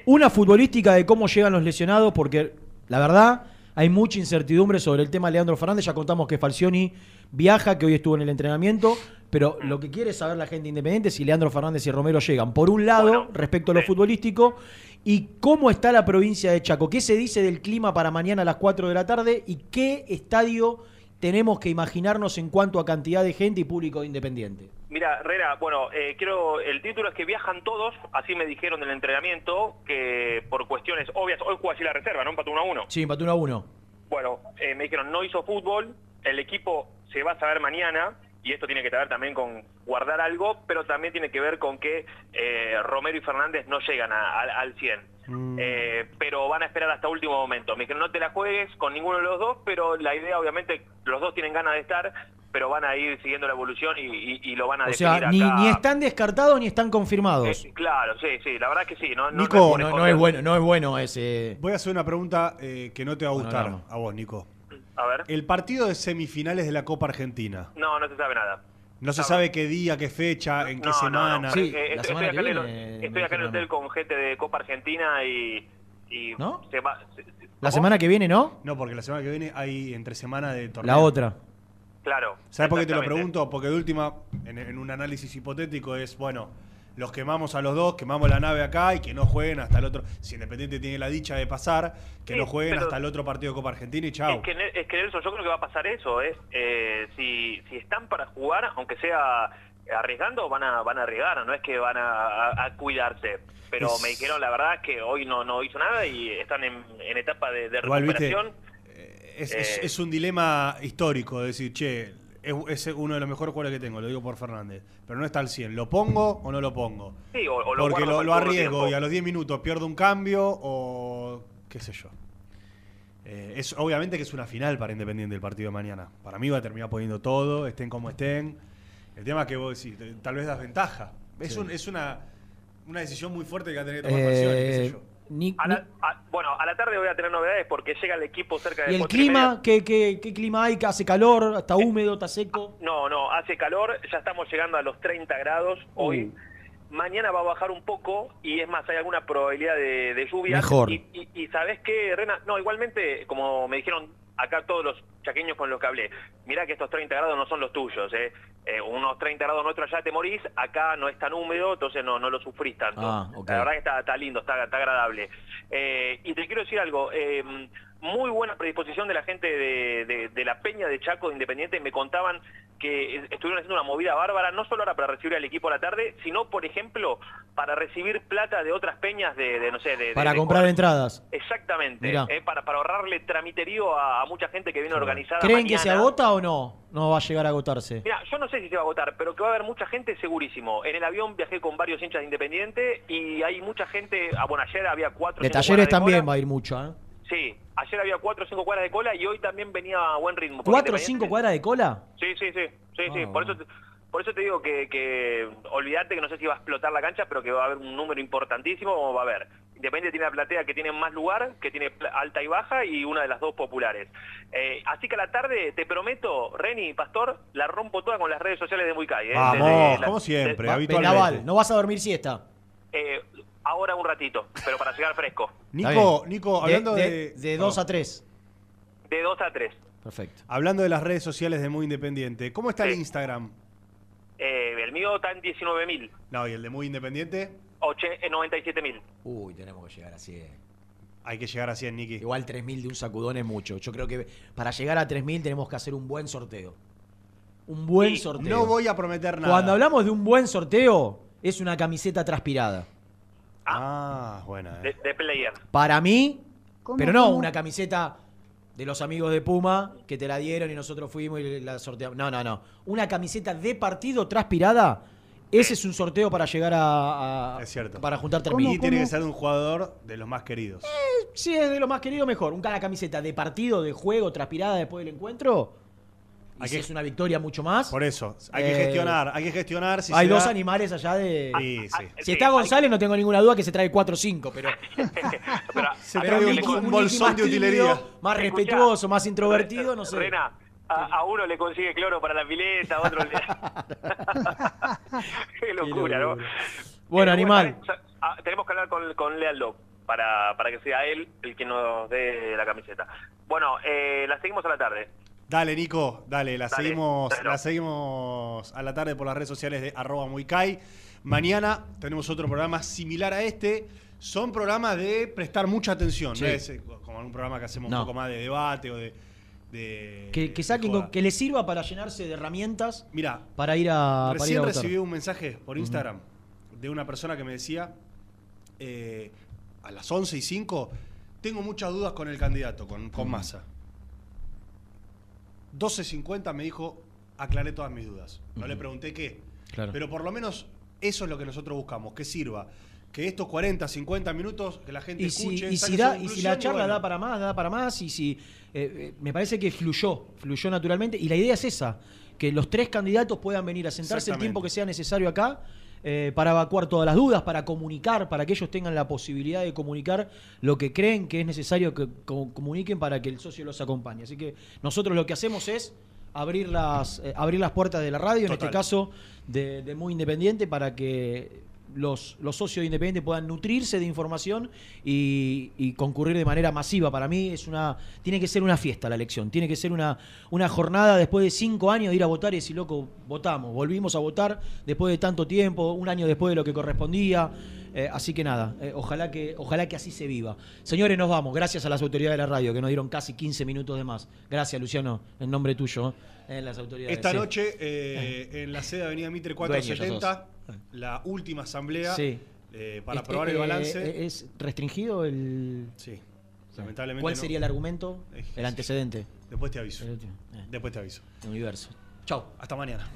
Una futbolística de cómo llegan los lesionados, porque la verdad hay mucha incertidumbre sobre el tema de Leandro Fernández. Ya contamos que Falcioni viaja, que hoy estuvo en el entrenamiento, pero lo que quiere saber la gente independiente es si Leandro Fernández y Romero llegan. Por un lado, respecto a lo futbolístico, y cómo está la provincia de Chaco. ¿Qué se dice del clima para mañana a las 4 de la tarde? ¿Y qué estadio tenemos que imaginarnos en cuanto a cantidad de gente y público de independiente? Mira, Herrera, bueno, eh, quiero, el título es que viajan todos, así me dijeron del entrenamiento, que por cuestiones obvias, hoy juega así la reserva, ¿no? Empató 1 a 1. Sí, empató 1 a 1. Bueno, eh, me dijeron, no hizo fútbol, el equipo se va a saber mañana, y esto tiene que ver también con guardar algo, pero también tiene que ver con que eh, Romero y Fernández no llegan a- a- al 100. Eh, pero van a esperar hasta último momento. Me dijeron, no te la juegues con ninguno de los dos, pero la idea, obviamente, los dos tienen ganas de estar, pero van a ir siguiendo la evolución y, y- y lo van a O sea, ni, acá. ni están descartados ni están confirmados. Eh, claro, sí, sí, la verdad que sí. No, no, Nico, no es no, es bueno, no es bueno ese. Voy a hacer una pregunta eh, que no te va a Bueno, gustar a vos, Nico. A ver. El partido de semifinales de la Copa Argentina. No, no se sabe nada. No se sabe qué día, qué fecha, en qué No, no, semana. no, estoy, estoy acá, en el, estoy acá en el hotel con gente de Copa Argentina y, y ¿No? se va, se- se- La semana que viene, ¿no? No, porque la semana que viene hay entre semana de torneo. La otra. claro. ¿Sabes por qué te lo pregunto? Porque de última, en, en un análisis hipotético es, bueno, los quemamos a los dos, quemamos la nave acá y que no jueguen hasta el otro. Si Independiente tiene la dicha de pasar, que Sí, no jueguen hasta el otro partido de Copa Argentina y chao. Es que, es que Nelson, yo creo que va a pasar eso, ¿eh? Eh, si, si están para jugar, aunque sea arriesgando, van a, van a arriesgar, no es que van a, a- a cuidarse. Pero Es- me dijeron la verdad que hoy no, no hizo nada y están en, en etapa de, de Igual, viste, recuperación. Es, es- Eh, es un dilema histórico, decir, che, es, es uno de los mejores jugadores que tengo, lo digo por Fernández, pero no está al 100. ¿Lo pongo o no lo pongo? Sí, o- o lo Porque lo, arriesgo y a los 10 minutos pierdo un cambio o qué sé yo. Eh, es Obviamente que es una final para Independiente el partido de mañana. Para mí va a terminar poniendo todo, estén como estén. El tema es que vos decís, eh, tal vez das ventaja. Es, Sí. un- es una, una decisión muy fuerte que va a tener que tomar Falcioni, qué sé Eh, yo. Ni- A la- a- bueno, a la tarde voy a tener novedades porque llega el equipo cerca de ¿Y el y clima? media. ¿Qué, qué, qué clima hay? ¿Hace calor? ¿Está húmedo? ¿Está seco? No, no, hace calor, ya estamos llegando a los 30 grados hoy. Uh. Mañana va a bajar un poco y es más, hay alguna probabilidad de, de lluvia. Mejor. Y, y, y ¿sabés qué, Rena? No, igualmente, como me dijeron acá todos los chaqueños con los que hablé, mirá que estos 30 grados no son los tuyos, ¿eh? Eh, unos 30 grados nuestros allá te morís, acá no es tan húmedo, entonces no, no lo sufrís tanto. Ah. La verdad que está, está lindo, está, está agradable. Eh, y te quiero decir algo, muy buena predisposición de la gente de, de- de la Peña de Chaco de Independiente, me contaban que estuvieron haciendo una movida bárbara, no solo ahora para recibir al equipo a la tarde, sino, por ejemplo, para recibir plata de otras peñas de, de, no sé, de... Para de comprar entradas. Exactamente, eh, para, para ahorrarle tramiterío a, a mucha gente que viene organizada ¿Creen que se agota o no? No va a llegar a agotarse. Mira, yo no sé si se va a agotar, pero que va a haber mucha gente segurísimo. En el avión viajé con varios hinchas de Independiente y hay mucha gente, ah, bueno, ayer había cuatro... De talleres también va a ir mucho, ¿eh? Sí, ayer había cuatro o cinco cuadras de cola y hoy también venía a buen ritmo. porque ¿Cuatro o Independiente- cinco cuadras de cola? Sí, sí, sí, sí, sí. Ah, Por eso, te- por eso te digo que, que olvídate que no sé si va a explotar la cancha, pero que va a haber un número importantísimo, como va a haber. Independiente tiene la platea que tiene más lugar, que tiene alta y baja y una de las dos populares. Eh, así que a la tarde, te prometo, Reni, Pastor, la rompo toda con las redes sociales de Muicay. ¿eh? Vamos, Desde la- como siempre, de- habitualmente. No vas a dormir siesta. eh, ahora un ratito, pero para llegar fresco. Nico, Nico, hablando de. De 2 a 3. De 2 a 3. Perfecto. Hablando de las redes sociales de Muy Independiente, ¿cómo está el Instagram? Eh, el mío está en 19.000, No, y el de Muy Independiente, oche- en 97.000. Uy, tenemos que llegar a 100. hay que llegar a 100, Niki. Igual 3.000 de un sacudón es mucho. Yo creo que para llegar a 3.000 tenemos que hacer un buen sorteo. Un buen Y sorteo. No voy a prometer nada. Cuando hablamos de un buen sorteo, es una camiseta transpirada. Ah, buena. De, de player. Para mí, ¿Cómo, pero no cómo? una camiseta de los amigos de Puma que te la dieron y nosotros fuimos y la sorteamos. No, no, no. Una camiseta de partido transpirada. Ese es un sorteo para llegar a. a- Es cierto. Para juntar Y 3.000. tiene que ser de un jugador de los más queridos. Si es de lo más querido, mejor. Un cada camiseta de partido, de juego, transpirada después del encuentro. Y Hay si que- es una victoria mucho más. Por eso, hay que Eh, gestionar, hay que gestionar. Si hay dos da- animales allá de. Sí, sí. Si está González, no tengo ninguna duda que se trae 4 o 5, pero. Se pero trae un, bolsón de tímido, utilería. Más Escuchá, respetuoso, más introvertido, no sé. Rena, a, a uno le consigue cloro para la pileta, a otro le... Qué locura, ¿no? Bueno, Eh, animal. ah, tenemos que hablar con, con Leal Lop para, para que sea él el que nos dé la camiseta. Bueno, eh, la seguimos a la tarde. Dale, Nico, dale, la Dale, seguimos, la seguimos a la tarde por las redes sociales de arroba muicay. Mañana tenemos otro programa similar a este. Son programas de prestar mucha atención, Sí. no es eh, como un programa que hacemos No. un poco más de debate o de. de- Que, que saquen, de que les sirva para llenarse de herramientas. Mira, para ir a. para ir Recién a votar. recibí un mensaje por. Instagram de una persona que me decía eh, a las 11 y 5 tengo muchas dudas con el candidato, con, con Massa. 12.50 me dijo aclaré todas mis dudas. No le pregunté qué. Claro. Pero por lo menos eso es lo que nosotros buscamos, que sirva. Que estos 40, 50 minutos, que la gente Y si, escuche. y, si da- y si la charla bueno. da para más, da para más. Y si eh, eh, me parece que fluyó, fluyó naturalmente. Y la idea es esa: que los tres candidatos puedan venir a sentarse el tiempo que sea necesario acá eh, para evacuar todas las dudas, para comunicar, para que ellos tengan la posibilidad de comunicar lo que creen que es necesario que co- comuniquen para que el socio los acompañe. Así que nosotros lo que hacemos es abrir las, eh, abrir las puertas de la radio, en este caso de, de Muy Independiente, para que los, los socios de Independiente puedan nutrirse de información y, y concurrir de manera masiva. Para mí es una tiene que ser una fiesta la elección, tiene que ser una, una jornada después de cinco años de ir a votar y decir, loco, votamos, volvimos a votar después de tanto tiempo, un año después de lo que correspondía. Eh, así que nada, eh, ojalá, que, ojalá que así se viva. Señores, nos vamos. Gracias a las autoridades de la radio que nos dieron casi 15 minutos de más. Gracias, Luciano, en nombre tuyo, eh, las autoridades. Esta Sí. noche, eh, en la sede de Avenida Mitre Dueños ya 470, la última asamblea Sí. eh, para Este, aprobar el eh, balance. eh, ¿Es restringido el...? Sí, lamentablemente ¿Cuál no. sería el argumento? El antecedente. Después te aviso. Después te aviso. Universo. Chao. Hasta mañana.